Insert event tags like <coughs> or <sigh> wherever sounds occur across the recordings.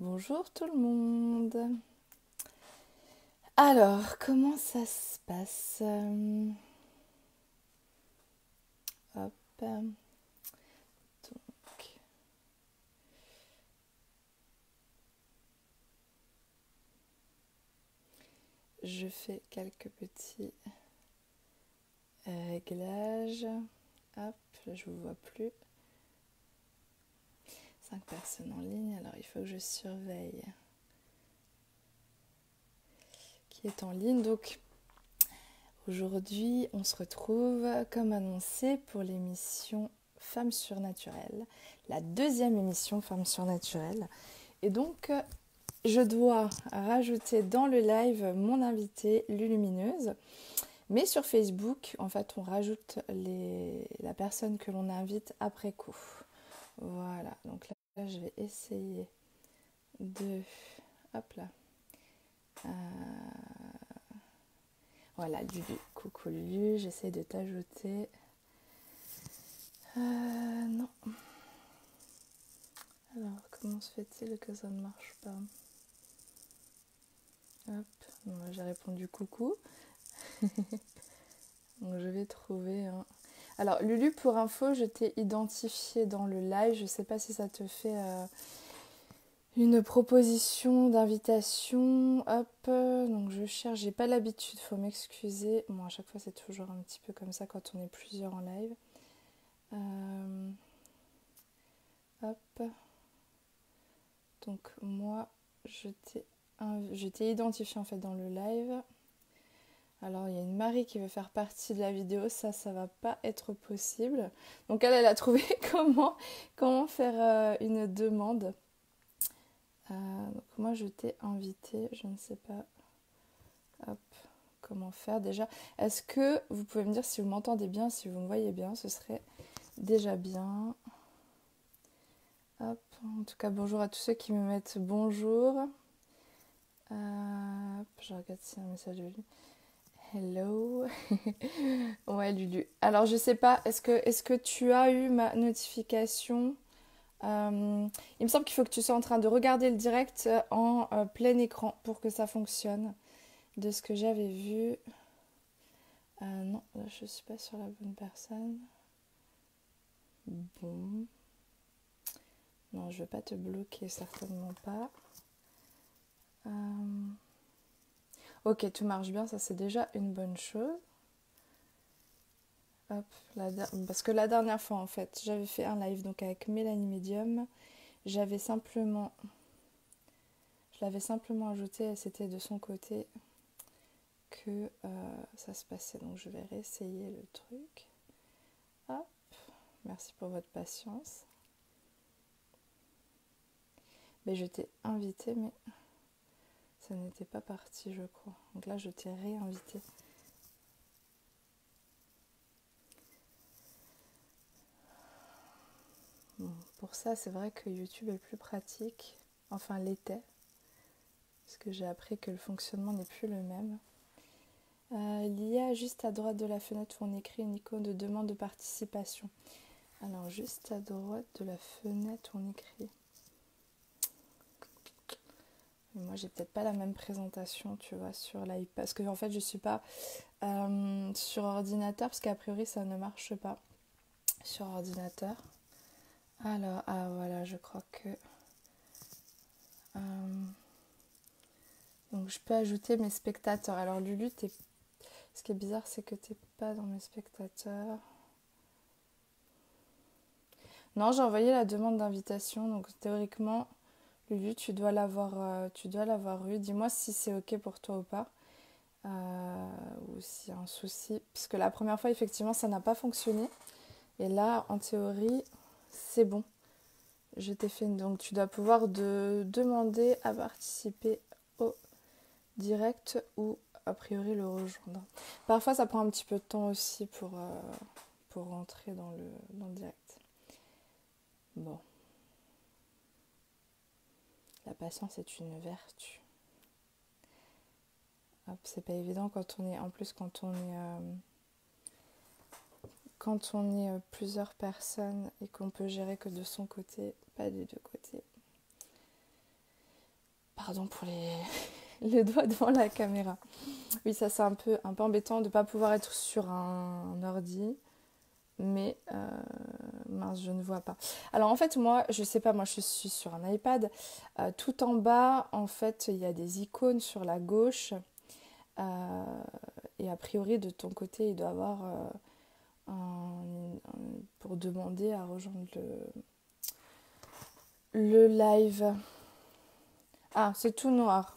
Bonjour tout le monde. Alors, comment ça se passe euh, Hop. Donc. Je fais quelques petits réglages. Hop, je ne vous vois plus. Personnes en ligne, alors il faut que je surveille qui est en ligne. Donc aujourd'hui, on se retrouve comme annoncé pour l'émission Femmes surnaturelles, la deuxième émission Femmes surnaturelles. Et donc, je dois rajouter dans le live mon invité Lulumineuse. Mais sur Facebook, en fait, on rajoute les, la personne que l'on invite après coup. Voilà, donc là, je vais essayer de... Hop là. Euh, voilà, Lulu. Coucou Lulu, j'essaie de t'ajouter. Euh, non. Alors, comment se fait-il que ça ne marche pas? Hop, j'ai répondu coucou. <laughs> Donc je vais trouver un... Alors Lulu, pour info, je t'ai identifié dans le live. Je ne sais pas si ça te fait euh, une proposition d'invitation. Hop, donc je cherche. J'ai pas l'habitude, faut m'excuser. Moi, à chaque fois, c'est toujours un petit peu comme ça quand on est plusieurs en live. Euh, hop. Donc moi, je t'ai identifié en fait dans le live. Alors il y a une Marie qui veut faire partie de la vidéo, ça ça va pas être possible. Donc elle elle a trouvé <laughs> comment faire euh, une demande. Euh, donc moi je t'ai invité, je ne sais pas hop, comment faire déjà. Est-ce que vous pouvez me dire si vous m'entendez bien, si vous me voyez bien, ce serait déjà bien. Hop, en tout cas bonjour à tous ceux qui me mettent bonjour. Euh, je regarde si un message de lui. Hello. <laughs> ouais, Lulu. Alors, je sais pas, est-ce que, est que tu as eu ma notification? Euh, Il me semble qu'il faut que tu sois en train de regarder le direct en euh, plein écran pour que ça fonctionne. De ce que j'avais vu. Euh, non, là, je suis pas sur la bonne personne. Bon. Non, je vais pas te bloquer, certainement pas. Ok, tout marche bien, ça c'est déjà une bonne chose. Hop, parce que la dernière fois en fait, j'avais fait un live donc avec Mélanie Medium. J'avais simplement. Je l'avais simplement ajouté c'était de son côté que euh, ça se passait. Donc je vais réessayer le truc. Hop, merci pour votre patience. Mais je t'ai invité, mais n'était pas parti, je crois. Donc là, je t'ai réinvité. pour ça, c'est vrai que YouTube est plus pratique. Enfin, l'était. Parce que j'ai appris que le fonctionnement n'est plus le même. Euh, il y a juste à droite de la fenêtre où on écrit une icône de demande de participation. Alors, juste à droite de la fenêtre où on écrit moi, j'ai peut-être pas la même présentation, tu vois, sur l'iPad. Parce que, en fait, je suis pas euh, sur ordinateur, parce qu'a priori, ça ne marche pas sur ordinateur. Alors, ah voilà, je crois que. Euh, donc, je peux ajouter mes spectateurs. Alors, Lulu, ce qui est bizarre, c'est que tu n'es pas dans mes spectateurs. Non, j'ai envoyé la demande d'invitation, donc théoriquement, Lulu, tu dois l'avoir, euh, tu dois l'avoir eu. Dis-moi si c'est ok pour toi ou pas, euh, ou s'il y a un souci, puisque la première fois effectivement ça n'a pas fonctionné, et là en théorie c'est bon. Je t'ai fait donc tu dois pouvoir de, demander à participer au direct ou a priori le rejoindre. Parfois ça prend un petit peu de temps aussi pour, euh, pour rentrer dans le, dans le direct. Bon. La patience est une vertu. c'est pas évident quand on est, en plus quand on est, euh, quand on est euh, plusieurs personnes et qu'on peut gérer que de son côté, pas des deux côtés. Pardon pour les, <laughs> les doigts devant la caméra. Oui, ça c'est un peu, un peu embêtant de ne pas pouvoir être sur un, ordi. Mais euh, mince, je ne vois pas. Alors en fait, moi, je sais pas, moi je suis sur un iPad. Euh, tout en bas, en fait, il y a des icônes sur la gauche. Euh, et a priori, de ton côté, il doit y avoir pour demander à rejoindre le, le live. Ah, c'est tout noir.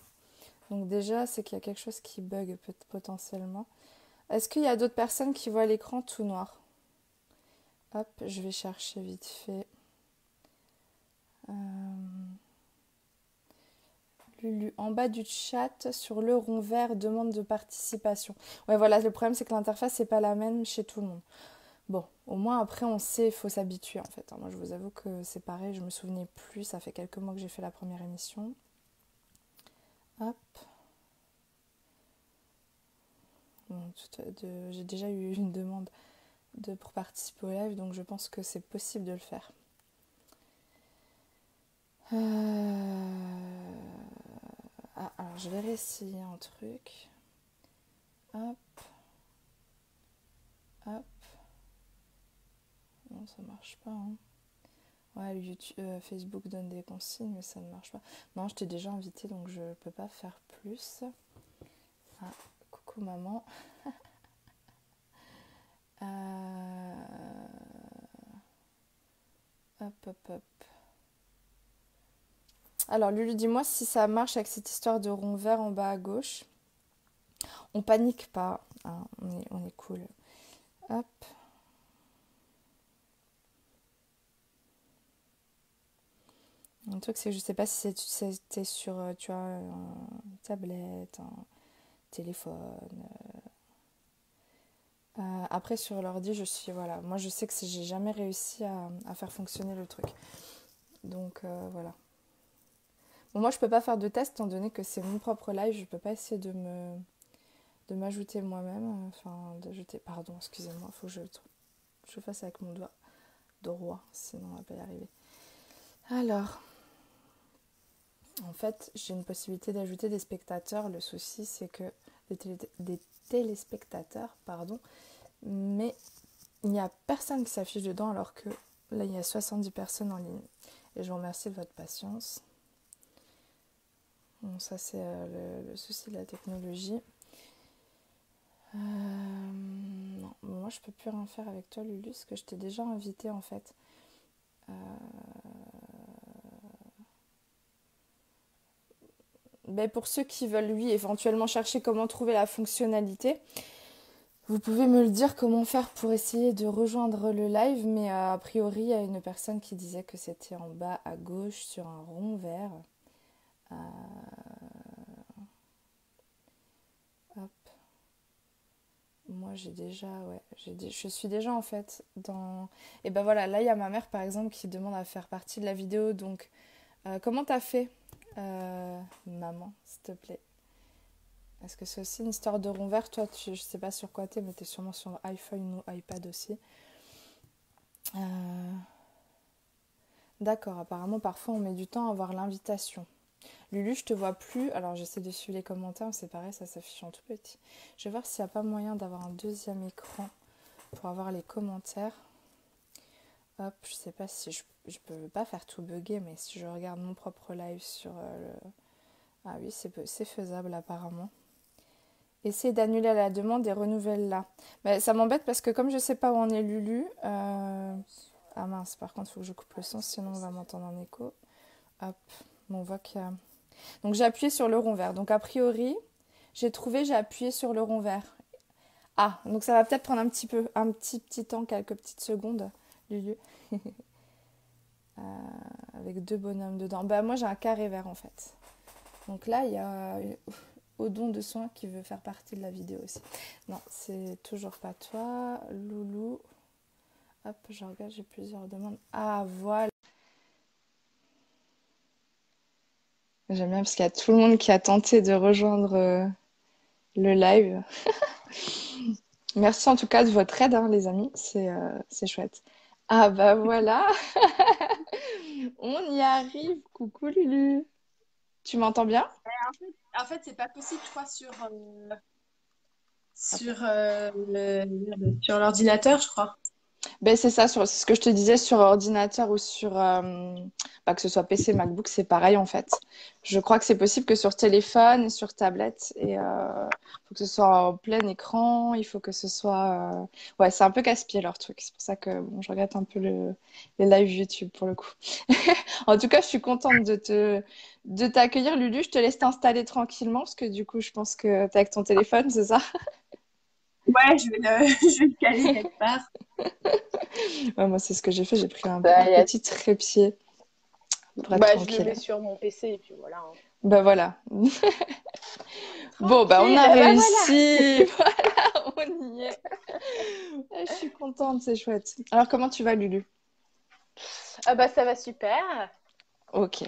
Donc déjà, c'est qu'il y a quelque chose qui bug potentiellement. Est-ce qu'il y a d'autres personnes qui voient l'écran tout noir? Hop, je vais chercher vite fait. Euh, Lulu, en bas du chat, sur le rond vert, demande de participation. Ouais, voilà, le problème c'est que l'interface n'est pas la même chez tout le monde. Bon, au moins après on sait, il faut s'habituer en fait. Moi je vous avoue que c'est pareil, je me souvenais plus, ça fait quelques mois que j'ai fait la première émission. Hop. J'ai déjà eu une demande de, pour participer au live, donc je pense que c'est possible de le faire. Euh, ah, alors je vais réessayer un truc. Hop. Hop. Non, ça marche pas. Hein. Ouais, YouTube, euh, Facebook donne des consignes, mais ça ne marche pas. Non, je t'ai déjà invité, donc je peux pas faire plus. Ah, coucou maman. <laughs> Euh, hop, hop, hop. Alors, Lulu, dis-moi si ça marche avec cette histoire de rond vert en bas à gauche. On panique pas, hein, on, est, cool. Hop. Un truc, c'est que je sais pas si c'était sur, euh, tu vois, une tablette, un téléphone. Euh. Euh, après, sur l'ordi, je suis, voilà, moi je sais que j'ai jamais réussi à, faire fonctionner le truc. Donc voilà. Bon, moi je peux pas faire de test étant donné que c'est mon propre live, je peux pas essayer de me de m'ajouter moi-même, enfin d'ajouter, pardon, excusez-moi, faut que je, je fasse avec mon doigt droit, sinon on va pas y arriver. Alors, en fait, j'ai une possibilité d'ajouter des spectateurs. Le souci, c'est que des, téléspectateurs, pardon, mais il n'y a personne qui s'affiche dedans alors que là, il y a 70 personnes en ligne. Et je vous remercie de votre patience. Bon, ça, c'est euh, le, souci de la technologie. Euh, non, moi, je peux plus rien faire avec toi, Lulu, parce que je t'ai déjà invité, en fait. Euh, Ben, pour ceux qui veulent, lui, éventuellement chercher comment trouver la fonctionnalité, vous pouvez me le dire comment faire pour essayer de rejoindre le live, mais euh, a priori, il y a une personne qui disait que c'était en bas à gauche sur un rond vert. Euh. Moi, j'ai déjà, ouais, je suis déjà en fait dans. Et ben voilà, là, il y a ma mère par exemple qui demande à faire partie de la vidéo. Donc, euh, comment t'as fait? Euh, maman, s'il te plaît. Est-ce que c'est aussi une histoire de rond vert Toi, tu, je sais pas sur quoi t'es, mais t'es sûrement sur iPhone ou iPad aussi. Euh, d'accord, apparemment, parfois on met du temps à avoir l'invitation. Lulu, je te vois plus. Alors j'essaie de suivre les commentaires, c'est pareil, ça s'affiche en tout petit. Je vais voir s'il n'y a pas moyen d'avoir un deuxième écran pour avoir les commentaires. Hop, je sais pas si je, je peux pas faire tout bugger, mais si je regarde mon propre live sur euh, le. Ah oui, c'est faisable apparemment. Essaye d'annuler la demande et renouvelle-la. Mais ça m'embête parce que comme je sais pas où en est Lulu. Euh, ah mince, par contre, il faut que je coupe le son, sinon on va m'entendre en écho. Hop, on voit qu'il y a. Donc j'ai appuyé sur le rond vert. Donc a priori, j'ai trouvé, j'ai appuyé sur le rond vert. Ah, donc ça va peut-être prendre un petit peu, un petit petit temps, quelques petites secondes. <laughs> Euh, avec deux bonhommes dedans. Bah moi j'ai un carré vert en fait. Donc là il y a Odon de soins qui veut faire partie de la vidéo aussi. Non, c'est toujours pas toi. Loulou. Hop, je regarde, j'ai plusieurs demandes. Ah voilà. J'aime bien parce qu'il y a tout le monde qui a tenté de rejoindre euh, le live. <laughs> Merci en tout cas de votre aide, hein, les amis. C'est euh, chouette. Ah bah voilà, <laughs> on y arrive. Coucou Lulu. Tu m'entends bien? En fait, en fait c'est pas possible, je crois, sur, sur, le, sur l'ordinateur, je crois. Ben, c'est ça, sur ce que je te disais sur ordinateur ou sur, euh, bah, que ce soit PC, MacBook, c'est pareil en fait. Je crois que c'est possible que sur téléphone et sur tablette. Et euh, faut que ce soit en plein écran, il faut que ce soit. Euh, ouais, c'est un peu casse-pied leur truc. C'est pour ça que bon, je regrette un peu le, les lives YouTube pour le coup. <laughs> en tout cas, je suis contente de te de t'accueillir, Lulu. Je te laisse t'installer tranquillement parce que du coup, je pense que tu es avec ton téléphone, c'est ça? Ouais, je vais le, <laughs> je vais le caler quelque part. <laughs> ouais, moi, c'est ce que j'ai fait. J'ai pris un, bah, petit trépied. Pour être bah, je le mets sur mon PC et puis voilà. Hein. Bah voilà. bon, bah on a bah, réussi. <laughs> Voilà. on y est. je suis contente, c'est chouette. Alors, comment tu vas, Lulu? Ah bah ça va super. Ok.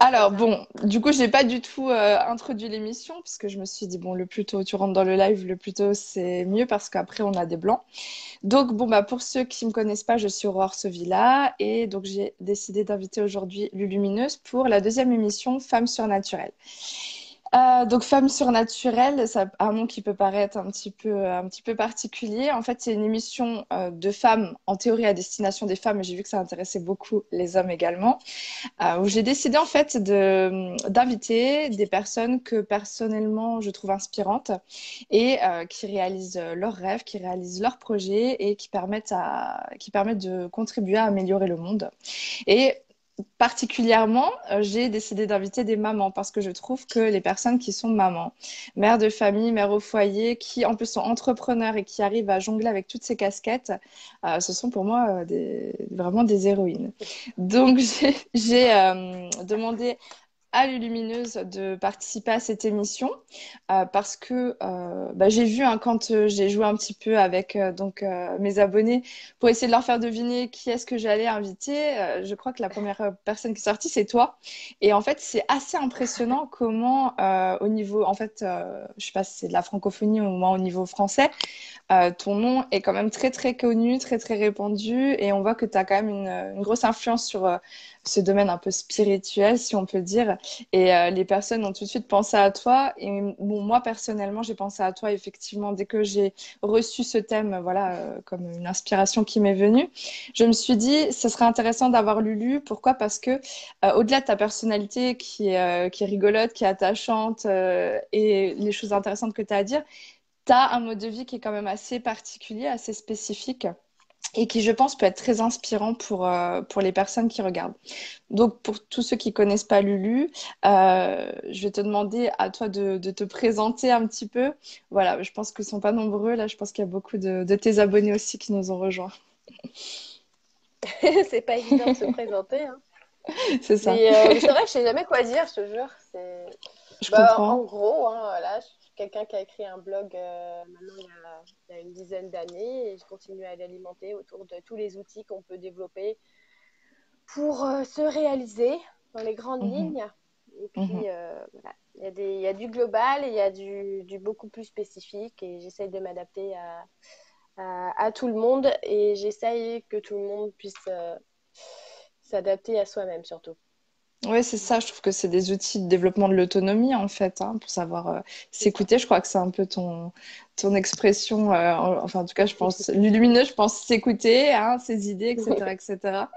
Alors bon, du coup, j'ai pas du tout euh, introduit l'émission puisque je me suis dit bon, le plus tôt tu rentres dans le live, le plus tôt c'est mieux parce qu'après on a des blancs. Donc bon bah pour ceux qui me connaissent pas, je suis Aurore Sevilla et donc j'ai décidé d'inviter aujourd'hui Lulumineuse pour la deuxième émission Femmes surnaturelles. Euh, donc femme surnaturelle, c'est un nom qui peut paraître un petit peu, particulier. En fait, c'est une émission euh, de femmes, en théorie à destination des femmes, mais j'ai vu que ça intéressait beaucoup les hommes également, euh, où j'ai décidé en fait d'inviter des personnes que personnellement je trouve inspirantes et qui réalisent leurs rêves, qui réalisent leurs projets et qui permettent, qui permettent de contribuer à améliorer le monde. Et particulièrement, euh, j'ai décidé d'inviter des mamans parce que je trouve que les personnes qui sont mamans, mères de famille, mères au foyer, qui en plus sont entrepreneurs et qui arrivent à jongler avec toutes ces casquettes, euh, ce sont pour moi euh, vraiment des héroïnes. Donc <laughs> j'ai demandé à Lumineuse de participer à cette émission euh, parce que euh, bah, j'ai vu hein, quand euh, j'ai joué un petit peu avec donc mes abonnés pour essayer de leur faire deviner qui est-ce que j'allais inviter. je crois que la première personne qui est sortie c'est toi et en fait c'est assez impressionnant comment au niveau en fait je sais pas si c'est de la francophonie ou moins au niveau français ton nom est quand même très très connu, très très répandu et on voit que tu as quand même une grosse influence sur ce domaine un peu spirituel, si on peut dire. Et euh, les personnes ont tout de suite pensé à toi. Et bon, moi, personnellement, j'ai pensé à toi, effectivement, dès que j'ai reçu ce thème, voilà, euh, comme une inspiration qui m'est venue. Je me suis dit, ce serait intéressant d'avoir Lulu. Pourquoi? Parce que, euh, au-delà de ta personnalité qui est, qui est rigolote, qui est attachante et les choses intéressantes que tu as à dire, tu as un mode de vie qui est quand même assez particulier, assez spécifique et qui, je pense, peut être très inspirant pour, euh, pour les personnes qui regardent. Donc, pour tous ceux qui connaissent pas Lulu, euh, je vais te demander à toi de, de, te présenter un petit peu. Voilà, je pense qu'ils sont pas nombreux. Là, je pense qu'il y a beaucoup de, de, tes abonnés aussi qui nous ont rejoints. <laughs> c'est pas évident de se présenter. Hein. <laughs> C'est ça. Euh, c'est vrai que je sais jamais quoi dire, je te jure. Je bah, comprends. En gros, hein, voilà, quelqu'un qui a écrit un blog euh, maintenant il y, a, une dizaine d'années et je continue à l'alimenter autour de tous les outils qu'on peut développer pour euh, se réaliser dans les grandes mhm. lignes. Et puis mhm. euh, voilà, il y, a des, il y, a du global et il y a du, du beaucoup plus spécifique et j'essaye de m'adapter à, à, à, tout le monde et j'essaye que tout le monde puisse s'adapter à soi-même surtout. Oui, c'est ça. Je trouve que c'est des outils de développement de l'autonomie, en fait, hein, pour savoir euh, s'écouter. Je crois que c'est un peu ton, ton expression. Euh, enfin, en tout cas, je pense, <laughs> lumineux, je pense s'écouter, hein, ses idées, etc. etc.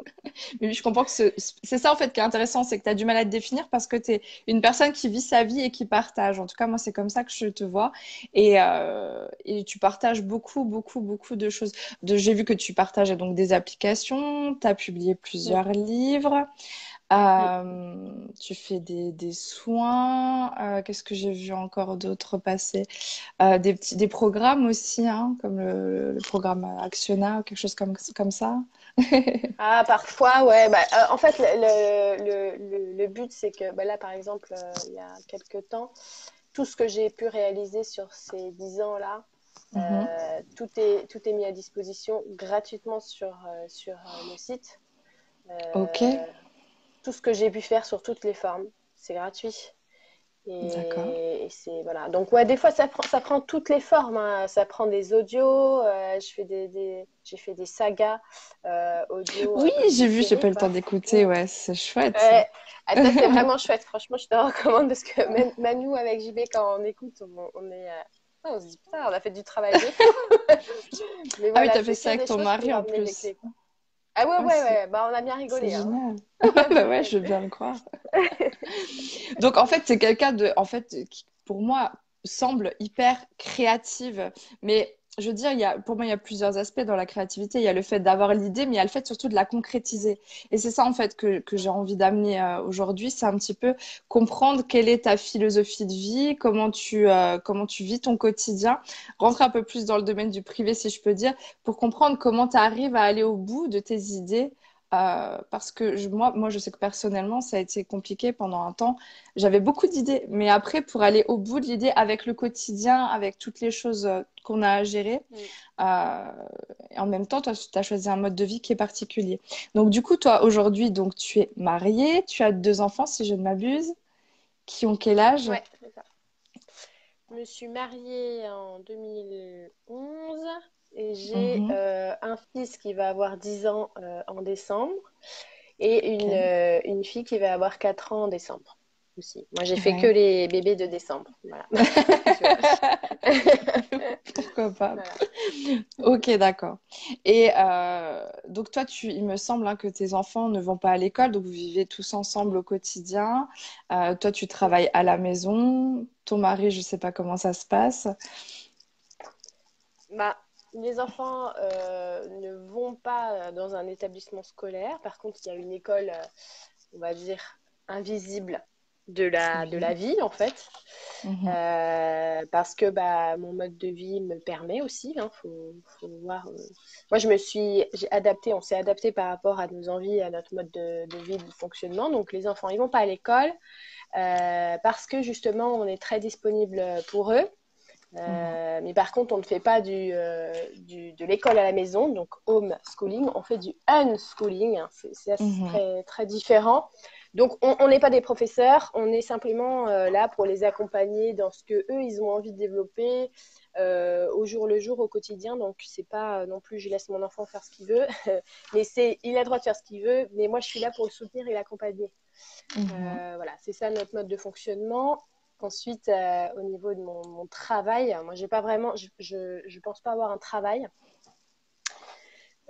Mais je comprends que c'est ça, en fait, qui est intéressant, c'est que tu as du mal à te définir parce que tu es une personne qui vit sa vie et qui partage. En tout cas, moi, c'est comme ça que je te vois. Et, euh, et tu partages beaucoup, beaucoup, beaucoup de choses. De, J'ai vu que tu partageais donc des applications, tu as publié plusieurs livres. Euh, tu fais des, des soins. Euh, qu'est-ce que j'ai vu encore d'autres passer? Euh, des, petits, des programmes aussi, hein, comme le, le, programme Actiona ou quelque chose comme, comme ça. <laughs> ah, parfois, ouais. Bah, en fait, le, le, le but, c'est que bah, là, par exemple, il y a quelques temps, tout ce que j'ai pu réaliser sur ces dix ans-là, mm tout, est, tout est mis à disposition gratuitement sur, sur le site. ok tout ce que j'ai pu faire sur toutes les formes. C'est gratuit. Et, c'est voilà. Donc ouais, des fois ça prend ça prend toutes les formes. Hein. Ça prend des audios. Euh, je fais des, j'ai fait des sagas euh, audio. Oui, j'ai vu. J'ai pas le temps d'écouter. Ouais, c'est chouette. Ouais. Ah, ça c'est vraiment chouette. Franchement, je te recommande parce que même Manu avec JB quand on écoute, on, est on se dit putain, on a fait du travail. <laughs> Mais ah oui, t'as fait ça avec ton mari en plus. Ah ouais, ouais, ouais, Bah, on a bien rigolé. Hein. bah <laughs> <laughs> ouais, je veux bien le croire. <laughs> Donc, en fait, c'est quelqu'un de, en fait, qui, pour moi, semble hyper créative. Mais je veux dire, il y a, pour moi, il y a plusieurs aspects dans la créativité. Il y a le fait d'avoir l'idée, mais il y a le fait surtout de la concrétiser. Et c'est ça, en fait, que, que j'ai envie d'amener euh, aujourd'hui. C'est un petit peu comprendre quelle est ta philosophie de vie, comment tu, euh, comment tu vis ton quotidien. Rentrer un peu plus dans le domaine du privé, si je peux dire, pour comprendre comment tu arrives à aller au bout de tes idées, euh, parce que je, moi, moi, je sais que personnellement, ça a été compliqué pendant un temps. J'avais beaucoup d'idées, mais après, pour aller au bout de l'idée avec le quotidien, avec toutes les choses euh, qu'on a à gérer, euh, en même temps, toi, tu as choisi un mode de vie qui est particulier. Donc, du coup, toi, aujourd'hui, donc, tu es mariée, tu as deux enfants, si je ne m'abuse, qui ont quel âge? Ouais, c'est ça. Je me suis mariée en 2011 et j'ai mhm. euh, un fils qui va avoir 10 ans euh, en décembre et une, euh, une, fille qui va avoir 4 ans en décembre aussi. Moi, j'ai fait que les bébés de décembre. Voilà. <laughs> Pourquoi pas Ok, d'accord. Et donc, toi, tu, il me semble hein, que tes enfants ne vont pas à l'école, donc vous vivez tous ensemble au quotidien. toi, tu travailles à la maison. Ton mari, je ne sais pas comment ça se passe. Bah, les enfants euh, ne vont pas euh, dans un établissement scolaire. Par contre, il y a une école, euh, on va dire, invisible de la, de la vie, en fait. Mhm. parce que bah, mon mode de vie me permet aussi. Hein, faut, voir. Moi, je me suis adaptée, on s'est adapté par rapport à nos envies, à notre mode de, de vie, de fonctionnement. Donc, les enfants, ils vont pas à l'école parce que justement, on est très disponible pour eux. Euh, mais par contre, on ne fait pas du, euh, du de l'école à la maison, donc home schooling, on fait du unschooling, hein. c'est mhm. très, très différent. Donc, on n'est pas des professeurs, on est simplement euh, là pour les accompagner dans ce que eux ils ont envie de développer au jour le jour, au quotidien. Donc, c'est pas non plus je laisse mon enfant faire ce qu'il veut, <laughs> mais c'est il a le droit de faire ce qu'il veut, mais moi je suis là pour le soutenir et l'accompagner. Mhm. voilà, c'est ça notre mode de fonctionnement. Ensuite, euh, au niveau de mon, travail, moi, j'ai pas vraiment, je ne pense pas avoir un travail.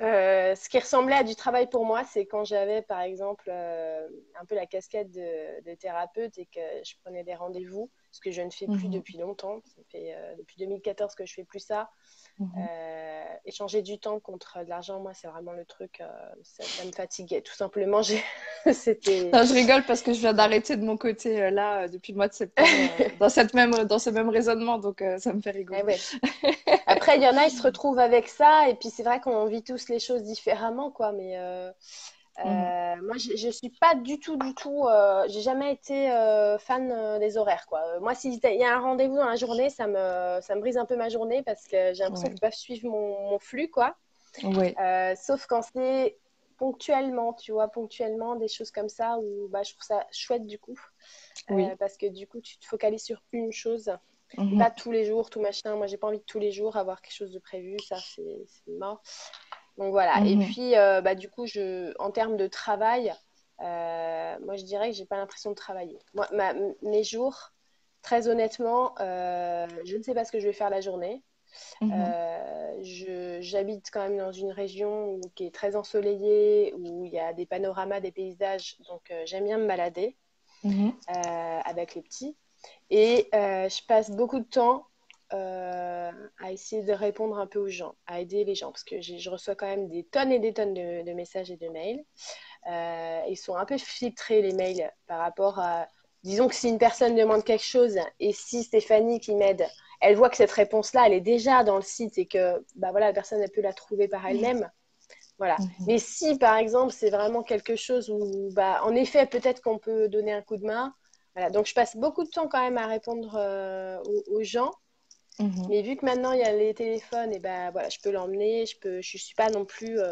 Euh, ce qui ressemblait à du travail pour moi, c'est quand j'avais, par exemple, euh, un peu la casquette de, thérapeute et que je prenais des rendez-vous, ce que je ne fais plus mhm. depuis longtemps. Ça fait depuis 2014 que je fais plus ça. Mhm. Euh, échanger du temps contre de l'argent, moi, c'est vraiment le truc, euh, ça, me fatiguait. Tout simplement, <laughs> c'était. je rigole parce que je viens d'arrêter de mon côté euh, là depuis le mois de septembre, <laughs> dans, cette même, dans ce même raisonnement, donc ça me fait rigoler. Eh Après, il y en a, ils se retrouvent avec ça, et puis c'est vrai qu'on vit tous les choses différemment, quoi, mais Mmh. Euh, moi, je, ne suis pas du tout, du tout. Euh, j'ai jamais été euh, fan des horaires, quoi. Moi, s'il y a un rendez-vous dans la journée, ça me, ça me brise un peu ma journée parce que j'ai l'impression ouais. de pas suivre mon, flux, quoi. sauf quand c'est ponctuellement, tu vois, ponctuellement, des choses comme ça où bah, je trouve ça chouette du coup. parce que du coup, tu te focalises sur une chose. Mmh. Pas tous les jours, tout machin. Moi, j'ai pas envie de tous les jours avoir quelque chose de prévu. Ça, c'est mort. Donc voilà. Et mhm. puis, euh, bah, du coup, je, en termes de travail, euh, moi, je dirais que j'ai pas l'impression de travailler. Moi, mes jours, très honnêtement, euh, je ne sais pas ce que je vais faire la journée. Mhm. J'habite quand même dans une région qui est très ensoleillée, où il y a des panoramas, des paysages, donc j'aime bien me balader mhm. avec les petits. Et je passe beaucoup de temps euh, à essayer de répondre un peu aux gens, à aider les gens, parce que je reçois quand même des tonnes et des tonnes de, messages et de mails. Euh, ils sont un peu filtrés, les mails, par rapport à... Disons que si une personne demande quelque chose et si Stéphanie qui m'aide, elle voit que cette réponse-là, elle est déjà dans le site et que bah voilà, la personne, elle peut la trouver par elle-même. Voilà. Mhm. Mais si, par exemple, c'est vraiment quelque chose où, bah, en effet, peut-être qu'on peut donner un coup de main. Voilà. Donc, je passe beaucoup de temps quand même à répondre euh, aux, gens. Mhm. Mais vu que maintenant il y a les téléphones, et ben voilà, je peux l'emmener, je peux, je suis pas non plus. Euh,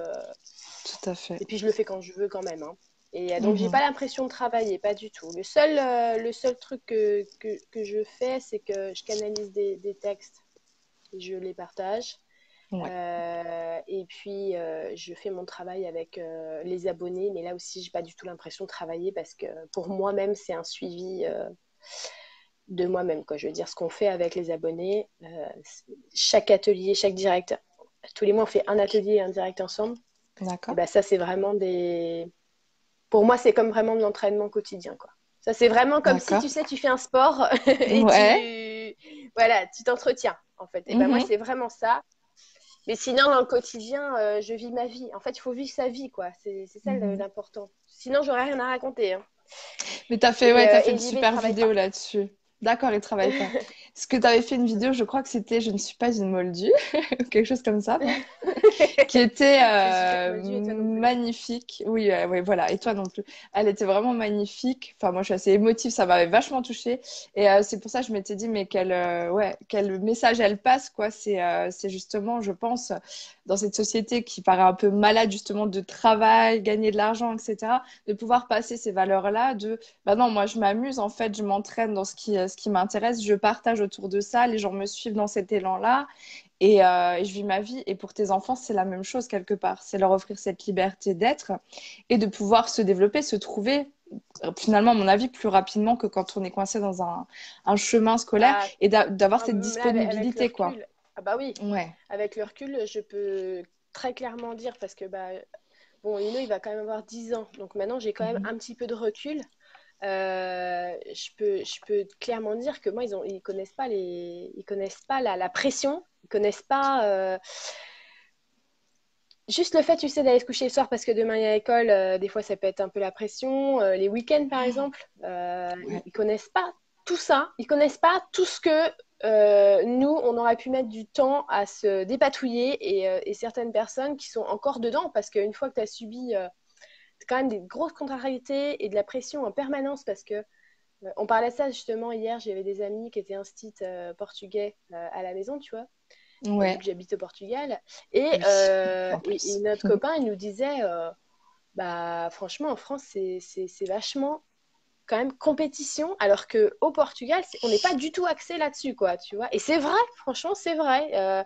Tout à fait. Et puis je le fais quand je veux quand même. Hein. Et donc, j'ai Mhm. pas l'impression de travailler, pas du tout. Le seul, euh, le seul truc que, que, que je fais, c'est que je canalise des, des textes et je les partage. Ouais. Euh, et puis, euh, je fais mon travail avec euh, les abonnés, mais là aussi, j'ai pas du tout l'impression de travailler parce que pour moi-même, c'est un suivi euh, de moi-même. Quoi. Je veux dire, ce qu'on fait avec les abonnés, euh, chaque atelier, chaque direct, tous les mois, on fait un atelier et un direct ensemble. D'accord. ben, ça, c'est vraiment des. Pour moi, c'est comme vraiment de l'entraînement quotidien, quoi. Ça, c'est vraiment comme si, tu sais, tu fais un sport <laughs> et Ouais. tu. Voilà, tu t'entretiens, en fait. Et ben, moi, Mhm. c'est vraiment ça. Mais sinon, dans le quotidien, euh, je vis ma vie. En fait, il faut vivre sa vie, quoi. C'est c'est ça Mhm. l'important. Sinon, j'aurais rien à raconter. hein. Mais t'as fait, Et, ouais, euh, t'as fait une super vidéo pas. là-dessus. D'accord, il travaille pas. <laughs> Parce que t'avais fait une vidéo, je crois que c'était Je ne suis pas une moldue, <laughs> quelque chose comme ça, <laughs> qui était euh, magnifique. Oui, euh, ouais, voilà. Et toi non plus. Elle était vraiment magnifique. Enfin, moi, je suis assez émotive. Ça m'avait vachement touchée. Et euh, c'est pour ça que je m'étais dit, mais quel, euh, ouais, quel message elle passe, quoi. C'est, c'est justement, je pense, dans cette société qui paraît un peu malade, justement, de travail, gagner de l'argent, etc., de pouvoir passer ces valeurs-là de, bah non, moi, je m'amuse, en fait, je m'entraîne dans ce qui, ce qui m'intéresse, je partage autour de ça, les gens me suivent dans cet élan-là. Et, euh, et je vis ma vie. Et pour tes enfants, c'est la même chose quelque part. C'est leur offrir cette liberté d'être et de pouvoir se développer, se trouver, finalement, à mon avis, plus rapidement que quand on est coincé dans un, un chemin scolaire Ah, et d'a- d'avoir cette disponibilité, quoi. Ah bah oui, Ouais. avec le recul, je peux très clairement dire, parce que bah, bon, Lino, il va quand même avoir 10 ans, donc maintenant j'ai quand même Mhm. un petit peu de recul. Euh, je peux, je peux clairement dire que moi, ils ils connaissent pas les, ils connaissent pas la, la pression, ils connaissent pas euh, juste le fait, tu sais, d'aller se coucher le soir parce que demain il y a l'école. euh, des fois, ça peut être un peu la pression. Euh, les week-ends, par exemple, euh, Ouais. ils connaissent pas tout ça. Ils connaissent pas tout ce que nous, on aurait pu mettre du temps à se dépatouiller et, et certaines personnes qui sont encore dedans parce qu'une fois que tu as subi quand même des grosses contrariétés et de la pression en permanence parce que euh, on parlait de ça justement hier, j'avais des amis qui étaient instit euh, portugais euh, à la maison, tu vois, vu Ouais. j'habite au Portugal. Et, Oui, euh, en plus. et, et notre <laughs> copain, il nous disait, euh, bah franchement, en France, c'est vachement quand même compétition, alors que au Portugal, on n'est pas du tout axé là-dessus, quoi, tu vois. Et c'est vrai, franchement, c'est vrai. Euh,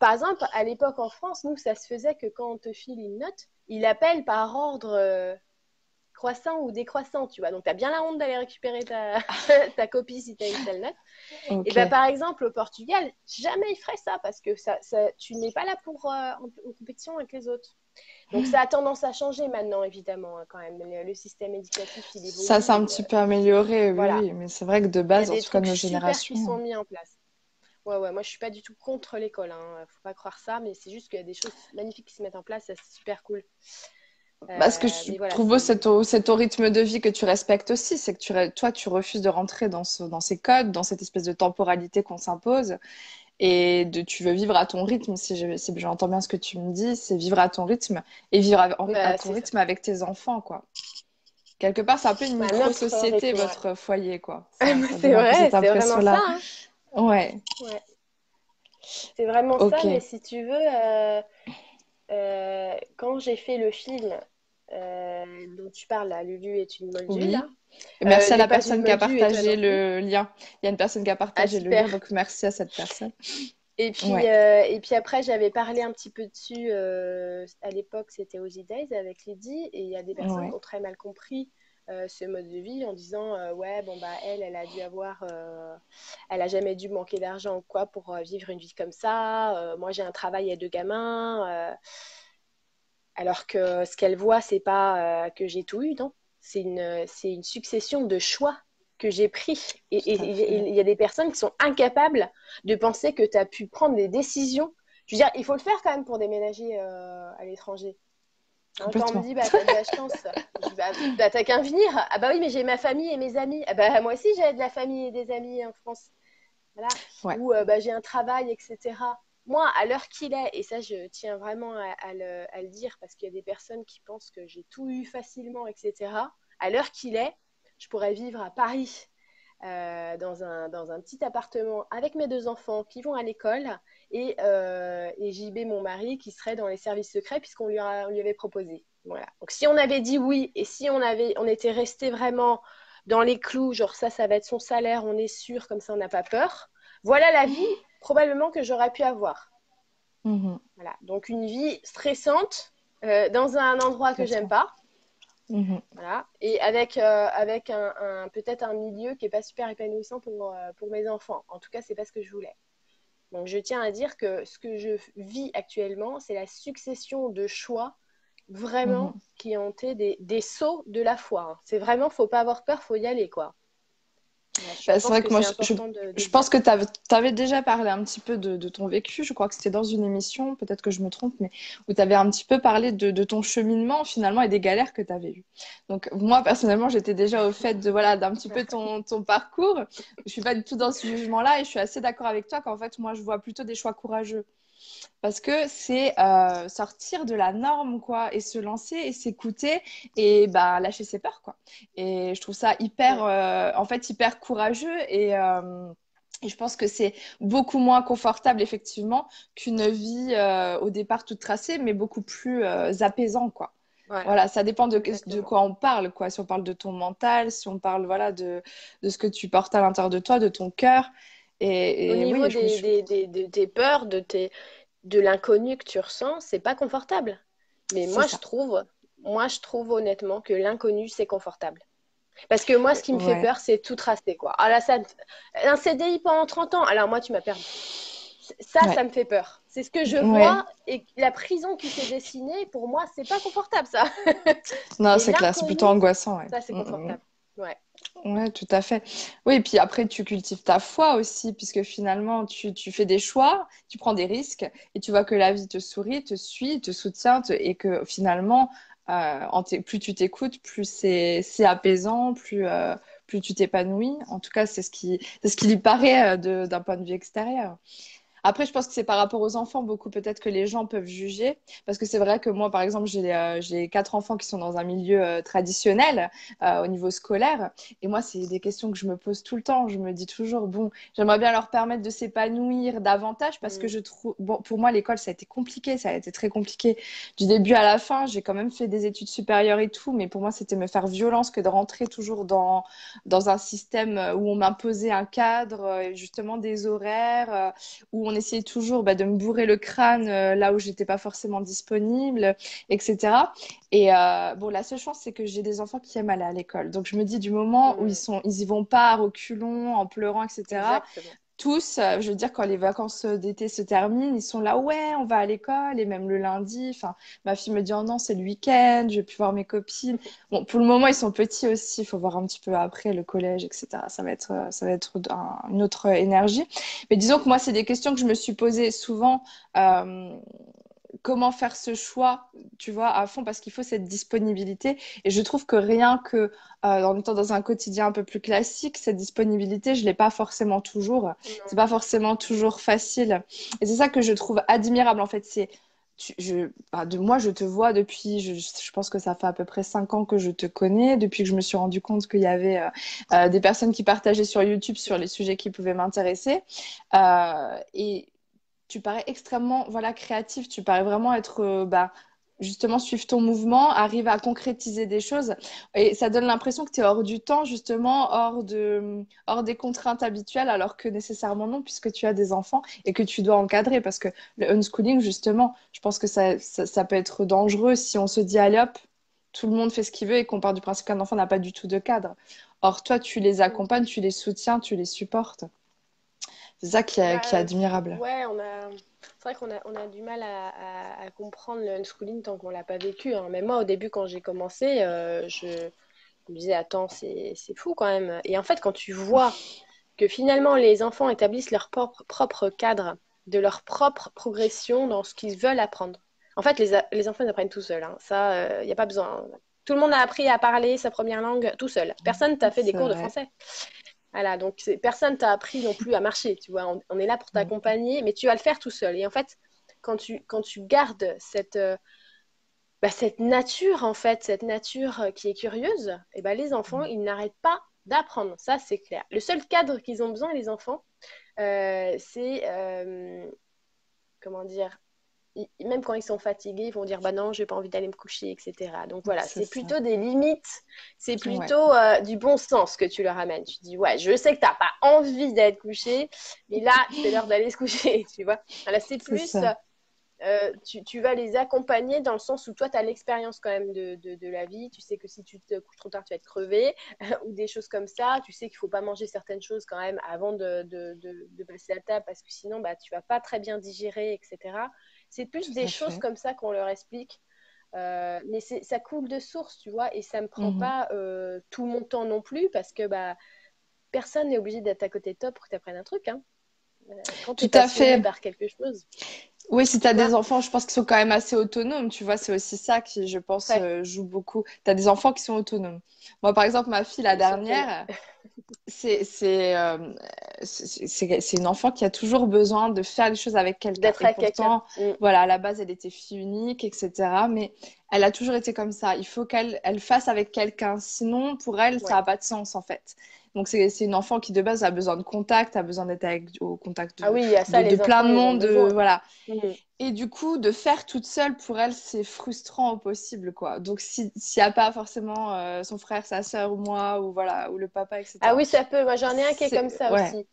par exemple, à l'époque en France, nous, ça se faisait que quand on te file une note, il appelle par ordre euh, croissant ou décroissant, tu vois. Donc, tu as bien la honte d'aller récupérer ta, <laughs> ta copie si tu as une telle note. Et ben, par exemple, au Portugal, jamais il ferait ça parce que ça, ça- tu n'es pas là pour euh, en, en compétition avec les autres. Donc, ça a tendance à changer maintenant, évidemment, hein, quand même. Le, le système éducatif, il évolue. Ça s'est un et, petit peu amélioré, oui, voilà. oui. Mais c'est vrai que de base, en tout cas, nos super générations. qui sont mis en place. Ouais, ouais, moi je suis pas du tout contre l'école, hein. Faut pas croire ça, mais c'est juste qu'il y a des choses magnifiques qui se mettent en place, c'est super cool. Bah, ce que Euh, je voilà, trouve beau, c'est- ton rythme de vie que tu respectes aussi. C'est que tu, toi, tu refuses de rentrer dans, ce, dans ces codes, dans cette espèce de temporalité qu'on s'impose. Et de, tu veux vivre à ton rythme, si je- si j'entends bien ce que tu me dis, c'est vivre à ton rythme et vivre à, en- Bah, à ton ça. rythme avec tes enfants, quoi. Quelque part, c'est un peu une micro-société, votre foyer, quoi. <laughs> C'est vrai, c'est vraiment ça. hein. Ouais, Ouais. C'est vraiment ça, mais si tu veux, euh, euh, quand j'ai fait le film euh, dont tu parles, là, Lulu est une moldue, Oui. là, merci à la personne qui a partagé le lien. Il y a une personne qui a Ah, partagé le lien, donc merci à cette personne. Et puis, Ouais. et puis après, j'avais parlé un petit peu dessus. à l'époque, c'était aux Days avec Lydie. Et il y a des personnes Ouais. qui ont très mal compris euh, ce mode de vie en disant euh, Ouais, bon, bah, elle, elle a dû avoir. euh, elle a jamais dû manquer d'argent ou quoi pour vivre une vie comme ça. Moi, j'ai un travail et deux gamins. alors que ce qu'elle voit, c'est pas que j'ai tout eu, non. C'est une, c'est une succession de choix que j'ai pris. Et il y a des personnes qui sont incapables de penser que tu as pu prendre des décisions. Je veux dire, il faut le faire quand même pour déménager euh, à l'étranger. Hein, quand on me dit, bah, t'as de la chance, je dis, bah, bah, t'as qu'à venir. Ah bah oui, mais j'ai ma famille et mes amis. Ah bah moi aussi, j'ai de la famille et des amis en France. Voilà. Ouais. Ou euh, bah, j'ai un travail, etc. Moi, à l'heure qu'il est, et ça, je tiens vraiment à, à le, à le dire parce qu'il y a des personnes qui pensent que j'ai tout eu facilement, etc. À l'heure qu'il est, je pourrais vivre à Paris euh, dans, un, dans un petit appartement avec mes deux enfants qui vont à l'école et, euh, et JB, mon mari, qui serait dans les services secrets puisqu'on lui, a- on lui avait proposé. Voilà. Donc si on avait dit oui et si on avait, on était resté vraiment dans les clous, genre ça, ça va être son salaire, on est sûr, comme ça on n'a pas peur. Voilà la vie probablement que j'aurais pu avoir. Mhm. Voilà. Donc une vie stressante euh, dans un endroit que j'aime pas. Mhm. Voilà. Et avec, euh, avec un, un- peut-être un milieu qui n'est pas super épanouissant pour, pour mes enfants. En tout cas, c'est pas ce que je voulais. Donc je tiens à dire que ce que je vis actuellement, c'est la succession de choix vraiment Mhm. qui ont été des, des sauts de la foi. C'est vraiment, faut pas avoir peur, faut y aller, quoi. Bah, c'est vrai que moi, je- important de- de Je dire. pense que tu avais, déjà parlé un petit peu de, de ton vécu. Je crois que c'était dans une émission, peut-être que je me trompe, mais où tu avais un petit peu parlé de, de ton cheminement finalement et des galères que tu avais eues. Donc moi, personnellement, j'étais déjà au fait de voilà d'un petit peu ton, ton parcours. Je suis pas du tout dans ce jugement-là et je suis assez d'accord avec toi qu'en fait, moi, je vois plutôt des choix courageux. Parce que c'est euh, sortir de la norme, quoi, et se lancer et s'écouter et bah, lâcher ses peurs, quoi. Et je trouve ça hyper, euh, en fait, hyper courageux et, euh, et je pense que c'est beaucoup moins confortable, effectivement, qu'une vie au départ toute tracée, mais beaucoup plus apaisant, quoi. Ouais. Voilà, ça dépend de, de quoi on parle, quoi. Si on parle de ton mental, si on parle, voilà, de, de ce que tu portes à l'intérieur de toi, de ton cœur. Et, Au niveau oui, des, suis- des, des, de tes peurs, de, tes, de l'inconnu que tu ressens, c'est pas confortable. Mais moi, ça. je trouve, moi, je trouve honnêtement que l'inconnu, c'est confortable. Parce que moi, ce qui me fait peur, c'est tout tracer, quoi. Ah là, ça, un CDI pendant 30 ans, alors moi, tu m'as perdu. Ça, Ouais. ça me fait peur. C'est ce que je Ouais. vois et la prison qui s'est dessinée, pour moi, c'est pas confortable, ça. Non, <laughs> c'est clair, c'est plutôt angoissant. Ça, c'est Mm, mm, confortable. Ouais. tout à fait. Oui, et puis après, tu cultives ta foi aussi, puisque finalement, tu, tu fais des choix, tu prends des risques, et tu vois que la vie te sourit, te suit, te soutient, et que finalement, euh, plus tu t'écoutes, plus c'est apaisant, plus, euh, plus tu t'épanouis. En tout cas, c'est ce qui, ce qui lui paraît euh, d'un point de vue extérieur. Après, je pense que c'est par rapport aux enfants, beaucoup peut-être que les gens peuvent juger. Parce que c'est vrai que moi, par exemple, j'ai euh, quatre enfants qui sont dans un milieu euh, traditionnel euh, au niveau scolaire. Et moi, c'est des questions que je me pose tout le temps. Je me dis toujours, bon, j'aimerais bien leur permettre de s'épanouir davantage parce que Mm. je trouve, bon, pour moi, l'école, ça a été compliqué. Ça a été très compliqué du début à la fin. J'ai quand même fait des études supérieures et tout. Mais pour moi, c'était me faire violence que de rentrer toujours dans, dans un système où on m'imposait un cadre, euh, justement des horaires, euh, où on essayait toujours bah, de me bourrer le crâne euh, là où j'étais pas forcément disponible, etc. Et euh, bon, la seule chance, c'est que j'ai des enfants qui aiment aller à l'école. Donc je me dis, du moment où Mm. ils sont, ils y vont pas à reculons, en pleurant, etc. Tous, euh, je veux dire, quand les vacances d'été se terminent, ils sont là, ouais, on va à l'école, et même le lundi. Enfin, ma fille me dit, oh non, c'est le week-end, je vais plus voir mes copines. Bon, pour le moment, ils sont petits aussi, il faut voir un petit peu après le collège, etc. Ça va être, euh, ça va être un- une autre énergie. Mais disons que moi, c'est des questions que je me suis posées souvent. euh, comment faire ce choix, tu vois, à fond, parce qu'il faut cette disponibilité. Et je trouve que rien que euh, en étant dans un quotidien un peu plus classique, cette disponibilité, je l'ai pas forcément toujours. C'est pas forcément toujours facile. Et c'est ça que je trouve admirable, en fait. C'est tu- je, bah, de moi, je te vois depuis, je, je pense que ça fait à peu près cinq ans que je te connais, depuis que je me suis rendu compte qu'il y avait euh, euh, des personnes qui partageaient sur YouTube sur les sujets qui pouvaient m'intéresser. Euh, et tu parais extrêmement voilà, créatif, tu parais vraiment être, euh, bah, justement, suivre ton mouvement, arriver à concrétiser des choses. Et ça donne l'impression que tu es hors du temps, justement, hors, de, hors des contraintes habituelles, alors que nécessairement non, puisque tu as des enfants et que tu dois encadrer. Parce que le unschooling, justement, je pense que ça, ça, ça peut être dangereux si on se dit, allez hop, tout le monde fait ce qu'il veut et qu'on part du principe qu'un enfant n'a pas du tout de cadre. Or, toi, tu les accompagnes, tu les soutiens, tu les supportes. Ça qui est, qui est admirable. Ouais, on a... c'est vrai qu'on a, on a du mal à, à- à comprendre le unschooling tant qu'on l'a pas vécu. hein. Mais moi, au début, quand j'ai commencé, euh, je... je me disais, attends, c'est c'est fou quand même. Et en fait, quand tu vois que finalement, les enfants établissent leur propre, propre cadre, de leur propre progression dans ce qu'ils veulent apprendre. En fait, les, les enfants, ils apprennent tout seuls. hein. Ça, il n'y a pas besoin. Tout le monde a appris à parler sa première langue tout seul. Personne t'a fait des cours de français. Voilà, donc personne t'a appris non plus à marcher, tu vois. On, on est là pour t'accompagner, mais tu vas le faire tout seul. Et en fait, quand tu, quand tu gardes cette, euh, bah, cette nature, en fait, cette nature euh, qui est curieuse, et ben les enfants, ils n'arrêtent pas d'apprendre. Ça, c'est clair. Le seul cadre qu'ils ont besoin, les enfants, euh, c'est, euh, comment dire, même quand ils sont fatigués, ils vont dire bah non, j'ai pas envie d'aller me coucher, etc. Donc voilà, c'est plutôt des limites, c'est plutôt euh, du bon sens que tu leur amènes. Tu dis ouais, je sais que t'as pas envie d'être couché, mais là c'est l'heure d'aller se coucher, <laughs> tu vois. Voilà, c'est plus euh, tu, vas les accompagner dans le sens où toi, tu as l'expérience quand même de, de, la vie. Tu sais que si tu te couches trop tard, tu vas être crevé <laughs> ou des choses comme ça. Tu sais qu'il ne faut pas manger certaines choses quand même avant de, de passer à table parce que sinon, bah, tu vas pas très bien digérer, etc. C'est plus des choses comme ça qu'on leur explique. Euh, mais ça coule de source, tu vois, et ça ne me prend mhm. pas euh, tout mon temps non plus parce que bah, personne n'est obligé d'être à côté de toi pour que tu apprennes un truc. Hein. Quand tu Tout à fait. par quelque chose. Oui, si tu as des enfants, je pense qu'ils sont quand même assez autonomes. Tu vois, c'est aussi ça qui, je pense, euh, joue beaucoup. Tu as des enfants qui sont autonomes. Moi, par exemple, ma fille, la dernière, c'est euh, c'est une enfant qui a toujours besoin de faire les choses avec quelqu'un. D'être avec quelqu'un. Mm. Voilà, à la base, elle était fille unique, etc. Mais elle a toujours été comme ça. Il faut qu'elle elle fasse avec quelqu'un. Sinon, pour elle, ça n'a pas de sens, en fait. Donc, c'est une enfant qui, de base, a besoin de contact, a besoin d'être au contact de, ah oui, ça, de, plein de monde. voilà. Mm. Et du coup, de faire toute seule, pour elle, c'est frustrant au possible, quoi. Donc, s'il n'y a pas forcément euh, son frère, sa soeur ou moi, ou voilà, ou le papa, etc. Ah oui, ça peut. Moi, j'en ai un qui est, comme ça aussi.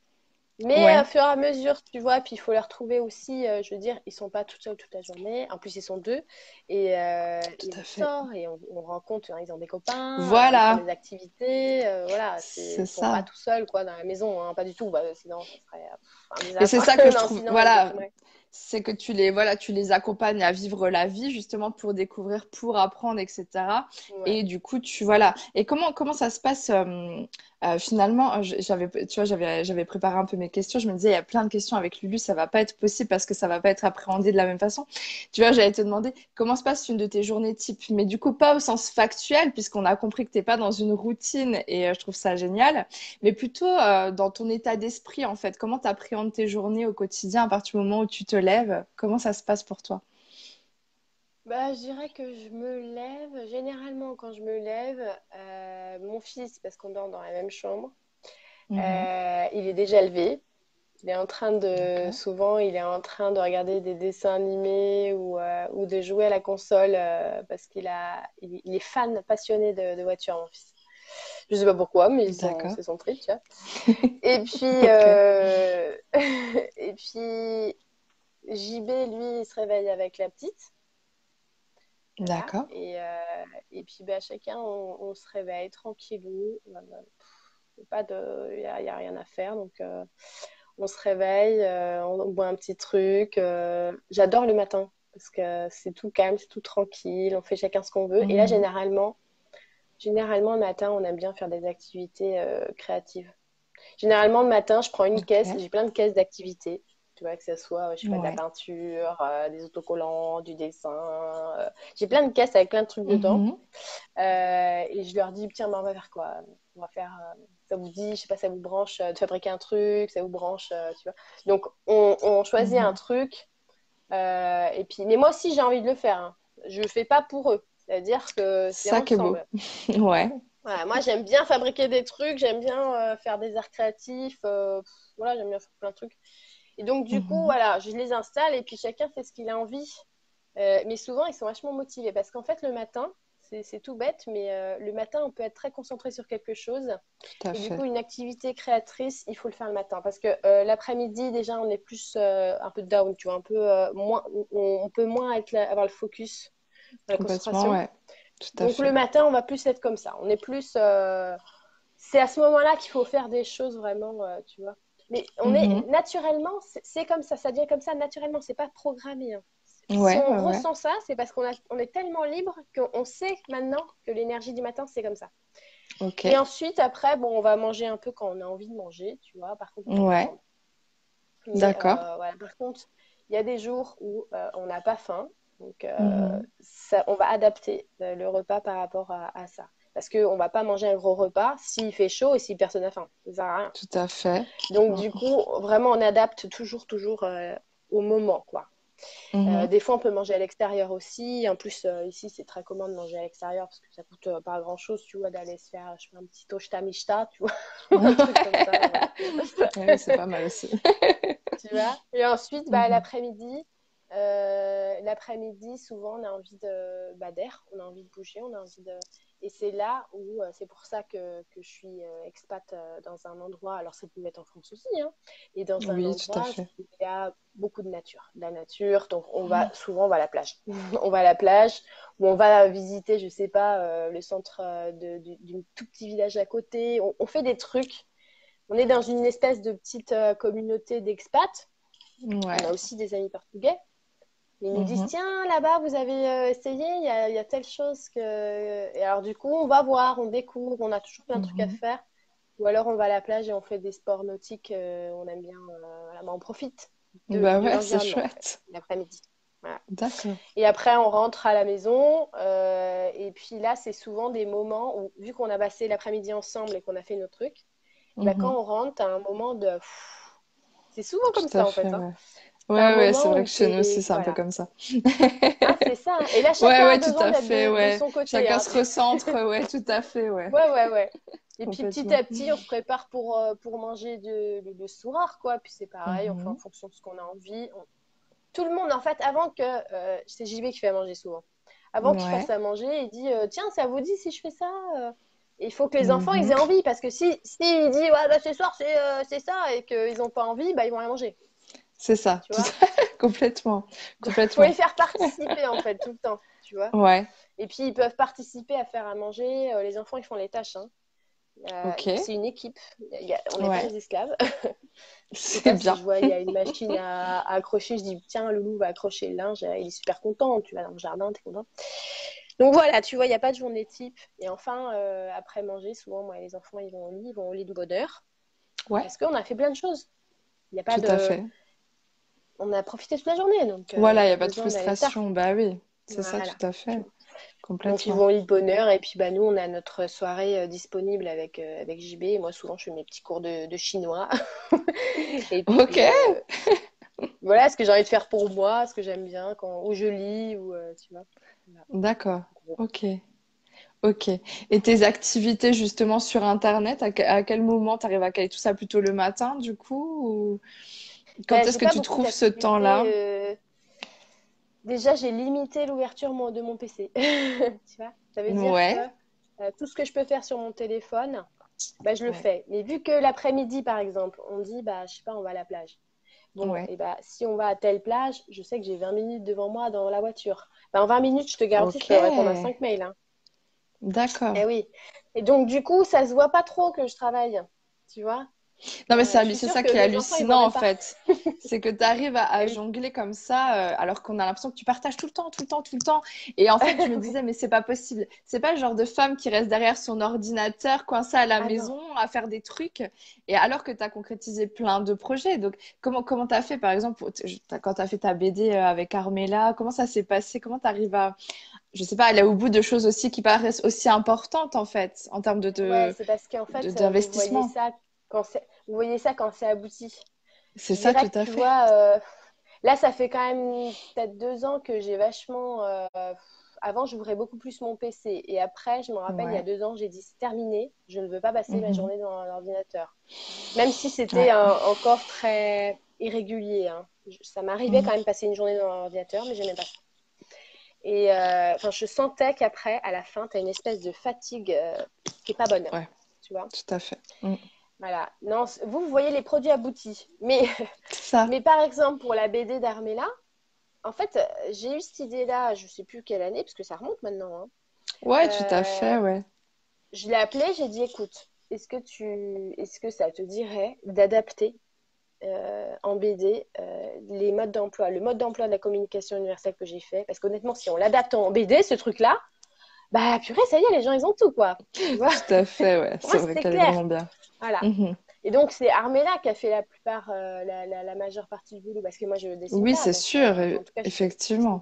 Mais à fur et à mesure, tu vois, puis il faut les retrouver aussi. Euh, je veux dire, ils sont pas tout seuls toute la journée. En plus, ils sont deux. Et euh, ils sortent et on, rencontre, hein, ils ont des copains. Voilà. Ils font des activités. Euh, voilà. Ils sont pas tout seuls, quoi, dans la maison. Hein, pas du tout. Bah, sinon, ça serait. et c'est ça que je <laughs> trouve. voilà c'est que tu les voilà tu les accompagnes à vivre la vie justement pour découvrir pour apprendre etc et du coup tu voilà. Et comment comment ça se passe euh, euh, finalement j'avais tu vois j'avais j'avais préparé un peu mes questions. Je me disais il y a plein de questions avec Lulu ça va pas être possible parce que ça va pas être appréhendé de la même façon. Tu vois j'allais te demander comment se passe une de tes journées type? Mais du coup pas au sens factuel puisqu'on a compris que t'es pas dans une routine et euh, je trouve ça génial mais plutôt dans ton état d'esprit en fait. Comment tu appréhendes tes journées au quotidien à partir du moment où tu te lèves Comment ça se passe pour toi? Bah, je dirais que je me lève, généralement quand je me lève, euh, mon fils, parce qu'on dort dans la même chambre, mhm. euh, il est déjà levé. Il est en train de, souvent, il est en train de regarder des dessins animés ou, euh, ou de jouer à la console parce qu'il a, il, est fan, passionné de, de voitures, mon fils. Je sais pas pourquoi, mais c'est son truc, tu vois. <laughs> et puis, <laughs> et puis, JB, lui, il se réveille avec la petite. D'accord. Et, euh, et, puis, bah, chacun, on, se réveille tranquillou. Il n'y a, a, rien à faire. Donc, euh, on se réveille, euh, on boit un petit truc. J'adore le matin parce que c'est tout calme, c'est tout tranquille. On fait chacun ce qu'on veut. Et là, mhm. généralement, généralement, le matin, on aime bien faire des activités créatives. Généralement, le matin, je prends une caisse, j'ai plein de caisses d'activités tu vois, que ce soit, je fais de la peinture, euh, des autocollants, du dessin. Euh, j'ai plein de caisses avec plein de trucs dedans. Mhm. Euh, et je leur dis, tiens, on va faire quoi? On va faire, ça vous dit, je sais pas, ça vous branche de fabriquer un truc, ça vous branche, tu vois. Donc, on, choisit mhm. un truc. et puis, mais moi aussi, j'ai envie de le faire. Hein. Je le fais pas pour eux. C'est-à-dire que c'est ça qui est beau. ouais. moi, j'aime bien fabriquer des trucs, j'aime bien faire des arts créatifs. voilà, j'aime bien faire plein de trucs. Et donc, du coup, mhm. voilà, je les installe et puis chacun fait ce qu'il a envie. Euh, mais souvent, ils sont vachement motivés parce qu'en fait, le matin, c'est tout bête, mais euh, le matin, on peut être très concentré sur quelque chose. et du coup, une activité créatrice, il faut le faire le matin. Parce que euh, l'après-midi, déjà, on est plus un peu down, tu vois, un peu moins, on, peut moins être avoir le focus, la concentration. Ouais. Tout à Donc, le matin, on va plus être comme ça. On est plus. c'est à ce moment-là qu'il faut faire des choses vraiment, tu vois. Mais on est mhm. naturellement, c'est comme ça, ça devient comme ça naturellement, c'est pas programmé. Hein. si on ressent ça, c'est parce qu'on on est tellement libre qu'on sait maintenant que l'énergie du matin, c'est comme ça. Et ensuite, après, bon, on va manger un peu quand on a envie de manger, tu vois. Par contre, ouais. D'accord. Euh, par contre, il y a des jours où euh, on n'a pas faim. Donc, euh, mhm. ça, on va adapter le repas par rapport à ça. Parce qu'on ne va pas manger un gros repas s'il fait chaud et si personne n'a faim. Ça sert à rien. Tout à fait. Donc, du coup, vraiment, on adapte toujours, toujours euh, au moment, quoi. Mhm. Euh, des fois, on peut manger à l'extérieur aussi. En plus, euh, ici, c'est très commun de manger à l'extérieur parce que ça coûte pas grand chose, tu vois, d'aller se faire je fais un petit toshta mishta, tu vois. <laughs> <laughs> c'est pas mal aussi. <laughs> tu vois. Et ensuite, bah, mhm. l'après-midi, l'après-midi, souvent, on a envie de bah, d'air, on a envie de bouger, on a envie de. Et c'est là où, euh, c'est pour ça que, que je suis euh, expat dans un endroit, alors ça peut être en France aussi, hein, et dans un endroit où il y a beaucoup de nature. De la nature, donc on va mmh. souvent on va à la plage. <laughs> on va à la plage, ou on va visiter, je sais pas, le centre d'un tout petit village à côté. On, on, fait des trucs. On est dans une espèce de petite communauté d'expats. On a aussi des amis portugais. Ils nous disent, mhm. tiens, là-bas, vous avez euh, essayé, il y a, y a, telle chose que... Et alors, du coup, on va voir, on découvre, on a toujours plein de trucs à mhm. faire. Ou alors, on va à la plage et on fait des sports nautiques, euh, on aime bien, euh, on profite. De, bah ouais, c'est chouette. L'après-midi. D'accord. Et après, on rentre à la maison. et puis là, c'est souvent des moments où, vu qu'on a passé l'après-midi ensemble et qu'on a fait nos trucs, bah, quand mhm. on rentre, à un moment de... C'est souvent comme ça, en fait. Hein. Ouais, ouais, c'est vrai que chez nous aussi, c'est un peu comme ça. Ah, c'est ça. Et là, <laughs> chacun ouais, ouais, a tout à fait, de, ouais. de son côté. Chacun hein. se recentre, ouais, <laughs> tout à fait, ouais. Ouais, ouais, ouais. Et puis petit à petit, on se prépare pour, euh, pour manger de, de, soir, quoi. Puis c'est pareil, on fait en mhm. fonction de ce qu'on a envie. Tout le monde, en fait, avant que. Euh, c'est JB qui fait à manger souvent. Avant qu'il fasse à manger, il dit euh, Tiens, ça vous dit si je fais ça il faut que les enfants ils mhm. aient envie parce que si, si il dit ouais bah ce soir c'est ça et qu'ils n'ont pas envie bah ils vont rien manger c'est ça, <laughs> complètement. Il faut les faire participer en fait tout le temps, tu vois. Ouais. Et puis ils peuvent participer à faire à manger. Euh, les enfants ils font les tâches. Hein. Euh, c'est une équipe. on n'est pas des esclaves. <laughs> C'est bien. je vois, il y a une machine à, accrocher. Je dis tiens, Loulou va accrocher le linge. Il est super content. Tu vas dans le jardin, t'es content. Donc voilà, tu vois, il n'y a pas de journée type. Et enfin, euh, après manger, souvent, moi, les enfants, ils vont au lit, ils vont au lit de bonheur. Ouais. Parce qu'on a fait plein de choses. Il n'y a pas Tout de. À fait on a profité toute la journée. Donc, euh, voilà, il n'y a pas de frustration. Bah oui, c'est ça, tout à fait. Complètement. Donc ils vont au bonheur et puis bah, nous on a notre soirée euh, disponible avec, euh, avec JB et moi souvent je fais mes petits cours de, chinois. <laughs> ok. voilà ce que j'ai envie de faire pour moi, ce que j'aime bien quand ou je lis ou tu vois. D'accord. Ok. Ok. Et tes activités justement sur Internet, à, quel moment tu arrives à caler tout ça? Plutôt le matin du coup ou... Quand est-ce que tu trouves ce temps-là euh, Déjà, j'ai limité l'ouverture de mon PC. <laughs> tu vois Ça veut dire que euh, tout ce que je peux faire sur mon téléphone, bah, je le fais. Mais vu que l'après-midi, par exemple, on dit, bah, je sais pas, on va à la plage. Bon, et bah, si on va à telle plage, je sais que j'ai 20 minutes devant moi dans la voiture. Bah, en 20 minutes, je te garantis que je peux répondre à 5 mails. Hein. D'accord. Et eh oui. Et donc, du coup, ça se voit pas trop que je travaille. Tu vois non, mais c'est ça qui est hallucinant en fait. <laughs> c'est que tu arrives à, jongler comme ça, euh, alors qu'on a l'impression que tu partages tout le temps, tout le temps, tout le temps. Et en fait, je me disais, mais c'est pas possible. C'est pas le genre de femme qui reste derrière son ordinateur, coincée à la ah maison, à faire des trucs. Et alors que tu as concrétisé plein de projets. Donc, comment comment tu as fait, par exemple, quand tu as fait ta BD euh, avec Armella, comment ça s'est passé? Comment tu arrives à, je sais pas, aller au bout de choses aussi qui paraissent aussi importantes en fait, en termes de, de c'est parce qu'en fait, d'investissement. ça vous voyez ça quand c'est abouti. C'est ça, tout à fait. Vois, euh, là, ça fait quand même peut-être deux ans que j'ai vachement. Euh, avant, j'ouvrais beaucoup plus mon PC. Et après, je me rappelle, il y a deux ans, j'ai dit c'est terminé. Je ne veux pas passer ma mhm. journée dans l'ordinateur. Même si c'était encore très irrégulier. Hein. Ça m'arrivait mhm. quand même passer une journée dans l'ordinateur, mais je n'aimais pas ça. Et euh, je sentais qu'après, à la fin, tu as une espèce de fatigue qui n'est pas bonne. Tu vois Tout à fait. Mm. Voilà. Non, vous, vous voyez les produits aboutis. Mais, Ça. mais par exemple, pour la BD d'Armella, en fait, j'ai eu cette idée-là, je ne sais plus quelle année, parce que ça remonte maintenant. Hein. Ouais, tout à fait, ouais. Euh, je l'ai appelé, j'ai dit, écoute, est-ce que, tu... est-ce que ça te dirait d'adapter euh, en BD euh, les modes d'emploi, le mode d'emploi de la communication universelle que j'ai fait? Parce qu'honnêtement, si on l'adapte en BD, ce truc-là, bah purée, ça y est, les gens, ils ont tout, quoi. tout à fait, ouais. c'est vrai qu'elle est vraiment bien. Voilà. Mhm. Et donc, c'est Armella qui a fait la plupart, euh, la, la, majeure partie du boulot, parce que moi, je dessine Oui, c'est sûr, effectivement.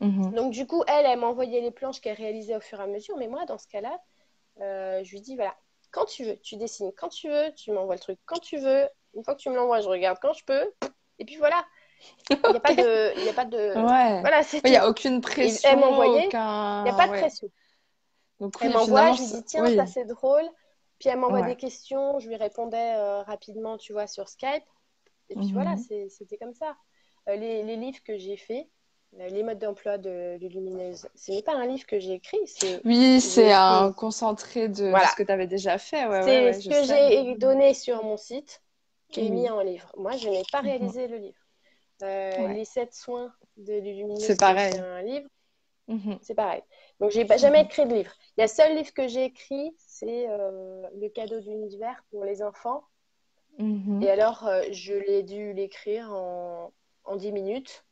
Mhm. Donc, du coup, elle, elle m'a envoyé les planches qu'elle réalisait au fur et à mesure. Mais moi, dans ce cas-là, euh, je lui dis, voilà, quand tu veux, tu dessines quand tu veux, tu m'envoies le truc quand tu veux. Une fois que tu me l'envoies, je regarde quand je peux. Et puis voilà. Il n'y a pas de. <laughs> Y a pas de... Ouais. Voilà, Il n'y a aucune pression. elle aucun... Il n'y a pas de pression. Donc, elle m'envoie, je lui dis, tiens, ça c'est drôle. Puis elle m'envoie des questions, je lui répondais euh, rapidement, tu vois, sur Skype. Et puis voilà, mhm. c'était comme ça. euh, les, les livres que j'ai faits, euh, les modes d'emploi de, de Lumineuse, ce n'est pas un livre que j'ai écrit. Oui, c'est un concentré de Voilà. ce que tu avais déjà fait. Ouais, C'est ouais, ce que j'ai donné sur mon site, qui est mis en livre. Moi, je n'ai pas Mhm. réalisé le livre. Les sept soins de Lumineuse, C'est pareil. c'est un livre. Mhm. C'est pareil. Donc, j'ai pas jamais écrit de livre. Il y a le seul livre que j'ai écrit, c'est euh, Le cadeau de l'univers pour les enfants. Mhm. Et alors, euh, je l'ai dû l'écrire en, en 10 minutes.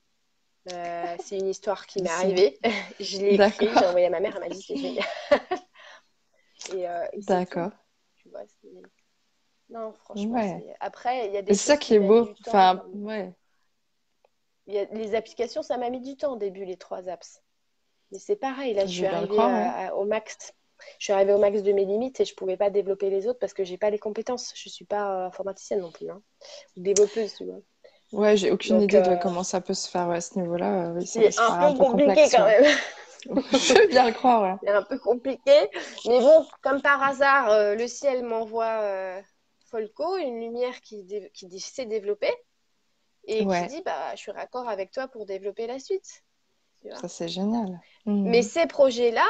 Euh, c'est une histoire qui m'est arrivée. <laughs> je l'ai écrit, j'ai envoyé à ma mère, elle m'a dit c'est génial. <laughs> et, euh, D'accord. tu vois, non, franchement, Ouais. c'est- après, il y a des c'est ça qui est beau. temps, Enfin, comme- ouais. il y a- les applications, ça m'a mis du temps au début, les trois apps. Mais c'est pareil, là, je Je suis arrivée croire, à- à- au max. Je suis arrivée au max de mes limites et je pouvais pas développer les autres parce que j'ai pas les compétences. Je suis pas euh, informaticienne non plus, hein. Ou développeuse, tu vois. Ouais, j'ai aucune Donc, idée de euh, comment ça peut se faire ouais, à ce niveau-là. euh, oui, C'est un peu compliqué complexe, quand ouais. même. <laughs> Je veux bien le croire, ouais. C'est un peu compliqué. Mais bon, comme par hasard, euh, le ciel m'envoie euh, Folco, une lumière qui, dé- qui s'est développée et qui dit bah, Je suis raccord avec toi pour développer la suite. Tu vois. Ça, c'est génial. Mhm. Mais ces projets-là,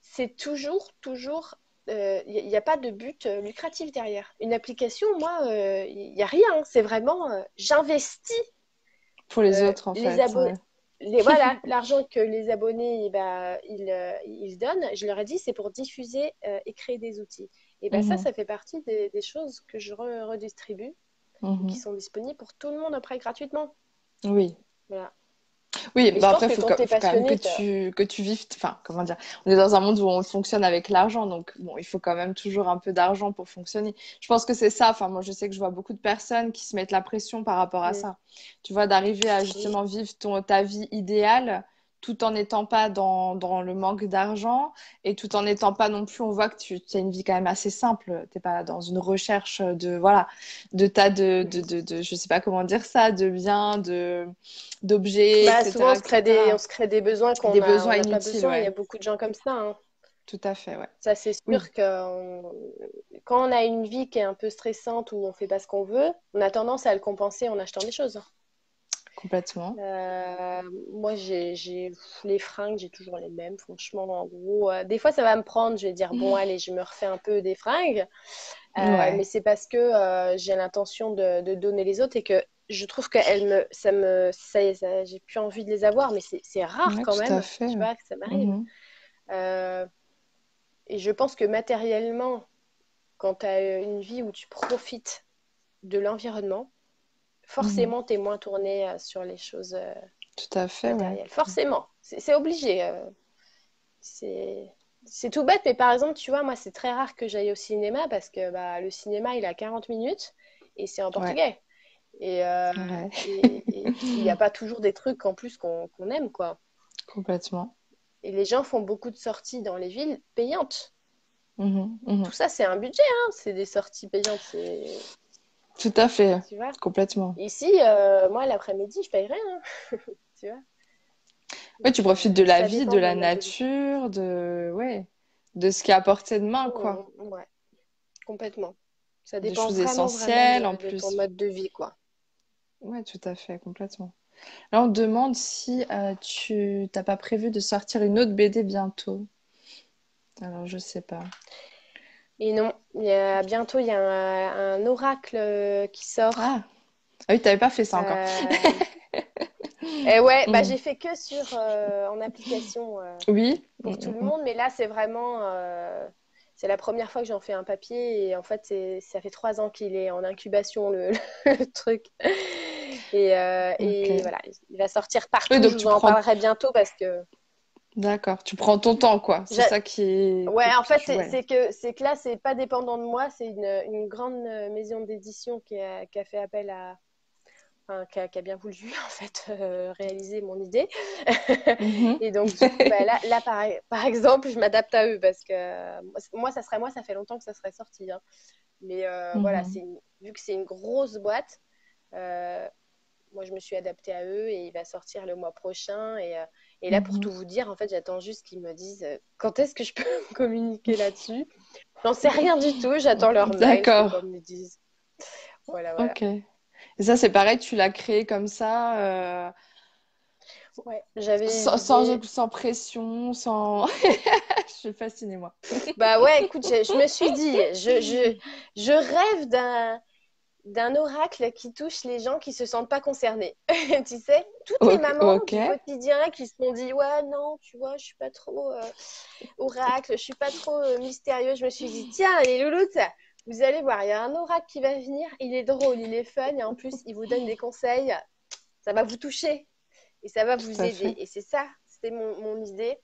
c'est toujours, toujours. Il n'y a, pas de but euh, lucratif derrière. Une application, moi, il n'y a rien. C'est vraiment euh, j'investis Pour les euh, autres, en les fait. ouais. les, voilà, <laughs> l'argent que les abonnés eh ben, ils, euh, ils donnent, je leur ai dit, c'est pour diffuser euh, et créer des outils. Et ben ça, Mhm. ça fait partie des, des choses que je re- redistribue, Mhm. qui sont disponibles pour tout le monde après gratuitement. Oui. Voilà. Oui, bah après, que il faut, quand quand- t'es faut quand même que tu, que tu vives. Enfin, comment dire? On est dans un monde où on fonctionne avec l'argent, donc bon, il faut quand même toujours un peu d'argent pour fonctionner. Je pense que c'est ça. Enfin, moi, je sais que je vois beaucoup de personnes qui se mettent la pression par rapport à ça. Tu vois, d'arriver à justement vivre ton, ta vie idéale tout en n'étant pas dans, dans le manque d'argent et tout en n'étant pas non plus, on voit que tu, tu as une vie quand même assez simple. T'es pas dans une recherche de, voilà, de tas de, de, de, de- je sais pas comment dire ça, de biens, de, d'objets, Bah, souvent, on se, crée des, on se crée des besoins qu'on Des a, besoins on n'a pas besoin. Il y a beaucoup de gens comme ça. hein. Tout à fait, ouais. Ça, c'est sûr Oui. que on- quand on a une vie qui est un peu stressante ou on fait pas ce qu'on veut, on a tendance à le compenser en achetant des choses. Complètement. Euh, moi, j'ai, les fringues, j'ai toujours les mêmes, franchement. En gros, euh, des fois, ça va me prendre. Je vais dire, bon, <laughs> allez, je me refais un peu des fringues. Euh, Ouais. mais c'est parce que j'ai l'intention de, de donner les autres et que je trouve que elles me, ça me, ça, ça- j'ai plus envie de les avoir, mais c'est, rare Ouais, quand tout à même, fait, tu vois, que ça m'arrive. Mhm. Et je pense que matériellement, quand tu as une vie où tu profites de l'environnement, forcément, tu es moins tourné euh, sur les choses euh, Tout à fait, ouais. matérielles. Forcément, c'est obligé. euh. C'est c'est tout bête, mais par exemple, tu vois, moi, c'est très rare que j'aille au cinéma parce que bah, le cinéma, il a 40 minutes et c'est en portugais. Et Ouais. et- et <laughs> il n'y a pas toujours des trucs en plus qu'on aime, quoi. Complètement. Et les gens font beaucoup de sorties dans les villes payantes. Mhm, mhm. Tout ça, c'est un budget, hein. C'est des sorties payantes. Tout à fait, Tu vois? complètement. Ici, euh, moi, l'après-midi, je paye rien. <laughs> Tu vois? Ouais, tu profites de la Ça vie, de de la de nature, de ouais, de ce qui est à portée de main, quoi. Mmh, ouais, complètement. Ça Des dépend choses vraiment, essentielles, vraiment en de, de plus. ton mode de vie, quoi. Ouais, tout à fait, complètement. Là, on te demande si euh, tu t'as pas prévu de sortir une autre BD bientôt. Alors, je sais pas. Et non, il y a, bientôt, il y a un, un oracle euh, qui sort. Ah, ah oui, t'avais pas fait ça encore. Euh, <laughs> Et ouais, bah, j'ai fait que sur euh, en application euh, Oui. pour tout le monde, mais là, c'est vraiment. euh, c'est la première fois que j'en fais un papier et en fait, c'est- ça fait trois ans qu'il est en incubation, le, <laughs> le truc. Et, voilà, il va sortir partout. Oui, donc Je vous en prends- parlerai bientôt parce que. D'accord, tu prends ton temps, quoi. C'est ça qui est. Ouais, en fait, c'est ouais. que, c'est que là, c'est pas dépendant de moi. C'est une, une grande euh, maison d'édition qui a, qui a fait appel à. Enfin, qui a, qui a bien voulu, <laughs> en fait, euh, réaliser mon idée. <laughs> Mhm. Et donc, du coup, bah, là, là par, par exemple, je m'adapte à eux parce que moi, ça serait moi, ça fait longtemps que ça serait sorti. hein. Mais euh, Mhm. voilà, c'est une- vu que c'est une grosse boîte, euh, moi, je me suis adaptée à eux et il va sortir le mois prochain. Et, et là, pour Mhm. tout vous dire, en fait, j'attends juste qu'ils me disent euh, quand est-ce que je peux me <laughs> communiquer là-dessus? J'en sais rien du tout, j'attends leur mail, D'accord. me disent. Voilà, voilà. Ok. Et ça, c'est pareil, tu l'as créé comme ça, euh, Ouais, j'avais sans, l'idée. sans, sans pression, sans... <laughs> Je suis fascinée, moi. Bah ouais, écoute, je, je me suis dit, je, je, je rêve d'un d'un oracle qui touche les gens qui se sentent pas concernés. <laughs> Tu sais, toutes les mamans ok. du quotidien qui se sont dit, ouais, non, tu vois, je suis pas trop euh, oracle, je suis pas trop euh, mystérieux. Je me suis dit, tiens, les louloutes, vous allez voir, il y a un oracle qui va venir, il est drôle, il est fun, et en plus, il vous donne des conseils, ça va vous toucher et ça va vous aider. fait. Et c'est ça, c'était mon, mon idée.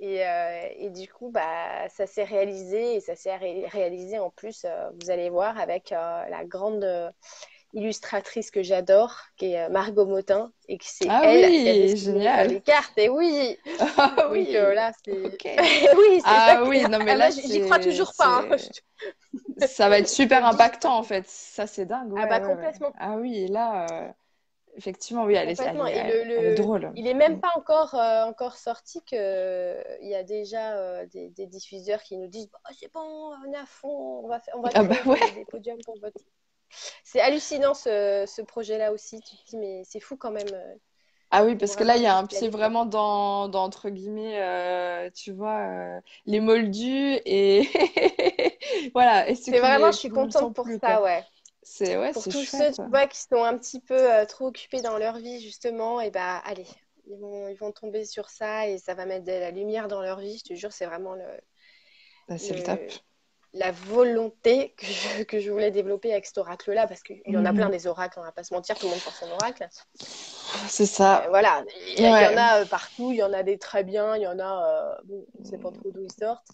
Et, euh, et du coup, bah, ça s'est réalisé et ça s'est ré- réalisé en plus, euh, vous allez voir, avec euh, la grande illustratrice que j'adore, qui est Margot Motin, et que c'est Ah elle qui a dessiné les cartes. Et oui, Ah donc oui, là, c'est... <laughs> oui, ça. Ah qui- oui, non mais Ah, là, j'y j'y crois toujours pas. hein. ça va être super impactant en fait. Ça, c'est dingue. Ah bah ouais, ouais. complètement. Ah oui, et là, effectivement, oui, elle est, elle le, elle est drôle. il est même Mm. pas encore, euh, encore sorti que il y a déjà euh, des, des diffuseurs qui nous disent bah, c'est bon, on est à fond, on va, faire- on va Ah bah ouais. des, podiums pour votre. C'est hallucinant ce, ce projet-là aussi. Tu te dis mais c'est fou quand même. euh, Ah oui, parce que là, il y a un qu'il pied vraiment dans, dans entre guillemets, euh, tu vois, euh, les moldus et <laughs> voilà, et C'est vraiment, je suis contente pour ça, ouais. C'est, ouais, Pour tous ceux, tu vois, qui sont un petit peu euh, trop occupés dans leur vie, justement, et bah allez, ils vont, ils vont tomber sur ça et ça va mettre de la lumière dans leur vie. Je te jure, c'est vraiment le, Bah, c'est le top. le- la volonté que je, que je voulais développer avec cet oracle-là, parce qu'il y en a plein Mhm. des oracles, on va pas se mentir, tout le monde pense son oracle. C'est Euh, ça. voilà, il y, en a euh, partout, il y en a des très bien, il y en a, euh, bon, on sait pas trop d'où ils sortent,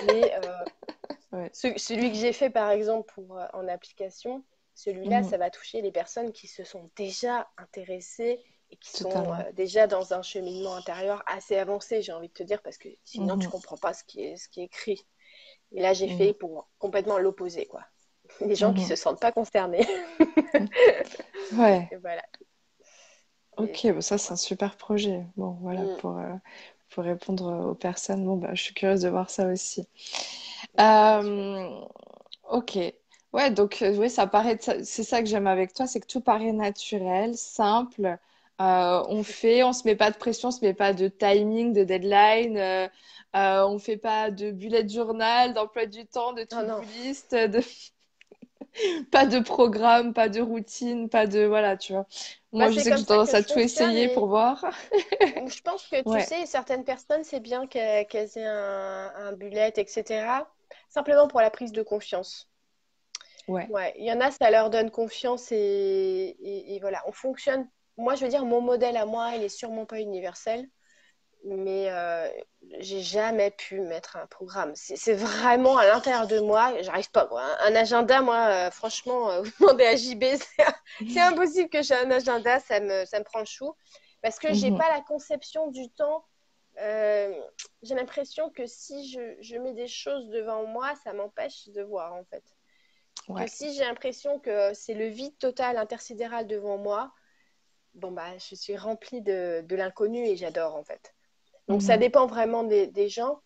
mais euh, <laughs> Ouais. ce- celui que j'ai fait par exemple pour, euh, en application, celui-là, Mhm. ça va toucher les personnes qui se sont déjà intéressées et qui sont euh, déjà dans un cheminement intérieur assez avancé, j'ai envie de te dire, parce que sinon tu Mhm. comprends pas ce qui est, ce qui est écrit. Et là, j'ai Mhm. fait pour complètement l'opposé, quoi. <laughs> Les gens qui Mhm. se sentent pas concernés. <laughs> Ouais. Et voilà. Ok, bah ça, c'est un super projet. Bon, voilà, Mm. pour, euh, pour répondre aux personnes. Bon, bah, je suis curieuse de voir ça aussi. Euh, ok. Ouais, donc, euh, oui, ça paraît, ça- c'est ça que j'aime avec toi, c'est que tout paraît naturel, simple. Euh, on fait, on se met pas de pression, on se met pas de timing, de deadline. euh, euh, on fait pas de bullet journal, d'emploi du temps, de Oh to-do list, de <laughs> pas de programme, pas de routine, pas de, voilà, tu vois. Bah, Moi, je c'est sais que j'ai tendance que à je tout essayer pour voir. <laughs> je pense que, tu Ouais, sais, certaines personnes, c'est bien qu'elles aient un, un bullet, etc. Simplement pour la prise de confiance. ouais. Ouais, il y en a, ça leur donne confiance et, et- et voilà, on fonctionne. Moi, je veux dire, mon modèle à moi, il est sûrement pas universel, mais euh, j'ai jamais pu mettre un programme. C'est vraiment à l'intérieur de moi, j'arrive pas. Un, agenda, moi, euh, franchement, euh, <laughs> vous demandez à JB, c'est impossible que j'ai un agenda, ça me, ça me prend le chou, parce que j'ai Mhm. pas la conception du temps. Euh, j'ai l'impression que si je, je mets des choses devant moi, ça m'empêche de voir, en fait que si j'ai l'impression que c'est le vide total intersidéral devant moi, bon bah je suis remplie de, de l'inconnu et j'adore en fait. Donc ça Mhm. dépend vraiment des, des gens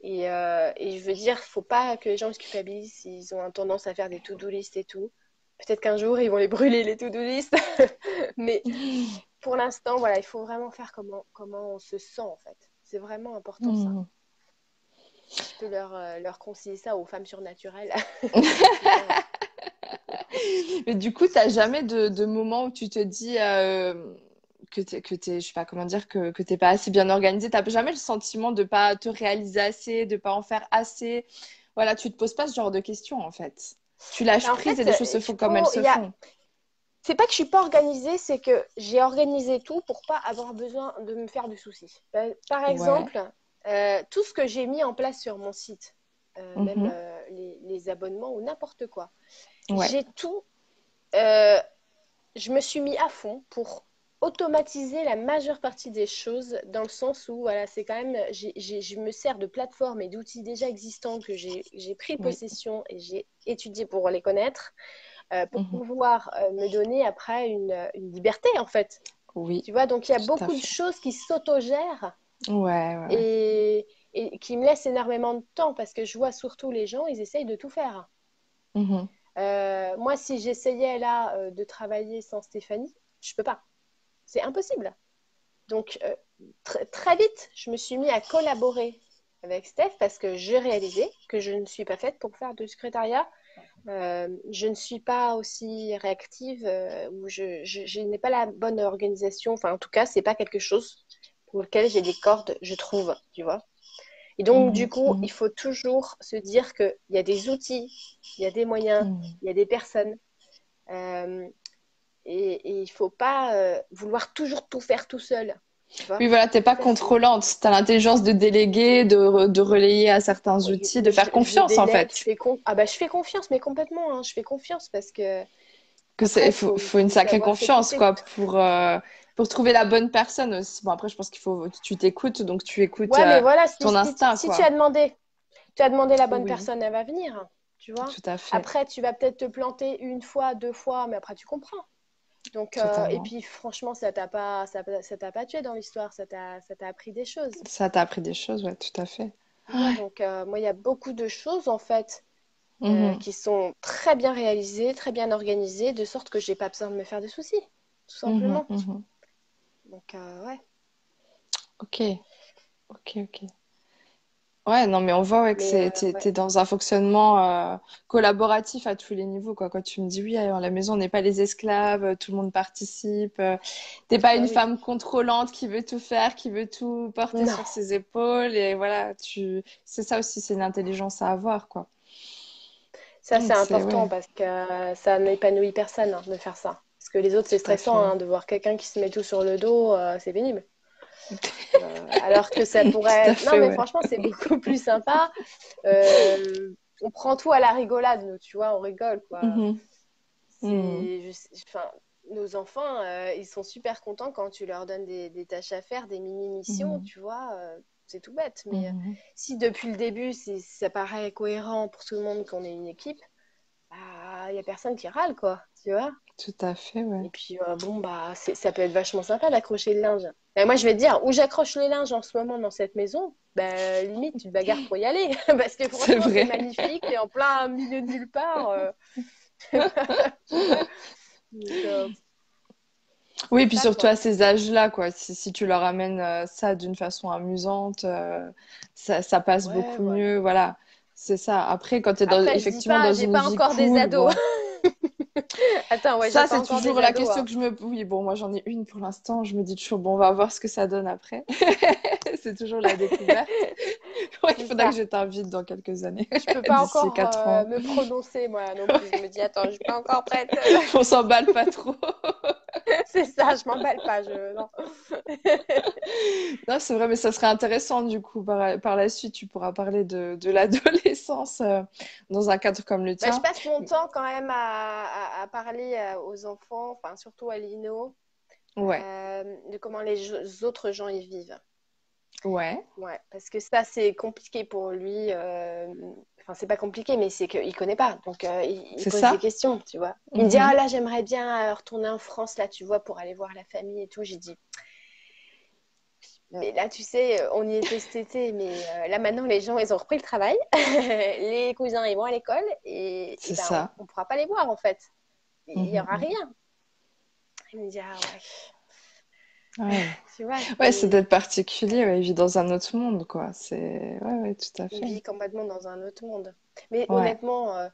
et, euh, et je veux dire, faut pas que les gens se culpabilisent s'ils ont tendance à faire des to-do list et tout. Peut-être qu'un jour ils vont les <laughs> brûler les to-do list, <laughs> mais pour l'instant voilà, il faut vraiment faire comment comment on se sent en fait. C'est vraiment important ça. Mhm. Je peux leur, euh, leur conseiller ça aux femmes surnaturelles. <laughs> Mais du coup, t'as jamais de, de moment où tu te dis euh, que t'es, que t'es, je sais pas comment dire, que, que t'es pas assez bien organisé. T'as jamais le sentiment de pas te réaliser assez, de pas en faire assez? Voilà, tu te poses pas ce genre de questions en fait. Tu lâches prise et les choses se font comme elles se a, font. C'est pas que je suis pas organisée, c'est que j'ai organisé tout pour pas avoir besoin de me faire de soucis. Ben, Par Ouais. exemple, euh, tout ce que j'ai mis en place sur mon site, euh, même Mhm. euh, les, les abonnements ou n'importe quoi, Ouais. j'ai tout. je me suis mis à fond pour automatiser la majeure partie des choses, dans le sens où voilà, c'est quand même, je me sers de plateformes et d'outils déjà existants que j'ai j'ai pris Oui. possession et j'ai étudié pour les connaître euh, pour Mhm. pouvoir euh, me donner après une, une liberté, en fait. Oui, Tu vois, donc il y a tout beaucoup de choses qui s'autogèrent Ouais, ouais, ouais. et, et qui me laissent énormément de temps parce que je vois surtout les gens, ils essayent de tout faire. Mhm. Euh, moi, si j'essayais là de travailler sans Stéphanie, je peux pas. C'est impossible. Donc, euh, très vite, je me suis mis à collaborer avec Steph parce que j'ai réalisé que je ne suis pas faite pour faire de secrétariat. je ne suis pas aussi réactive ou je, je n'ai pas la bonne organisation. Enfin, en tout cas, c'est pas quelque chose pour lequel j'ai des cordes, je trouve, tu vois. Et donc, du mhm, coup, mhm. il faut toujours se dire qu'il y a des outils, il y a des moyens, mhm. il y a des personnes. Euh, et, il ne faut pas euh, vouloir toujours tout faire tout seul. Oui, voilà, tu n'es pas contrôlante. Tu as l'intelligence de déléguer, de, de, relayer à certains outils, de faire confiance, en fait. Je fais, ah bah, je fais confiance, mais complètement. Hein. je fais confiance parce que. Il faut, faut, une sacrée confiance, quoi, pour. Euh, pour trouver la bonne personne aussi. Bon, après, je pense qu'il faut tu t'écoutes, donc tu écoutes ouais, mais voilà, ton instinct. Si, tu as demandé, tu as demandé la bonne personne, elle va venir. Tu vois Tout à fait. Après, tu vas peut-être te planter une fois, deux fois, mais après, tu comprends. Donc, euh, et puis, franchement, ça t'a pas, ça, t'a pas tué dans l'histoire, ça t'a, ça t'a appris des choses. Ça t'a appris des choses, ouais, tout à fait. Donc, euh, moi, il y a beaucoup de choses, en fait, euh, mhm. qui sont très bien réalisées, très bien organisées, de sorte que j'ai pas besoin de me faire de soucis, tout simplement. Mhm, mhm. Donc, ouais. Ok. Ok, ok. Ouais, non, mais on voit que c'est, euh, t'es, dans un fonctionnement euh, collaboratif à tous les niveaux, quoi. Quand tu me dis, oui, alors, la maison, on n'est pas les esclaves, tout le monde participe. t'es pas une femme contrôlante qui veut tout faire, qui veut tout porter sur ses épaules. Et voilà, tu... c'est ça aussi, c'est une intelligence à avoir, quoi. Ça, c'est important parce que ça n'épanouit personne hein, de faire ça. Parce que les autres, c'est stressant hein, de voir quelqu'un qui se met tout sur le dos, euh, c'est pénible. Euh, alors que ça <laughs> pourrait. non, mais franchement, c'est beaucoup plus sympa. Euh, on prend tout à la rigolade, nous, tu vois, on rigole, quoi. Mhm. Mhm. Enfin, nos enfants, ils sont super contents quand tu leur donnes des, tâches à faire, des mini-missions, mhm. tu vois. c'est tout bête. Mais si depuis le début, ça paraît cohérent pour tout le monde qu'on est une équipe, il bah, n'y a personne qui râle, quoi, tu vois. Tout à fait, ouais. Et puis, euh, bon, bah, ça peut être vachement sympa d'accrocher le linge. Et moi, je vais te dire, où j'accroche le linge en ce moment dans cette maison, bah, limite, tu te bagarres pour y aller. <laughs> Parce que franchement, c'est magnifique, et en plein milieu de nulle part. Euh. <laughs> Euh, oui, et puis surtout à ces âges-là, quoi. Si, si, tu leur amènes ça d'une façon amusante, ça, ça, passe beaucoup mieux. Voilà, c'est ça. Après, quand tu es dans, effectivement dans une pas encore des ados. <laughs> <laughs> Attends, ouais, ça, c'est toujours la question hein. que je me. Oui, bon, moi j'en ai une pour l'instant. Je me dis toujours, bon, on va voir ce que ça donne après. <laughs> <laughs> c'est toujours la découverte. <laughs> il faudra que je t'invite dans quelques années. Je peux pas <laughs> encore euh, me prononcer, moi non plus. Je me dis, attends, je suis pas encore prête. on s'emballe pas trop. c'est ça, je m'emballe pas. Je... Non, non c'est vrai, mais ça serait intéressant du coup. Par, par la suite, tu pourras parler de, de l'adolescence euh, dans un cadre comme le bah, tien. je passe mon temps quand même à, à, parler euh, aux enfants, enfin surtout à Lino, ouais. de comment les autres gens y vivent. Ouais. Ouais, parce que ça, c'est compliqué pour lui. Euh... Enfin, c'est pas compliqué, mais c'est qu'il connaît pas. Donc, euh, il, pose des questions, tu vois. Il me dit, mhm. ah là, j'aimerais bien euh, retourner en France, là, tu vois, pour aller voir la famille et tout. J'ai dit, mais là, tu sais, on y était cet été, mais euh, là, maintenant, les gens, ils ont repris le travail. <laughs> les cousins, ils vont à l'école et, ben, ça. on ne pourra pas les voir, en fait. Il n'y aura mhm. rien. Il me dit, ah ouais. Ouais, ouais c'est d'être particulier, ouais, il vit dans un autre monde, quoi. C'est ouais, ouais, tout à fait. Il vit complètement dans un autre monde. Mais honnêtement, euh,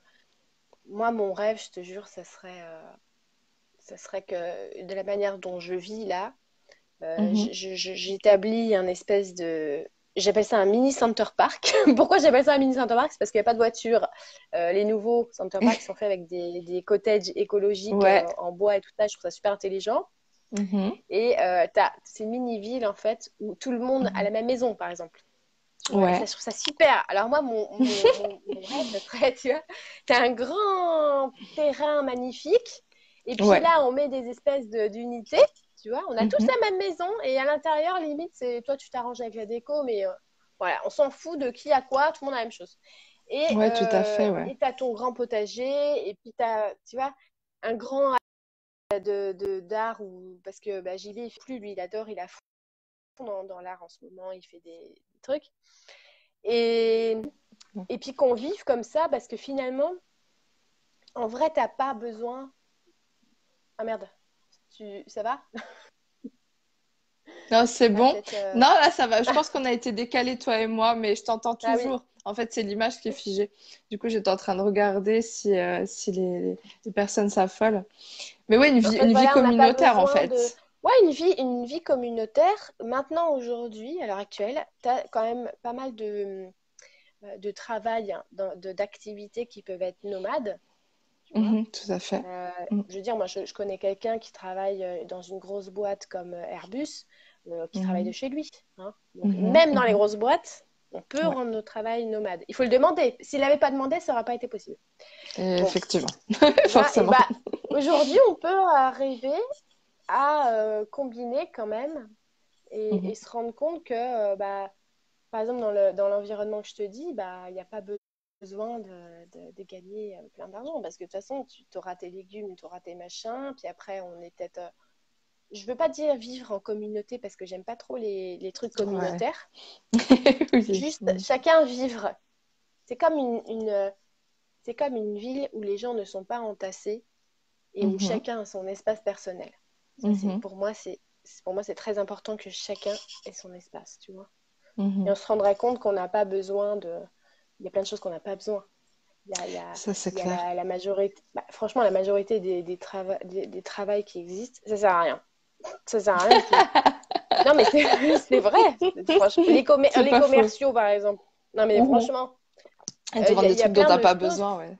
moi, mon rêve, je te jure, ça serait, euh, ça serait que de la manière dont je vis là, euh, mhm. j'établis un espèce de. J'appelle ça un mini center park. <laughs> Pourquoi j'appelle ça un mini center park? C'est parce qu'il n'y a pas de voiture. les nouveaux center parks <laughs> sont faits avec des, des cottages écologiques en bois et tout ça. Je trouve ça super intelligent. Mhm. Et euh, tu as ces mini-villes, en fait, où tout le monde a la même maison, par exemple. Ouais. Ça, je trouve ça super. Alors moi, mon, mon, <laughs> rêve tu vois, tu as un grand terrain magnifique. Et puis là, on met des espèces d'unités, tu vois. On a tous mhm. la même maison. Et à l'intérieur, limite, c'est toi, tu t'arranges avec la déco. Mais euh, voilà, on s'en fout de qui a quoi. Tout le monde a la même chose. Et, ouais, tout à fait, ouais. Et tu as ton grand potager. Et puis, tu as, tu vois, un grand de d'art ou parce que bah, JB il fait plus lui il adore il a fond dans, dans l'art en ce moment il fait des, trucs et et puis qu'on vive comme ça parce que finalement en vrai, t'as pas besoin. Ah merde, tu... ça va? Non, c'est bon. euh, Non, là, ça va. Je <laughs> pense qu'on a été décalés, toi et moi, mais je t'entends Ah oui. En fait, c'est l'image qui est figée. Du coup, j'étais en train de regarder si, euh, si les, les personnes s'affolent. Mais oui, une En vie, fait, une voilà, communautaire, en fait. de- Ouais, une vie, une vie communautaire. Maintenant, aujourd'hui, à l'heure actuelle, tu as quand même pas mal de, euh, de travail, hein, d'activités qui peuvent être nomades. Mhm, tout à fait. Euh, Mm. je veux dire, moi, je, je connais quelqu'un qui travaille dans une grosse boîte comme Airbus, euh, qui travaille Mhm. de chez lui. hein. Donc, Mhm, même dans les grosses boîtes, on peut Ouais. rendre notre travail nomade. Il faut le demander. S'il n'avait pas demandé, ça n'aurait pas été possible. Bon. Effectivement. <laughs> Et Forcément. bah, aujourd'hui, on peut arriver à euh, combiner quand même et, Mhm. et se rendre compte que, euh, bah, par exemple, dans le, dans l'environnement que je te dis, bah, il n'y a pas be- besoin de, de- de gagner euh, plein d'argent parce que de toute façon, tu auras tes légumes, tu auras tes machins, puis après, on est peut-être. Je veux pas dire vivre en communauté parce que j'aime pas trop les, les trucs Ouais. communautaires. <laughs> Oui. Juste chacun vivre. C'est comme une, une, c'est comme une ville où les gens ne sont pas entassés et où Mhm. chacun a son espace personnel. Mhm. pour moi, c'est pour moi, c'est très important que chacun ait son espace, tu vois. Mhm. Et on se rendrait compte qu'on n'a pas besoin de. Il y a plein de choses qu'on n'a pas besoin. Il y a, il y a- Ça, c'est il y a clair. la, la majorité. bah, franchement, la majorité des, des, trava- des, des travails qui existent, ça sert à rien. Ça sert à rien. non, mais c'est <laughs> vrai. Franchement, les, C'est les faux. commerciaux, par exemple. Non, mais Mhm. franchement. Et Euh, te a- des trucs dont t'as pas choses. besoin, ouais.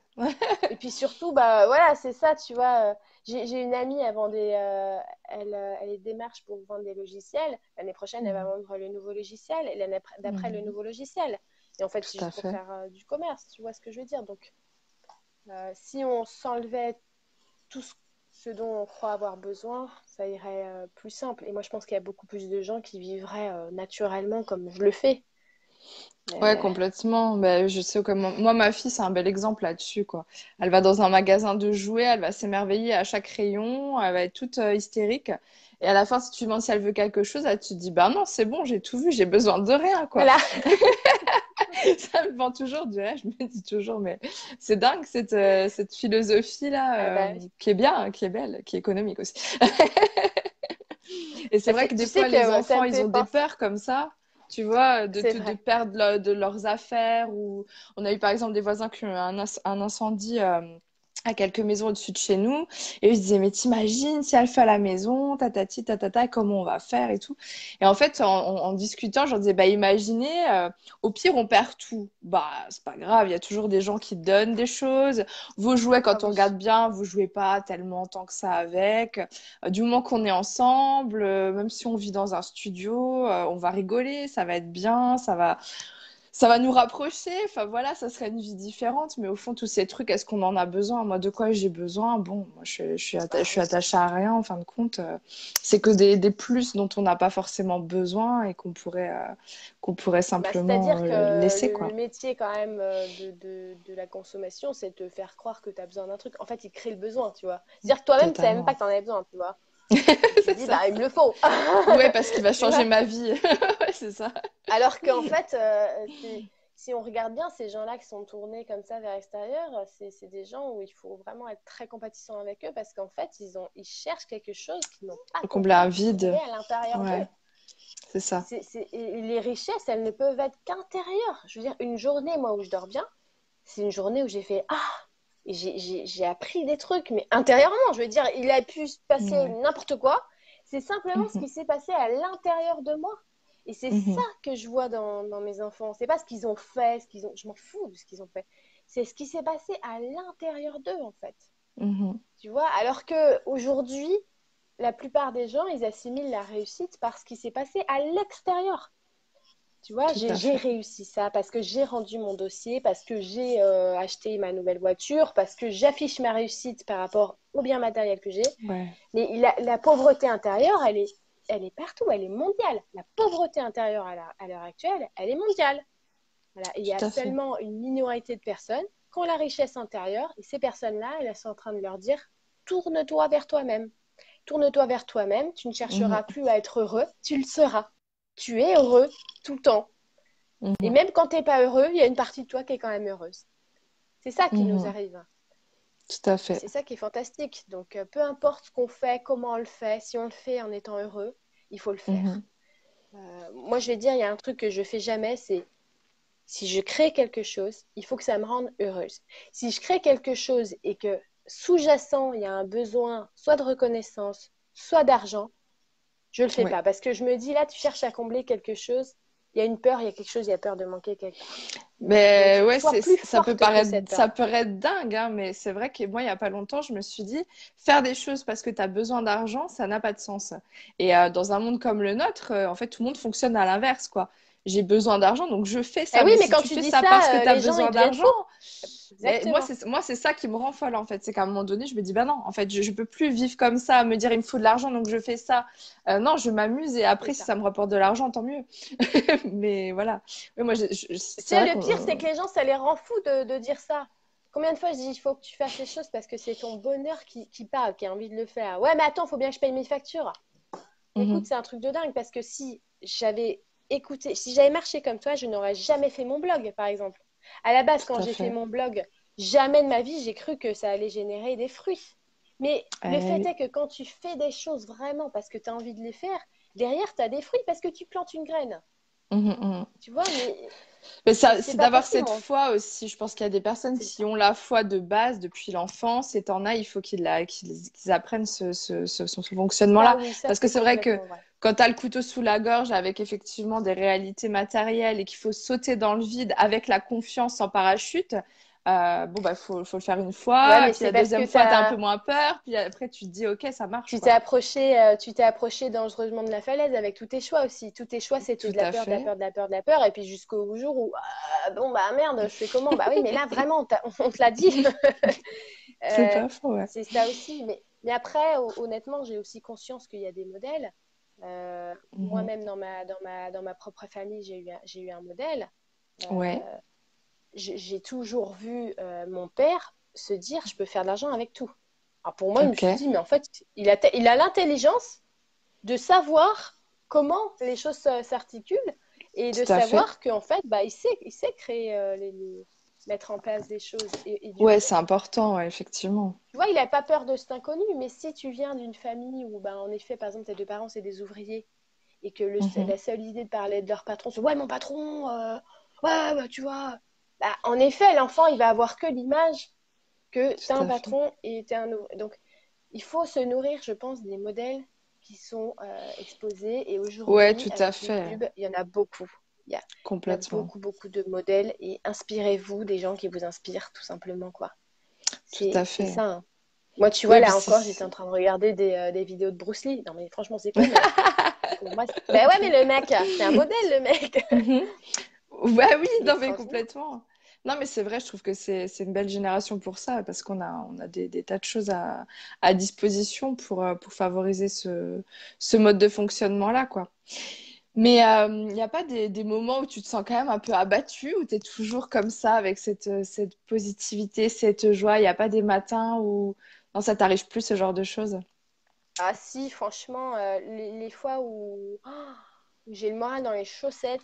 Et puis surtout, bah voilà, c'est ça, tu vois. euh, J'ai une amie, elle, vend des, euh, elle, euh, elle est démarche pour vendre des logiciels. L'année prochaine, elle va Mhm. vendre le nouveau logiciel et l'année après- d'après le Mhm. nouveau logiciel. Et en fait, c'est juste pour faire euh, du commerce, tu vois ce que je veux dire. Donc, euh, si on s'enlevait tout ce, ce dont on croit avoir besoin, ça irait euh, plus simple. Et moi, je pense qu'il y a beaucoup plus de gens qui vivraient euh, naturellement comme je le fais. Ouais, Euh, complètement. Ben, je sais comment. Moi, ma fille, c'est un bel exemple là-dessus, quoi. Elle va dans un magasin de jouets, elle va s'émerveiller à chaque rayon, elle va être toute hystérique. Et à la fin, si tu demandes si elle veut quelque chose, elle te dit, ben non, c'est bon, j'ai tout vu, j'ai besoin de rien, quoi. voilà. <laughs> <laughs> Ça me vend toujours du rêve. Je me dis toujours, mais c'est dingue cette, euh, cette philosophie-là, Ah bah euh, qui est bien, hein, qui est belle, qui est économique aussi. <laughs> Et c'est vrai que des fois, que, les enfants, ils ont des peurs comme ça, tu vois, de, de, perdre de leurs affaires. Ou on a eu par exemple des voisins qui ont eu un incendie euh, à quelques maisons au-dessus de chez nous. Et se disaient, mais t'imagines si elle fait à la maison, tatati, tatata, comment on va faire et tout. Et en fait, en, discutant, je leur disais, bah imaginez, euh, au pire, on perd tout. Bah, c'est pas grave, il y a toujours des gens qui donnent des choses. Vos jouets, quand Ah on oui. regarde bien, vous jouez pas tellement tant que ça avec. Euh, du moment qu'on est ensemble, euh, même si on vit dans un studio, on va rigoler, ça va être bien, ça va, ça va nous rapprocher. Enfin voilà, ça serait une vie différente. Mais au fond, tous ces trucs, est-ce qu'on en a besoin? Moi, de quoi j'ai besoin? Bon, moi, je, je suis atta- je suis attachée à rien. En fin de compte, euh, c'est que des, des plus dont on n'a pas forcément besoin et qu'on pourrait, euh, qu'on pourrait Bah, simplement c'est-à-dire euh, que laisser, le, quoi. le métier quand même euh, de, de, de la consommation, c'est de te faire croire que tu as besoin d'un truc. En fait, il crée le besoin, tu vois. C'est-à-dire que toi-même, tu savais même pas que tu en avais besoin, tu vois. Dis, bah, il me le faut. <laughs> Ouais, parce qu'il va changer ma vie. <laughs> Ouais, c'est ça. Alors qu'en <laughs> fait, euh, si on regarde bien, ces gens-là qui sont tournés comme ça vers l'extérieur, c'est des gens où il faut vraiment être très compatissant avec eux parce qu'en fait, ils, ont, ils cherchent quelque chose qu'ils n'ont pas Combler un vide. à l'intérieur Ouais, d'eux. c'est ça. Les richesses, elles ne peuvent être qu'intérieures. Je veux dire, une journée, moi, où je dors bien, c'est une journée où j'ai fait Ah j'ai- appris des trucs, mais intérieurement, je veux dire, il a pu se passer n'importe quoi. C'est simplement ce Mhm. qui s'est passé à l'intérieur de moi. Et c'est Mhm. ça que je vois dans, dans mes enfants. C'est pas ce qu'ils ont fait, ce qu'ils ont... je m'en fous de ce qu'ils ont fait. C'est ce qui s'est passé à l'intérieur d'eux, en fait. Mhm. Tu vois, alors que aujourd'hui, la plupart des gens, ils assimilent la réussite par ce qui s'est passé à l'extérieur. Tu vois, j'ai réussi ça parce que j'ai rendu mon dossier, parce que j'ai euh, acheté ma nouvelle voiture, parce que j'affiche ma réussite par rapport au bien matériel que j'ai. Ouais. Mais la, la pauvreté intérieure, elle est, elle est partout, elle est mondiale. La pauvreté intérieure à l'heure actuelle, elle est mondiale. Voilà. Il y a fait. seulement une minorité de personnes qui ont la richesse intérieure. Et ces personnes-là, elles sont en train de leur dire tourne-toi vers toi-même. Tourne-toi vers toi-même. Tu ne chercheras Mhm. plus à être heureux, tu le seras. Tu es heureux tout le temps. Mhm. Et même quand tu n'es pas heureux, il y a une partie de toi qui est quand même heureuse. C'est ça qui nous Mhm. arrive. Tout à fait. C'est ça qui est fantastique. Donc, euh, peu importe ce qu'on fait, comment on le fait, si on le fait en étant heureux, il faut le faire. Mhm. Euh, moi, je vais dire, il y a un truc que je fais jamais, c'est si je crée quelque chose, il faut que ça me rende heureuse. Si je crée quelque chose et que sous-jacent, il y a un besoin soit de reconnaissance, soit d'argent, je le fais Ouais. pas. Parce que je me dis, là, tu cherches à combler quelque chose, il y a une peur, il y a quelque chose, il y a peur de manquer quelque chose. Mais Donc, ouais, ça peut paraître, ça peut dingue, hein, mais c'est vrai que moi, il n'y a pas longtemps, je me suis dit, faire des choses parce que tu as besoin d'argent, ça n'a pas de sens. Et euh, dans un monde comme le nôtre, euh, en fait, tout le monde fonctionne à l'inverse, quoi. J'ai besoin d'argent, donc je fais ça. Ah oui, mais si quand tu tu fais dis ça parce que euh, tu as les besoin d'argent, Exactement. moi, c'est, moi, c'est ça qui me rend folle, en fait. C'est qu'à un moment donné, je me dis, bah non, en fait, je, je peux plus vivre comme ça, à me dire, il me faut de l'argent, donc je fais ça. Euh, non, je m'amuse et après, si ça. ça me rapporte de l'argent, tant mieux. <laughs> Mais voilà. Oui, moi, je, le pire, c'est que les gens, ça les rend fous de, de dire ça. Combien de fois je dis, il faut que tu fasses les choses parce que c'est ton bonheur qui, qui parle, qui a envie de le faire. Ouais, mais attends, il faut bien que je paye mes factures. Mhm. Écoute, c'est un truc de dingue parce que si j'avais écouté, si j'avais marché comme toi, je n'aurais jamais fait mon blog, par exemple. À la base, Tout quand j'ai fait. fait mon blog, jamais de ma vie, j'ai cru que ça allait générer des fruits. Mais le Eh fait est que quand tu fais des choses vraiment parce que tu as envie de les faire, derrière, tu as des fruits parce que tu plantes une graine. Mhm, mhm. Tu vois, mais Mais ça, C'est d'avoir cette foi aussi. Je pense qu'il y a des personnes C'est qui ont la foi de base depuis l'enfance et t'en as, il faut qu'ils la- qu'ils qu'ils apprennent ce, ce, ce, ce fonctionnement-là. oui, ça, Parce que c'est vrai que vrai. Quand tu as le couteau sous la gorge avec effectivement des réalités matérielles et qu'il faut sauter dans le vide avec la confiance en parachute, euh, bon, bah, faut, faut le faire une fois. Ouais, puis c'est la deuxième fois, tu as un t'as- peu moins peur. Puis après, tu te dis, OK, ça marche. Tu t'es approché, euh, tu t'es approché dangereusement de la falaise avec tous tes choix aussi. Tous tes choix, c'était Tout de la peur, de la peur, de la peur, de la peur. Et puis jusqu'au jour où, ah, bon, bah merde, je fais comment? Bah oui, mais là, vraiment, on te l'a dit. <laughs> C'est Euh, ouais. c'est ça aussi. Mais, mais après, ho- honnêtement, j'ai aussi conscience qu'il y a des modèles. Euh, Mhm. Moi-même, dans ma, dans ma, dans ma propre famille, j'ai eu, un- j'ai eu un modèle. Euh, Ouais. j'ai toujours vu euh, mon père se dire je peux faire de l'argent avec tout. Alors pour moi, je me suis dit, mais en fait, il a, il a l'intelligence de savoir comment les choses s'articulent et de savoir qu'en fait, bah, il, sait, il sait créer, les, les- mettre en place des choses. Et, Ouais, c'est important, ouais, effectivement. tu vois, il n'a pas peur de cet inconnu, mais si tu viens d'une famille où, bah, en effet, par exemple, tes deux parents, c'est des ouvriers et que le, Mhm. la seule idée de parler de leur patron, c'est Ouais, mon patron, euh, ouais, bah, tu vois. Bah, en effet, l'enfant, il va avoir que l'image que tu un fait. patron et tu es un ouvrier. Donc, il faut se nourrir, je pense, des modèles qui sont euh, exposés. Et aujourd'hui, Ouais, tout à avec fait. YouTube, il y en a beaucoup. Il y a, Complètement. beaucoup, beaucoup de modèles et inspirez-vous des gens qui vous inspirent, tout simplement, quoi. Tout C'est à c'est fait. ça. hein. Moi, tu vois, Oui, là encore, j'étais en train de regarder des, euh, des vidéos de Bruce Lee. Non, mais franchement, c'est <laughs> mais pour moi, bah ouais, mais le mec, c'est un modèle, le mec. <laughs> Mhm. Ouais, oui, non, mais complètement. Non, mais c'est vrai, je trouve que c'est c'est une belle génération pour ça, parce qu'on a, on a des, des tas de choses à, à disposition pour, euh, pour favoriser ce, ce mode de fonctionnement-là, quoi. Mais euh, il n'y a pas des, moments où tu te sens quand même un peu abattu, où tu es toujours comme ça, avec cette, euh, cette positivité, cette joie? Il n'y a pas des matins où non, ça t'arrive plus, ce genre de choses? Ah si, franchement, euh, les, fois où, oh, où j'ai le moral dans les chaussettes,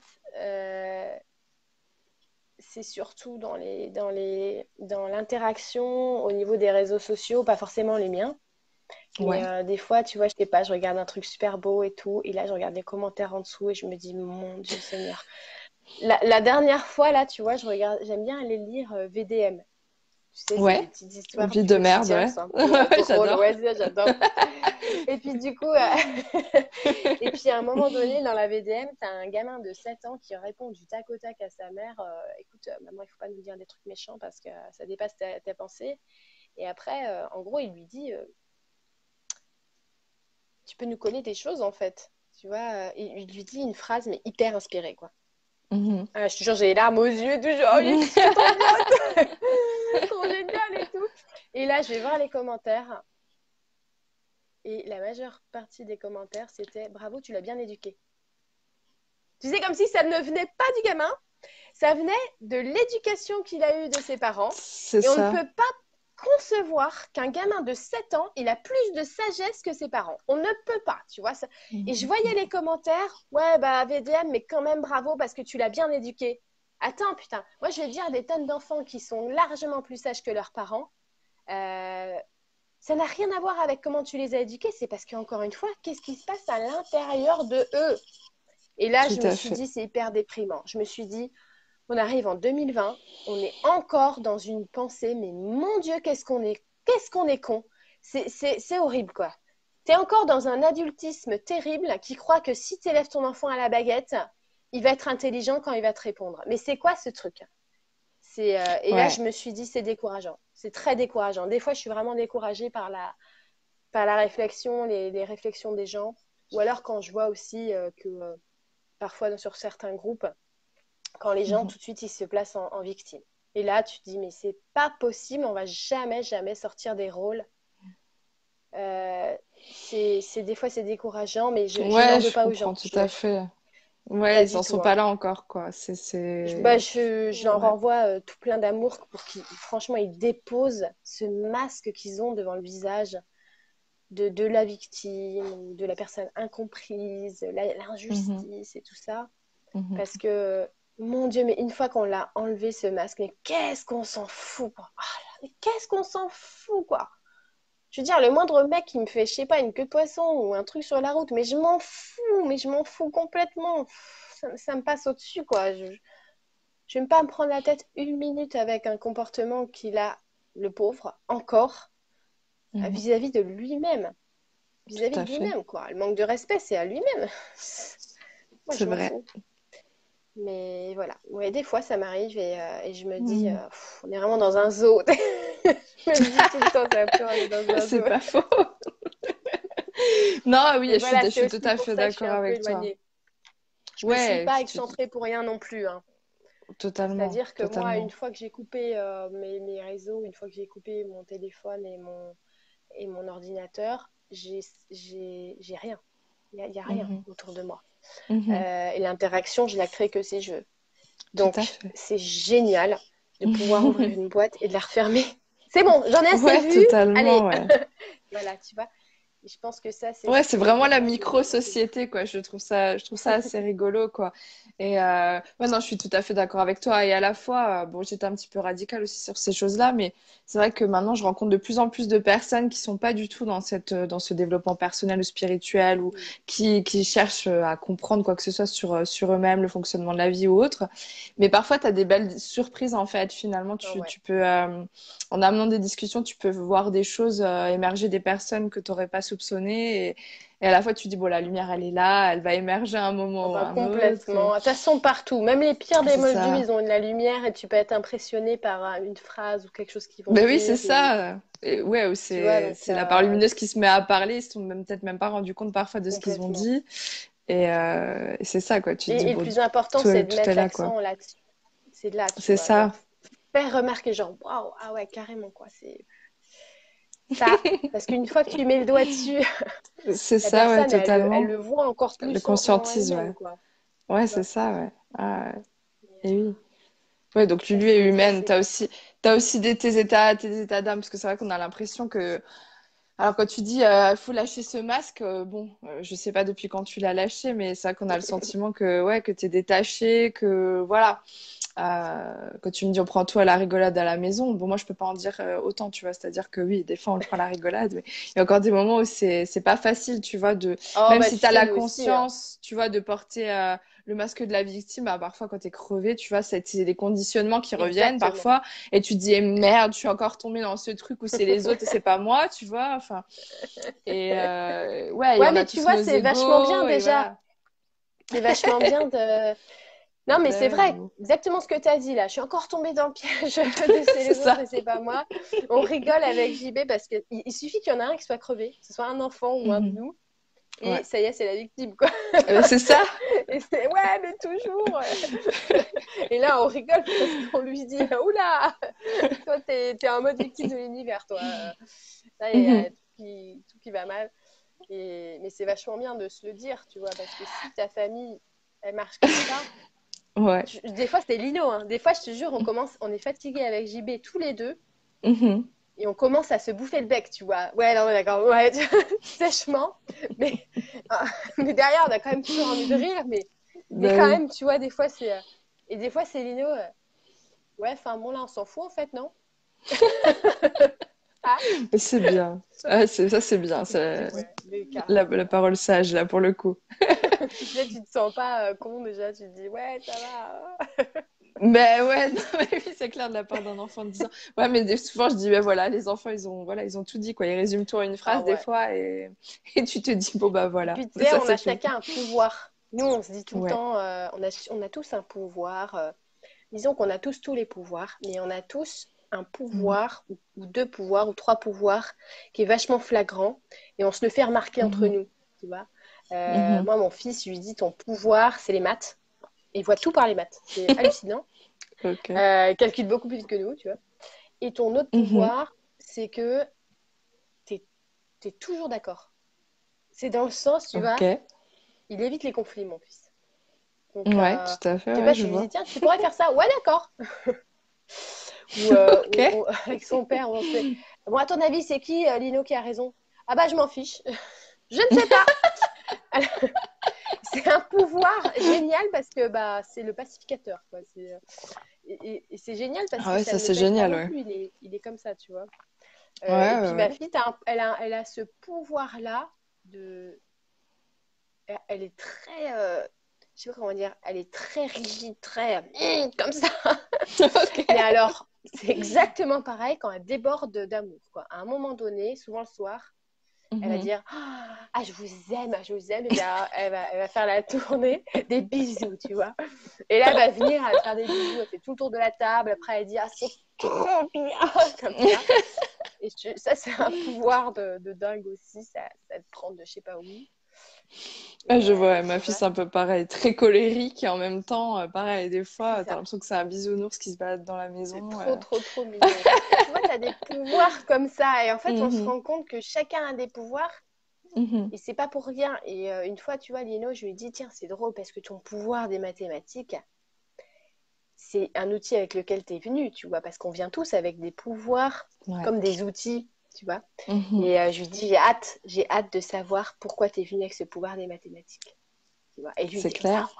c'est surtout dans les, dans les, dans l'interaction au niveau des réseaux sociaux, pas forcément les miens. Euh, des fois, tu vois, je sais pas, je regarde un truc super beau et tout, et là, je regarde les commentaires en dessous et je me dis, mon Dieu Seigneur. La, la dernière fois, là, tu vois, je regarde, j'aime bien aller lire euh, VDM. Tu sais, Ouais. petites histoires Vie de merde, ouais. <laughs> j'adore. ouais, j'adore. Et puis du coup, euh, <laughs> et puis à un moment donné, dans la VDM, tu as un gamin de 7 ans qui répond du tac au tac à sa mère, écoute, maman, il faut pas nous dire des trucs méchants parce que ça dépasse ta, ta pensée. Et après, en gros, il lui dit, tu peux nous coller des choses en fait. Tu vois, euh, il, lui dit une phrase, mais hyper inspirée, quoi. Mhm. Ah, je te jure, j'ai les larmes aux yeux, toujours. Oh, trop bien, trop génial et tout. Et là, je vais voir les commentaires. Et la majeure partie des commentaires, c'était bravo, tu l'as bien éduqué. Tu sais, comme si ça ne venait pas du gamin, ça venait de l'éducation qu'il a eue de ses parents. C'est Et on ça. ne peut pas concevoir qu'un gamin de 7 ans, il a plus de sagesse que ses parents. On ne peut pas, tu vois. ça- Et je voyais les commentaires, ouais, bah VDM, mais quand même bravo parce que tu l'as bien éduqué. Attends, putain, moi je vais dire à des tonnes d'enfants qui sont largement plus sages que leurs parents, Euh, ça n'a rien à voir avec comment tu les as éduqués, c'est parce qu'encore une fois, qu'est-ce qui se passe à l'intérieur de eux? Et là, je me suis dit, c'est hyper déprimant. Je me suis dit, on arrive en 2020, on est encore dans une pensée, mais mon Dieu, qu'est-ce qu'on est, qu'est-ce qu'on est con. C'est horrible, quoi. Tu es encore dans un adultisme terrible qui croit que si tu élèves ton enfant à la baguette, il va être intelligent quand il va te répondre. Mais c'est quoi ce truc? C'est, euh, Et là, je me suis dit, c'est décourageant. C'est très décourageant. Des fois, je suis vraiment découragée par la, par la réflexion, les, réflexions des gens. Ou alors quand je vois aussi euh, que euh, parfois sur certains groupes, quand les gens mhm. tout de suite ils se placent en, victime. Et là, tu te dis, mais c'est pas possible, on va jamais, jamais sortir des rôles. Euh, c'est des fois c'est découragegeant, mais je, ouais, je pas aux gens. Tout à fait. Ouais, ils n'en sont pas là encore, quoi. C'est, bah, je, je leur renvoie euh, tout plein d'amour pour qu'ils, franchement, ils déposent ce masque qu'ils ont devant le visage de, de la victime, de la personne incomprise, l'injustice mhm. et tout ça. Mhm. Parce que mon Dieu, mais une fois qu'on l'a enlevé ce masque, mais qu'est-ce qu'on s'en fout, quoi. Oh mais qu'est-ce qu'on s'en fout, quoi. Je veux dire, le moindre mec qui me fait, je sais pas, une queue de poisson ou un truc sur la route, mais je m'en fous, mais je m'en fous complètement. Ça, me passe au-dessus, quoi. Je, je vais pas me prendre la tête une minute avec un comportement qu'il a, le pauvre, encore, mhm. vis-à-vis de lui-même. Vis-à-vis de lui-même, quoi. Le manque de respect, c'est à lui-même. <laughs> c'est vrai. Mais voilà, ouais, des fois ça m'arrive et, euh, et, je me dis, hmm. euh, on est vraiment dans un zoo. <laughs> je me dis tout le temps, dans un <laughs> zoo. C'est pas faux. <laughs> non, oui, je, suis, je suis tout à fait d'accord avec toi. Je ne suis pas excentrée pour rien non plus. Hein. Totalement. C'est-à-dire que moi, une fois que j'ai coupé euh, mes, mes, réseaux, une fois que j'ai coupé mon téléphone et mon, et mon ordinateur, j'ai rien. Il n'y a, a, rien mhm. autour de moi. Mhm. Euh, et l'interaction, je la crée que ces jeux. Donc, c'est génial de pouvoir <laughs> ouvrir une boîte et de la refermer. C'est bon, j'en ai assez vu. Allez. <laughs> voilà, tu vois je pense que ça, c'est. Ouais, c'est vraiment la micro-société, quoi. Je trouve ça, je trouve ça assez rigolo, quoi. Et euh... ouais, non, je suis tout à fait d'accord avec toi. Et à la fois, euh, bon, j'étais un petit peu radicale aussi sur ces choses-là, mais c'est vrai que maintenant, je rencontre de plus en plus de personnes qui sont pas du tout dans cette, euh, dans ce développement personnel ou spirituel ou qui, qui cherchent euh, à comprendre quoi que ce soit sur, sur eux-mêmes, le fonctionnement de la vie ou autre. Mais parfois, tu as des belles surprises, en fait. Finalement, tu, tu peux, en amenant des discussions, tu peux voir des choses émerger des personnes que tu n'aurais pas soupçonné et, à la fois tu dis bon la lumière elle est là elle va émerger à un moment ah bah, complètement. De toute façon partout. Même les pires des moldus ils ont de la lumière et tu peux être impressionné par euh, une phrase ou quelque chose qui vont ben oui c'est ça. Et ouais c'est la part lumineuse qui se met à parler. Ils se sont peut-être même pas rendu compte parfois de ce qu'ils ont dit. Et, euh, c'est ça quoi. Tu et, dis, et le plus important c'est de mettre l'accent là-dessus. C'est là c'est ça. Faire remarquer genre waouh ah ouais carrément quoi. C'est ça, <laughs> parce qu'une fois que tu mets le doigt dessus, c'est <laughs> ça, ouais, totalement. Elle, le voit encore plus. Le conscientise, ouais. Ouais, c'est ça, ouais. Ah, Et oui. Ouais, donc lui est humaine. Tu as aussi, as aussi des, tes états, tes états d'âme, parce que c'est vrai qu'on a l'impression que. Alors, quand tu dis il euh, faut lâcher ce masque, euh, bon, euh, je sais pas depuis quand tu l'as lâché, mais c'est vrai qu'on a le sentiment que, ouais, que tu es détaché, que voilà. Euh, quand tu me dis on prend tout à la rigolade à la maison, bon, moi je peux pas en dire euh, autant, tu vois. C'est-à-dire que oui, des fois on le prend à la rigolade, mais il y a encore des moments où c'est pas facile, tu vois, de oh, même bah, si tu as la hein. conscience, tu vois, de porter euh, le masque de la victime, bah, parfois quand tu es crevé, tu vois, c'est des conditionnements qui reviennent parfois, et tu te dis eh, merde, je suis encore tombée dans ce truc où c'est les autres et c'est pas moi, tu vois. Enfin, et ouais, ouais mais tu vois, c'est vachement bien déjà. C'est vachement bien de <laughs> non, mais c'est vrai, exactement ce que tu as dit là. Je suis encore tombée dans le piège <laughs> de <laughs> c'est les autres c'est pas moi. On rigole avec JB parce qu'il il suffit qu'il y en ait un qui soit crevé, que ce soit un enfant ou un de mhm. nous. Et ça y est, c'est la victime, quoi. Euh, c'est ça <laughs> Et c'est ouais, mais toujours <laughs> Et là, on rigole parce qu'on lui dit Oula Toi, t'es es en mode victime de l'univers, toi. Là, il y a mhm. tout, qui, tout qui va mal. Et... Mais c'est vachement bien de se le dire, tu vois, parce que si ta famille, elle marche comme ça, des fois, c'était Lino. Hein. Des fois, je te jure, on commence, on est fatigué avec JB tous les deux. Mm-hmm. Et on commence à se bouffer le bec, tu vois. Ouais, non, d'accord. Ouais, <laughs> sèchement. Mais, <laughs> ah, mais derrière, on a quand même toujours envie de rire. Mais, mais ben quand même, tu vois, des fois, c'est. Euh, et des fois, c'est Lino. Euh, ouais, enfin, bon, là, on s'en fout, en fait, non? <laughs> C'est bien. Ah, ça, c'est bien. La, la, parole sage, là, pour le coup. tu tu te sens pas euh, con déjà, tu te dis, ouais, ça va. Ben ouais, <laughs> non, mais oui, c'est clair de la part d'un enfant de 10 ans. Ouais, mais souvent je dis, ben voilà, les enfants, ils ont, voilà, ils ont tout dit, quoi. Ils résument tout en une phrase ah des fois et... et... tu te dis, bon, bah voilà. Puis sais, on a chacun un pouvoir. Nous, on se dit tout le temps, euh, on, a, on a tous un pouvoir. Euh, disons qu'on a tous tous les pouvoirs, mais on a tous un pouvoir ou, deux pouvoirs ou trois pouvoirs qui est vachement flagrant et on se le fait remarquer entre mhm. nous, tu vois. Euh, mhm. Moi, mon fils, je lui dis ton pouvoir, c'est les maths. Il voit tout par les maths. C'est <laughs> hallucinant. il calcule beaucoup plus vite que nous, tu vois. Et ton autre mhm. pouvoir, c'est que tu es, toujours d'accord. C'est dans le sens, tu vois, il évite les conflits, mon fils. Donc, ouais, euh, tout à fait. je, lui dis, tiens, tu pourrais faire ça. Ouais, d'accord. <laughs> Euh, <laughs> ou, avec son père, on fait. Bon, à ton avis, c'est qui, euh, Lino, qui a raison? Ah bah, je m'en fiche. je ne sais pas. C'est un pouvoir génial parce que bah, c'est le pacificateur. Quoi. Et, et, c'est génial parce ah que ça, c'est génial. Ouais. il, est, il, est, comme ça, tu vois. et puis ma fille, elle, a, elle a ce pouvoir-là de elle est très, euh, je sais pas comment dire, elle est très rigide, très hum, comme ça. <laughs> Et alors, c'est exactement pareil quand elle déborde d'amour. Quoi. À un moment donné, souvent le soir, elle va mhm. dire Ah, je vous aime, je vous aime. Et là, elle, va, elle va faire la tournée <laughs> des bisous, tu vois. Et là, elle va venir, elle va faire des bisous, elle fait tout le tour de la table. Après, elle dit Ah, c'est trop bien. <laughs> Comme ça. Et ça, c'est un pouvoir de, de, dingue aussi. Ça, ça te prend de je sais pas où. Ah, je vois, ma fille c'est un peu pareil, très colérique et en même temps, euh, pareil, des fois, t'as l'impression que c'est un bisounours qui se balade dans la maison. Trop, trop, trop mignon. tu vois, t'as des <laughs> pouvoirs comme ça et en fait, on se mhm. rend compte que chacun a des pouvoirs mhm. et c'est pas pour rien. Et euh, une fois, tu vois, Lino, je lui ai dit, tiens, c'est drôle parce que ton pouvoir des mathématiques, c'est un outil avec lequel tu es venu, tu vois, parce qu'on vient tous avec des pouvoirs comme des outils tu vois. Mhm. Et euh, je lui dis, j'ai hâte, j'ai hâte de savoir pourquoi tu es venu avec ce pouvoir des mathématiques. Tu vois. Et c'est clair.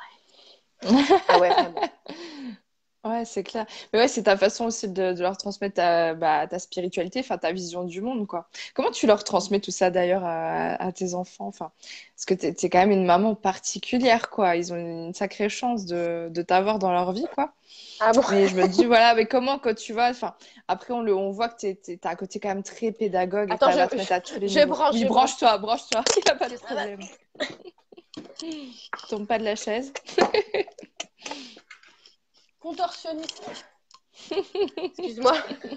Ah ouais. ah ouais, vraiment. <laughs> Ouais, c'est clair. Mais ouais, c'est ta façon aussi de, leur transmettre ta, bah, ta spiritualité, enfin ta vision du monde, quoi. Comment tu leur transmets tout ça d'ailleurs à, tes enfants? Enfin, Parce que tu es, quand même une maman particulière, quoi. Ils ont une sacrée chance de, de t'avoir dans leur vie, quoi. Ah bon? Mais je me dis, <laughs> voilà, mais comment quand tu vas. Enfin, après, on, le, on voit que tu es, un côté quand même très pédagogue. Attends, je, je, à tous les je branche. Oui, branche-toi, branche-toi. <laughs> Il n'y a pas de problème. <laughs> Tombe pas de la chaise. Contorsionniste. <laughs> Excuse-moi.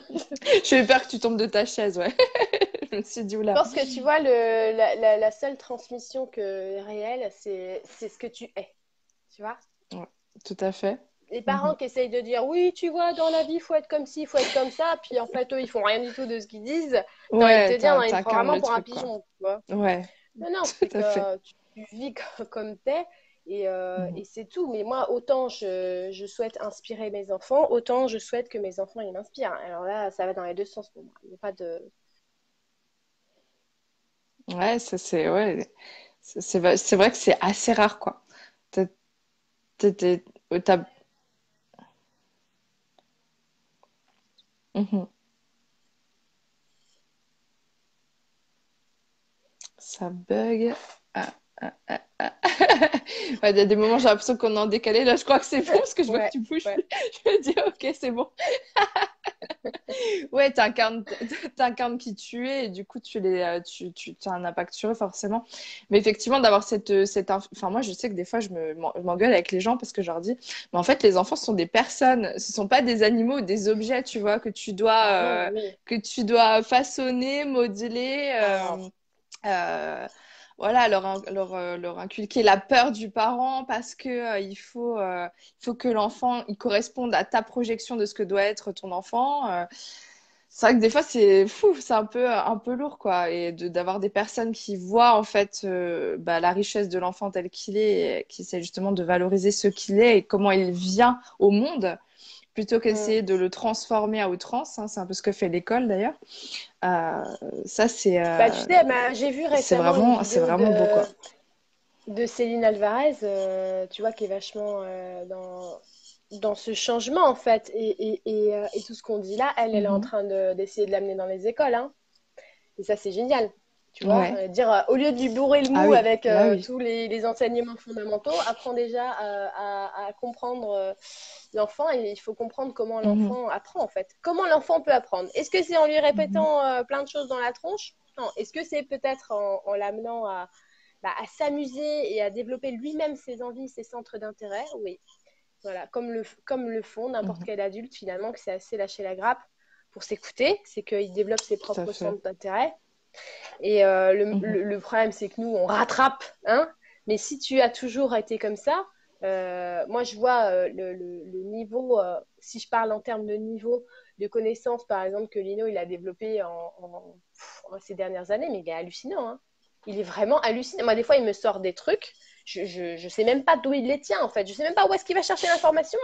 <laughs> J'ai peur que tu tombes de ta chaise, ouais. <laughs> je me suis dit, oula. Je pense que tu vois, le, la, la, seule transmission que réelle, c'est ce que tu es. Tu vois? Ouais, Tout à fait. Les parents mhm. qui essayent de dire oui, tu vois, dans la vie, il faut être comme ci, il faut être comme ça, puis en fait, eux, ils font rien du tout de ce qu'ils disent. Ouais, te dire, non, ils vraiment pour un pigeon, tu vois. Ouais. Non, non, c'est que tu, tu vis comme t'es. Euh, mhm. Et, c'est tout. Mais moi, autant je, souhaite inspirer mes enfants, autant je souhaite que mes enfants ils m'inspirent. Alors là, ça va dans les deux sens pour moi. Il n'y a pas de. Ouais, ça c'est ouais. C'est vrai que c'est assez rare quoi. Mhm. Ça bug. Ah. <laughs> il y a des moments, j'ai l'impression qu'on est en décalé. Là, je crois que c'est bon parce que je vois que tu bouges. <laughs> je me dis, ok, c'est bon. <laughs> ouais, tu incarnes, qui tu es et du coup, tu, les, euh, tu, tu as un impact sur eux forcément. Mais effectivement, d'avoir cette, cette. Enfin, moi, je sais que des fois, je m'engueule avec les gens parce que je leur dis, mais en fait, les enfants sont des personnes, ce sont pas des animaux ou des objets, tu vois, que tu dois, ah euh, que tu dois façonner, modeler. Euh, ah voilà, leur, leur, euh, leur, inculquer la peur du parent parce que euh, il, faut, euh, faut que l'enfant il corresponde à ta projection de ce que doit être ton enfant. c'est vrai que des fois c'est fou, c'est un peu un peu lourd quoi, et d'avoir des personnes qui voient en fait bah, la richesse de l'enfant tel qu'il est, qui essaient justement de valoriser ce qu'il est et comment il vient au monde plutôt qu'essayer mm. de le transformer à outrance. Hein, c'est un peu ce que fait l'école d'ailleurs. Euh, ça, c'est. Euh, bah, tu sais, j'ai vu récemment. C'est vraiment, c'est vraiment de, beau, quoi. De Céline Alvarez, euh, tu vois, qui est vachement dans, dans ce changement, en fait. Et, et, et, et tout ce qu'on dit là, elle, elle est en mhm. train d'essayer de, l'amener dans les écoles. Hein. Et ça, c'est génial. Tu vois, euh, dire euh, au lieu de lui bourrer le ah mou avec euh, tous les, enseignements fondamentaux, apprends déjà à, comprendre l'enfant et il faut comprendre comment mhm. l'enfant apprend en fait. Comment l'enfant peut apprendre Est-ce que c'est en lui répétant mhm. plein de choses dans la tronche? Non. Est-ce que c'est peut-être en, l'amenant à, bah, à s'amuser et à développer lui-même ses envies, ses centres d'intérêt? Oui. Voilà, comme le, comme le font n'importe mhm. quel adulte finalement, que c'est assez lâcher la grappe pour s'écouter, c'est qu'il développe ses propres centres d'intérêt. Et euh, mhm. le, problème, c'est que nous, on rattrape. Hein Mais si tu as toujours été comme ça, euh, moi, je vois euh, le, niveau, si je parle en termes de niveau de connaissances, par exemple, que Lino il a développé en, ces dernières années, mais il est hallucinant. Hein il est vraiment hallucinant. Moi, des fois, il me sort des trucs. Je ne sais même pas d'où il les tient, en fait. Je sais même pas où est-ce qu'il va chercher l'information.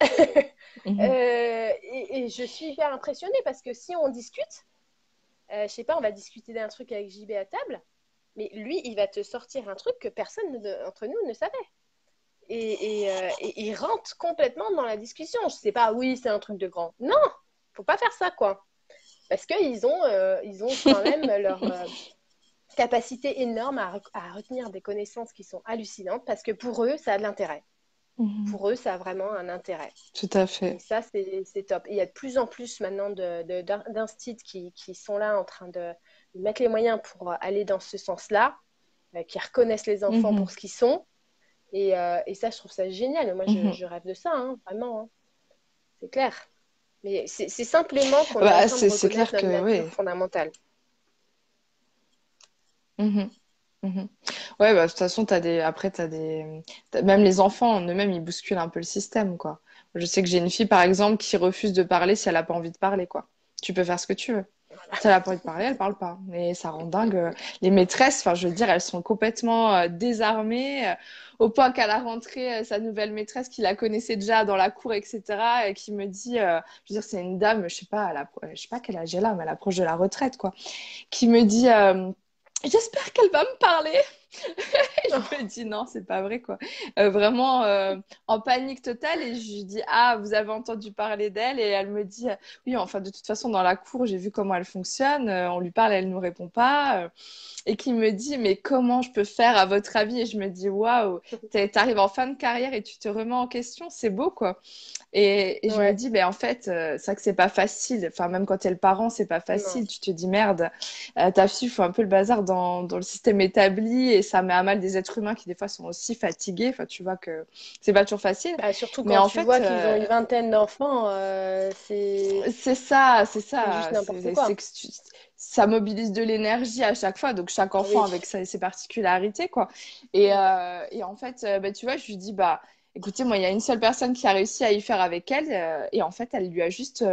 <laughs> Mhm. et, je suis hyper impressionnée parce que si on discute, je sais pas, on va discuter d'un truc avec JB à table, mais lui, il va te sortir un truc que personne d'entre nous ne savait. Et, euh, et, il rentre complètement dans la discussion. Je sais pas, oui, c'est un truc de grand. Non, faut pas faire ça, quoi. Parce qu'ils ont, euh, ils ont quand même <laughs> leur capacité énorme à, à, retenir des connaissances qui sont hallucinantes parce que pour eux, ça a de l'intérêt. Mhm. Pour eux, ça a vraiment un intérêt. Tout à fait. Et ça, c'est top. il y a de plus en plus maintenant d'instituts qui, qui, sont là en train de, mettre les moyens pour aller dans ce sens-là, euh, qui reconnaissent les enfants mhm. pour ce qu'ils sont. Et, euh, et, ça, je trouve ça génial. Moi, je, mhm. je rêve de ça, hein, vraiment. Hein. C'est clair. Mais c'est simplement qu'on bah, clair que oui. fondamentale. Mhm. Ouais, bah, de toute façon, as des... après, as des... même les enfants en eux-mêmes, ils bousculent un peu le système, quoi. Je sais que j'ai une fille, par exemple, qui refuse de parler si elle n'a pas envie de parler, quoi. Tu peux faire ce que tu veux. Si elle n'a pas envie de parler, elle parle pas. Mais ça rend dingue. Les maîtresses, enfin, je veux dire, elles sont complètement euh, désarmées, euh, au point qu'à la rentrée, euh, sa nouvelle maîtresse, qui la connaissait déjà dans la cour, etc., et qui me dit, je veux dire, c'est une dame, je sais pas, je sais pas quel âge elle a, mais elle approche de la retraite, quoi, qui me dit j'espère qu'elle va me parler. <laughs> je me dis non, c'est pas vrai quoi. Euh, vraiment euh, en panique totale et je lui dis ah vous avez entendu parler d'elle et elle me dit oui enfin de toute façon dans la cour j'ai vu comment elle fonctionne, euh, on lui parle elle nous répond pas et qui me dit mais comment je peux faire à votre avis? Et je me dis waouh t'arrives en fin de carrière et tu te remets en question c'est beau quoi. Et, je me dis ben en fait c'est vrai que c'est pas facile. Enfin même quand t'es le parent c'est pas facile. Tu te dis merde ta fille faut un peu le bazar dans, dans le système établi et ça met à mal des êtres humains qui des fois sont aussi fatigués. Enfin, tu vois que c'est pas toujours facile. Bah, surtout quand Mais en tu fait, vois qu'ils ont une vingtaine d'enfants, euh, c'est. C'est ça, c'est ça. ça mobilise de l'énergie à chaque fois, donc chaque enfant avec ses, particularités, quoi. Et, euh, et en fait, euh, bah, tu vois, je lui dis, bah, écoutez, moi, il y a une seule personne qui a réussi à y faire avec elle, et en fait, elle lui a juste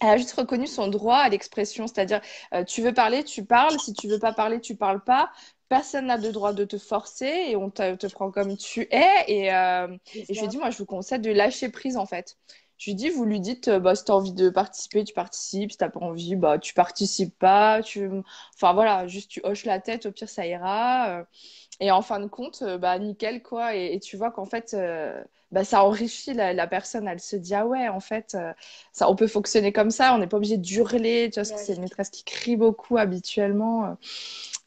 elle a juste reconnu son droit à l'expression, c'est-à-dire tu veux parler, tu parles, si tu veux pas parler, tu parles pas personne n'a le droit de te forcer et on te, prend comme tu es. Et, euh, je lui dis, moi, je vous conseille de lâcher prise en fait. Je lui dis, vous lui dites, euh, bah, si tu as envie de participer, tu participes. Si tu n'as pas envie, bah, tu participes pas. Tu... Enfin voilà, juste tu hoches la tête, au pire, ça ira. Euh. Et en fin de compte, bah, nickel quoi. Et, tu vois qu'en fait, bah, ça enrichit la, personne. Elle se dit, ah ouais, en fait, ça, on peut fonctionner comme ça. On n'est pas obligé d'hurler. Tu vois, parce que c'est une maîtresse qui crie beaucoup habituellement.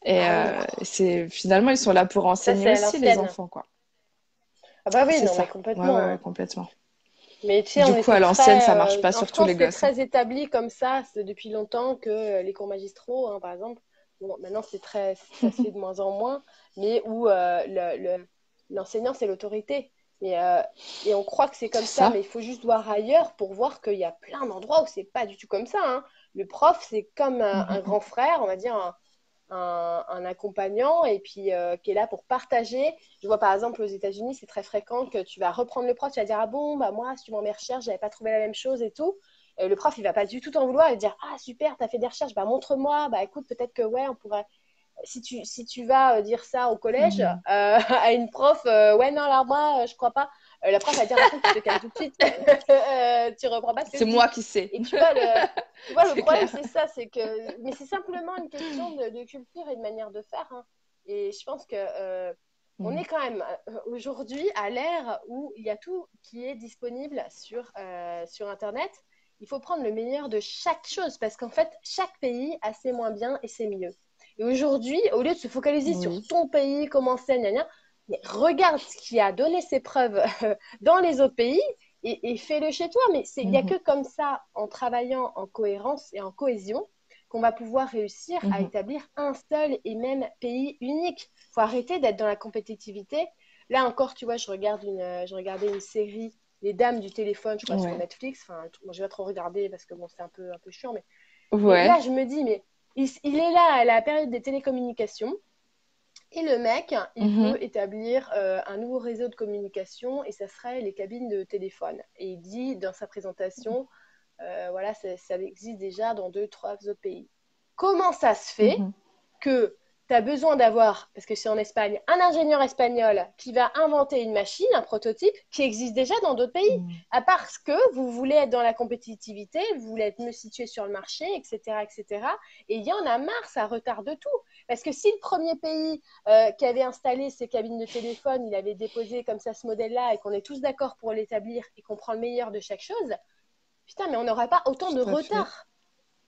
Et ah euh, c'est finalement, ils sont là pour enseigner aussi les enfants, quoi. Ah bah oui, non, mais complètement. Ouais, ouais, complètement. Mais tu sais, du coup, à l'ancienne, ça marche pas euh, sur tous les gosses. C'est très établi comme ça depuis longtemps que euh, les cours magistraux, hein, par exemple, bon, maintenant c'est très, ça se fait de moins en moins, mais où l'enseignant c'est l'autorité. Et, et, on croit que c'est comme ça, mais il faut juste voir ailleurs pour voir qu'il y a plein d'endroits où c'est pas du tout comme ça. Hein. Le prof, c'est comme un, un, grand frère, on va dire, un, un, accompagnant et puis euh, qui est là pour partager. Je vois par exemple aux États-Unis, c'est très fréquent que tu vas reprendre le prof, tu vas dire ah bon bah moi si tu m'en mets recherche, j'avais pas trouvé la même chose et tout. le prof il va pas du tout t'en vouloir, il va dire ah super, tu as fait des recherches, bah montre-moi, bah écoute peut-être que ouais on pourrait si tu, si tu vas euh, dire ça au collège mmh. euh, <laughs> à une prof, ouais, non, alors moi, je crois pas. Euh, la prof va dire tu te calmes tout de suite, <laughs> euh, tu reprends pas. C'est moi qui sais. Et tu vois, le, <laughs> le problème, c'est ça, c'est que. Mais c'est simplement une question de, culture et de manière de faire. Hein. Et je pense que. Euh, on mm. est quand même aujourd'hui à l'ère où il y a tout qui est disponible sur, sur Internet Il faut prendre le meilleur de chaque chose parce qu'en fait, chaque pays a ses moins bien et ses mieux. Et aujourd'hui, au lieu de se focaliser sur ton pays, comment c'est, mais regarde ce qui a donné ses preuves <laughs> dans les autres pays et, fais-le chez toi. Mais il n'y a mhm. que comme ça, en travaillant en cohérence et en cohésion, qu'on va pouvoir réussir à mhm. établir un seul et même pays unique. Il faut arrêter d'être dans la compétitivité. Là encore, tu vois, je, regarde une, je regardais une série, Les Dames du téléphone, je crois, sur Netflix. Enfin, bon, je vais pas trop regarder parce que bon, c'est un peu, un peu chiant. Mais là, je me dis, mais il, il, est là à la période des télécommunications. Et le mec, il mhm. veut établir euh, un nouveau réseau de communication et ça serait les cabines de téléphone. Et il dit dans sa présentation, euh, voilà, ça, existe déjà dans deux, trois autres pays. Comment ça se fait mhm. que tu as besoin d'avoir, parce que c'est en Espagne, un ingénieur espagnol qui va inventer une machine, un prototype, qui existe déjà dans d'autres pays. Mm. À parce que vous voulez être dans la compétitivité, vous voulez être mieux situé sur le marché, etc. etc. Et il y en a marre, ça retarde tout. Parce que si le premier pays euh, qui avait installé ces cabines de téléphone, il avait déposé comme ça ce modèle-là et qu'on est tous d'accord pour l'établir et qu'on prend le meilleur de chaque chose, putain, mais on n'aurait pas autant de retard.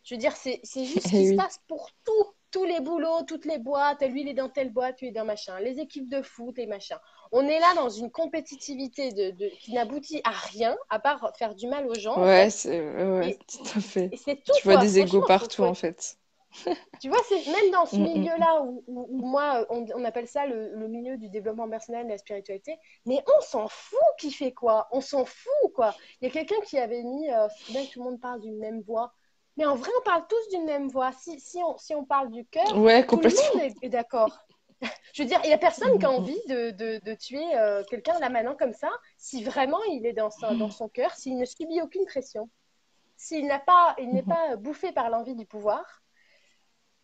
Je veux dire, c'est juste ce qui se passe pour tout tous les boulots, toutes les boîtes, lui il est dans telle boîte, lui il est dans machin, les équipes de foot, les machins. On est là dans une compétitivité de, qui n'aboutit à rien, à part faire du mal aux gens. Ouais, c'est ouais, tout à fait. tu vois des égaux partout en fait. tu vois, c'est même dans ce mm, mm, milieu-là mm. où, moi, on, appelle ça le, milieu du développement personnel, de la spiritualité, mais on s'en fout qui fait quoi On s'en fout quoi. Il y a quelqu'un qui avait mis, euh, bien que tout le monde parle d'une même voix, mais en vrai, on parle tous d'une même voix. Si, si, on, si on parle du cœur, ouais, tout le monde est, d'accord. <laughs> Je veux dire, il n'y a personne qui a envie de, de, de tuer euh, quelqu'un là maintenant comme ça, si vraiment il est dans, son, dans son cœur, s'il ne subit aucune pression, s'il n'a pas, il n'est pas bouffé par l'envie du pouvoir.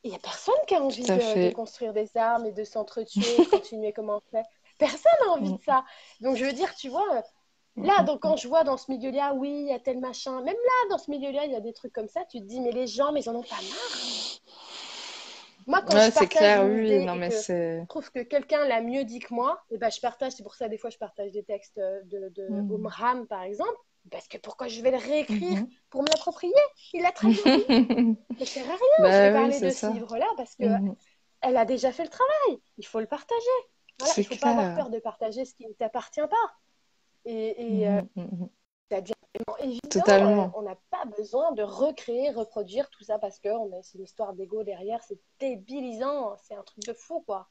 Il n'y a personne qui a envie de, de, construire des armes et de s'entretuer, <laughs> continuer comme on fait. Personne n'a envie de ça. Donc je veux dire, tu vois, Là, donc, quand je vois dans ce milieu-là, oui, il y a tel machin, même là, dans ce milieu-là, il y a des trucs comme ça, tu te dis, mais les gens, mais ils en ont pas marre. Moi, quand je partage clair, oui, non, mais je trouve que quelqu'un l'a mieux dit que moi, et ben, je partage, c'est pour ça, des fois, je partage des textes de, de mmh. par exemple, parce que pourquoi je vais le réécrire mhm. pour me l'approprier? Il l'a dit. <laughs> Ça sert à rien, bah je vais parler de ce livre-là, parce que mhm. elle a déjà fait le travail. Il faut le partager. Voilà, il ne faut pas avoir peur de partager ce qui ne t'appartient pas. Et, et mmh, mmh, évident. Totalement. on n'a pas besoin de recréer, reproduire tout ça parce que c'est une histoire d'ego derrière. C'est débilisant. C'est un truc de fou, quoi.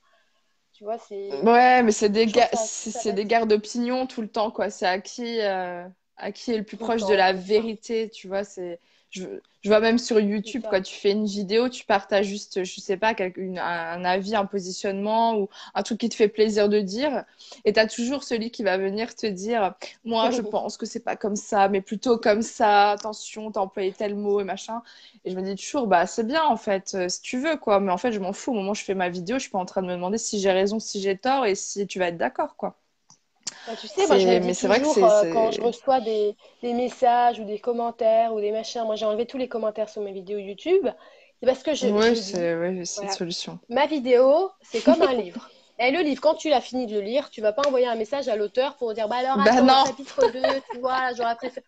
Tu vois, c'est. Ouais, mais c'est des, c'est des guerres d'opinion tout le temps, quoi. C'est à qui, euh, à qui est le plus proche de la vérité, tu vois. C'est je, vois même sur YouTube, quand tu fais une vidéo, tu partages juste, je sais pas, un avis, un positionnement ou un truc qui te fait plaisir de dire. Et tu as toujours celui qui va venir te dire Moi, je <laughs> pense que c'est pas comme ça, mais plutôt comme ça. Attention, t'as employé tel mot et machin. Et je me dis toujours Bah, c'est bien en fait, euh, si tu veux, quoi. Mais en fait, je m'en fous. Au moment où je fais ma vidéo, je suis pas en train de me demander si j'ai raison, si j'ai tort et si tu vas être d'accord, quoi. Tu sais, moi, je me dis toujours, euh, quand je reçois des, des, messages ou des commentaires ou des machins, moi, j'ai enlevé tous les commentaires sur mes vidéos YouTube. C'est parce que je. Oui, c'est une solution. Ma vidéo, c'est comme un <laughs> livre. Et le livre, quand tu l'as fini de le lire, tu vas pas envoyer un message à l'auteur pour dire Bah alors, bah attends, chapitre 2, tu vois, j'aurais préféré.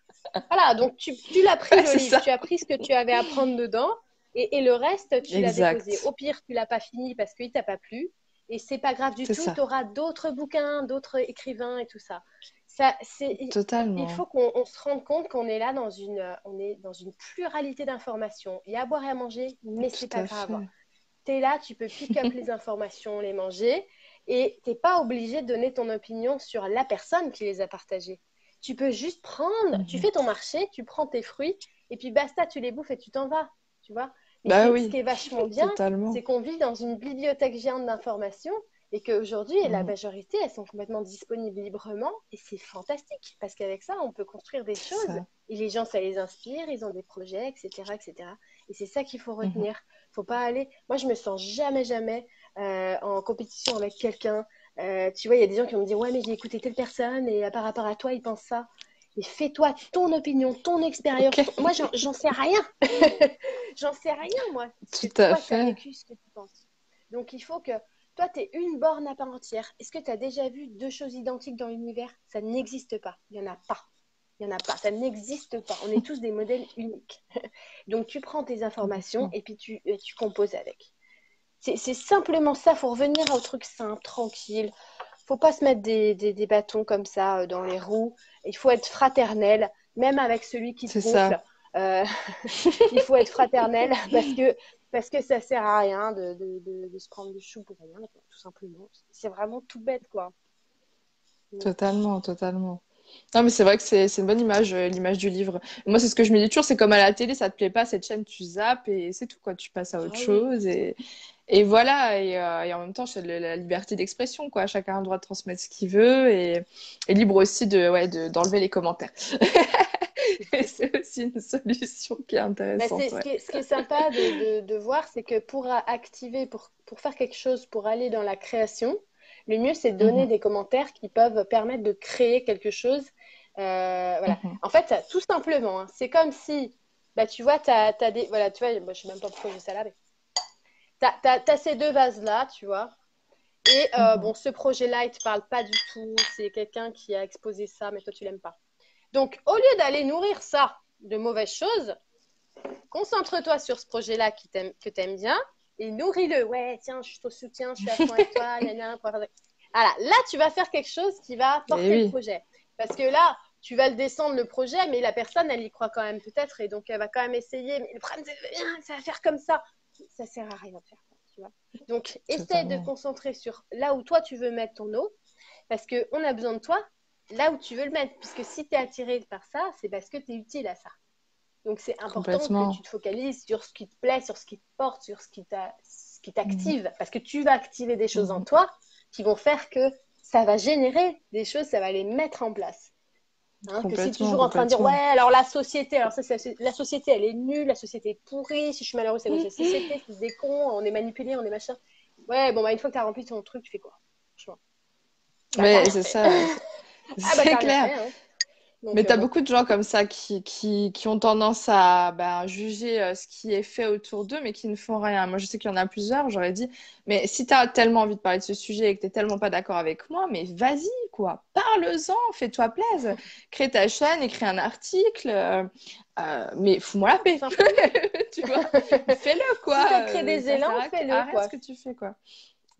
Voilà, donc tu, tu l'as pris le livre, tu as pris ce que tu avais à prendre dedans, et, et le reste, tu l'as déposé. Au pire, tu l'as pas fini parce qu'il t'a pas plu. Et c'est pas grave du tout, tu auras d'autres bouquins, d'autres écrivains et tout ça. ça Totalement. Il faut qu'on se rende compte qu'on est là dans une, on est dans une pluralité d'informations. Il y a à boire et à manger, mais c'est pas grave. Tu es là, tu peux pick up les <laughs> informations, les manger, et tu n'es pas obligé de donner ton opinion sur la personne qui les a partagées. Tu peux juste prendre, tu mhm. fais ton marché, tu prends tes fruits, et puis basta, tu les bouffes et tu t'en vas. Tu vois bah ce qui est vachement <laughs> bien, c'est qu'on vit dans une bibliothèque géante d'informations et qu'aujourd'hui, la mm. majorité, elles sont complètement disponibles librement et c'est fantastique parce qu'avec ça, on peut construire des choses et les gens, ça les inspire, ils ont des projets, etc. etc. Et c'est ça qu'il faut mm-hmm. retenir. faut pas aller. Moi, je me sens jamais, jamais euh, en compétition avec quelqu'un. Euh, tu vois, il y a des gens qui vont me dire Ouais, mais j'ai écouté telle personne et par rapport à toi, ils pensent ça fais-toi ton opinion, ton expérience. Moi, j'en sais rien. <laughs> j'en sais rien, moi. Tout à fait. ce que tu penses. Donc, il faut que toi, tu es une borne à part entière. Est-ce que tu as déjà vu deux choses identiques dans l'univers? Ça n'existe pas. Il n'y en a pas. Il n'y en a pas, ça n'existe pas. On est tous des modèles <laughs> uniques. Donc tu prends tes informations et puis tu, tu composes avec. C'est simplement ça, il faut revenir au truc sain, tranquille. Faut pas se mettre des, des, bâtons comme ça euh, dans les roues. Il faut être fraternel, même avec celui qui te gonfle. Euh, <laughs> il faut être fraternel <laughs> parce que parce que ça sert à rien de, de, de, se prendre du chou pour rien, tout simplement. C'est vraiment tout bête, quoi. Totalement, totalement. Non, mais c'est vrai que c'est une bonne image, euh, l'image du livre. Moi, c'est ce que je me dis toujours, c'est comme à la télé, ça te plaît pas, cette chaîne, tu zappes et c'est tout, quoi. Tu passes à autre ah chose et, et voilà. Et, euh, et, en même temps, c'est la liberté d'expression, quoi. Chacun a le droit de transmettre ce qu'il veut et, et, libre aussi de, ouais, d'enlever les commentaires. <laughs> c'est aussi une solution qui est intéressante. ce, qui est, ce, qui est, sympa de, de, de voir, c'est que pour activer, pour, pour faire quelque chose, pour aller dans la création, le mieux, c'est de donner mhm. des commentaires qui peuvent permettre de créer quelque chose. Euh, voilà. Mhm. En fait, tout simplement, hein, c'est comme si, bah, tu vois, tu as, des. Voilà, tu vois, je ne sais même pas pourquoi j'ai ça là, mais. Tu as, ces deux vases-là, tu vois. Et euh, mhm. bon, ce projet-là, il ne te parle pas du tout. C'est quelqu'un qui a exposé ça, mais toi, tu l'aimes pas. Donc, au lieu d'aller nourrir ça de mauvaises choses, concentre-toi sur ce projet-là que tu aimes bien et nourris-le. Ouais, tiens, je suis au soutien, je suis à fond avec toi, <laughs> Voilà, là, tu vas faire quelque chose qui va eh porter le projet. Parce que là, tu vas le descendre le projet, mais la personne, elle y croit quand même peut-être, et donc elle va quand même essayer. Mais le problème, c'est ça va faire comme ça. Ça sert à rien de faire ça, tu vois. Donc, essaie de concentrer sur là où toi, tu veux mettre ton eau, parce qu'on a besoin de toi là où tu veux le mettre. Puisque si tu es attiré par ça, c'est parce que tu es utile à ça. Donc c'est important que tu te focalises sur ce qui te plaît, sur ce qui te porte, sur ce qui t'active. Mhm. Parce que tu vas activer des choses en mhm. toi qui vont faire que ça va générer des choses, ça va les mettre en place. Hein, que si tu es toujours en train de dire ouais alors la société alors ça la société elle est nulle la société est pourrie si je suis malheureuse c'est la société c'est des cons on est manipulé on est machin. Ouais bon bah une fois que tu as rempli ton truc tu fais quoi? Franchement. Bah, c'est ça. <laughs> Ah, bah, c'est clair. hein mais tu as euh, beaucoup de gens comme ça qui, qui, qui ont tendance à bah, juger euh, ce qui est fait autour d'eux, mais qui ne font rien. Moi, je sais qu'il y en a plusieurs, j'aurais dit, mais si tu as tellement envie de parler de ce sujet et que tu n'es tellement pas d'accord avec moi, mais vas-y, quoi. Parle-en, fais-toi plaisir. Crée ta chaîne, écris un article, euh, mais fous-moi la paix. <laughs> tu vois, fais-le, quoi. Si tu des élans, fais-le. Arrête ce que tu fais, quoi.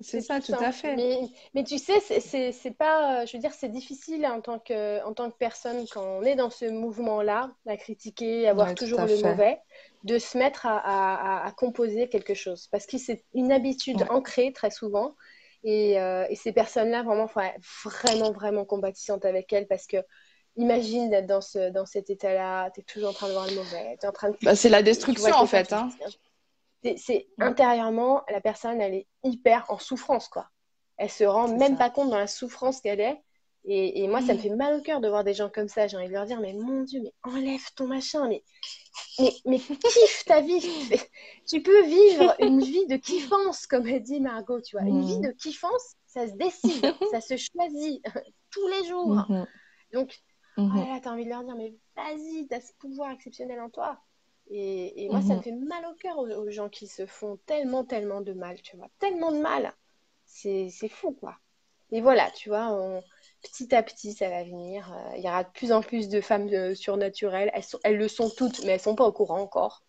C'est ça, tout, à fait. Mais, mais tu sais, c'est pas, je veux dire, c'est difficile en tant, que, en tant que personne quand on est dans ce mouvement-là, à critiquer, à voir toujours le mauvais, de se mettre à, à, à, composer quelque chose. Parce que c'est une habitude ancrée très souvent. Et, euh, et ces personnes-là, vraiment, faut être vraiment, vraiment combattissante avec elles parce que imagine d'être dans, ce, dans cet état-là, tu es toujours en train de voir le mauvais, es en train de... Bah, c'est la destruction en fait. Hein c'est intérieurement, la personne, elle est hyper en souffrance, quoi. Elle se rend même pas compte dans la souffrance qu'elle est. Et, moi, ça me fait mal au cœur de voir des gens comme ça. J'ai envie de leur dire, mais mon Dieu, mais enlève ton machin, mais, mais, mais kiffe ta vie. <laughs> tu peux vivre une vie de kiffance, comme dit Margot, tu vois. Une vie de kiffance, ça se décide, <laughs> ça se choisit <laughs> tous les jours. Mm-hmm. Donc, mm-hmm. oh tu as envie de leur dire, mais vas-y, tu as ce pouvoir exceptionnel en toi. Et, moi, ça me mhm. fait mal au cœur aux, gens qui se font tellement, tellement de mal, tu vois. Tellement de mal. C'est fou, quoi. Et voilà, tu vois, petit à petit, ça va venir. Euh, il y aura de plus en plus de femmes euh, surnaturelles. Elles, elles le sont toutes, mais elles sont pas au courant encore.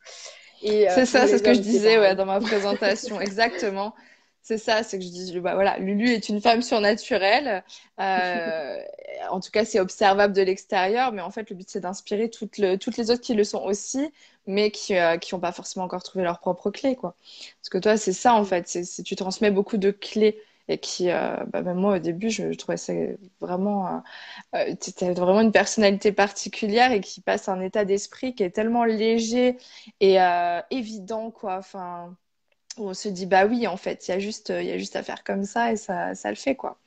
Euh, c'est ça, c'est ce que je disais ouais, dans ma présentation. Exactement. <laughs> C'est ça, c'est que je dis, bah, voilà, Lulu est une femme surnaturelle. Euh, <laughs> en tout cas, c'est observable de l'extérieur, mais en fait, le but, c'est d'inspirer toutes, toutes, les autres qui le sont aussi, mais qui n'ont euh, pas forcément encore trouvé leur propre clé. Quoi. Parce que toi, c'est ça, en fait, c'est tu transmets beaucoup de clés et qui, euh, bah, même moi, au début, je, trouvais ça vraiment. tu as vraiment une personnalité particulière et qui passe un état d'esprit qui est tellement léger et évident, quoi. Enfin on se dit bah oui en fait il y a juste il y a juste à faire comme ça et ça, ça le fait quoi.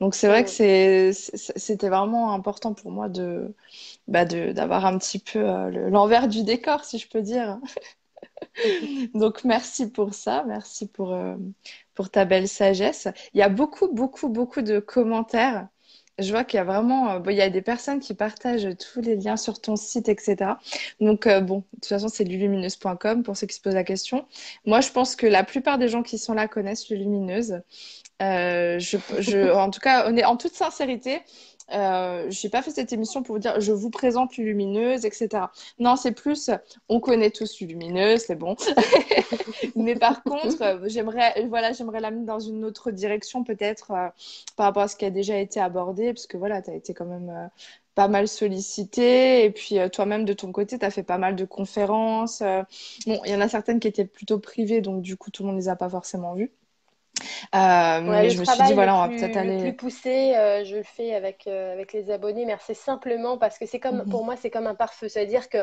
Donc c'est vrai que c'est c'était vraiment important pour moi de bah d'avoir un petit peu euh, l'envers du décor si je peux dire. <laughs> Donc merci pour ça. Merci pour euh, pour ta belle sagesse. Il y a beaucoup beaucoup beaucoup de commentaires je vois qu'il y a vraiment, euh, il y a des personnes qui partagent tous les liens sur ton site, etc. Donc, euh, bon, de toute façon, c'est lulumineuse.com pour ceux qui se posent la question. Moi, je pense que la plupart des gens qui sont là connaissent Lulumineuse. Euh, je, je, en tout cas, on est en toute sincérité. Euh, j'ai pas fait cette émission pour vous dire je vous présente Lumineuse, etc. Non, c'est plus on connaît tous Lumineuse, c'est bon. <laughs> Mais par contre, euh, j'aimerais voilà, j'aimerais l'amener dans une autre direction peut-être euh, par rapport à ce qui a déjà été abordé, parce que voilà, tu as été quand même pas mal sollicité. Et puis toi-même, de ton côté, tu as fait pas mal de conférences. Bon, il y en a certaines qui étaient plutôt privées, donc du coup, tout le monde les a pas forcément vues. Euh, mais je me suis dit, voilà, on va peut-être aller. Le plus poussé, euh, je le fais avec, euh, avec les abonnés, mais c'est simplement parce que c'est comme, mhm. pour moi, c'est comme un pare-feu. C'est-à-dire que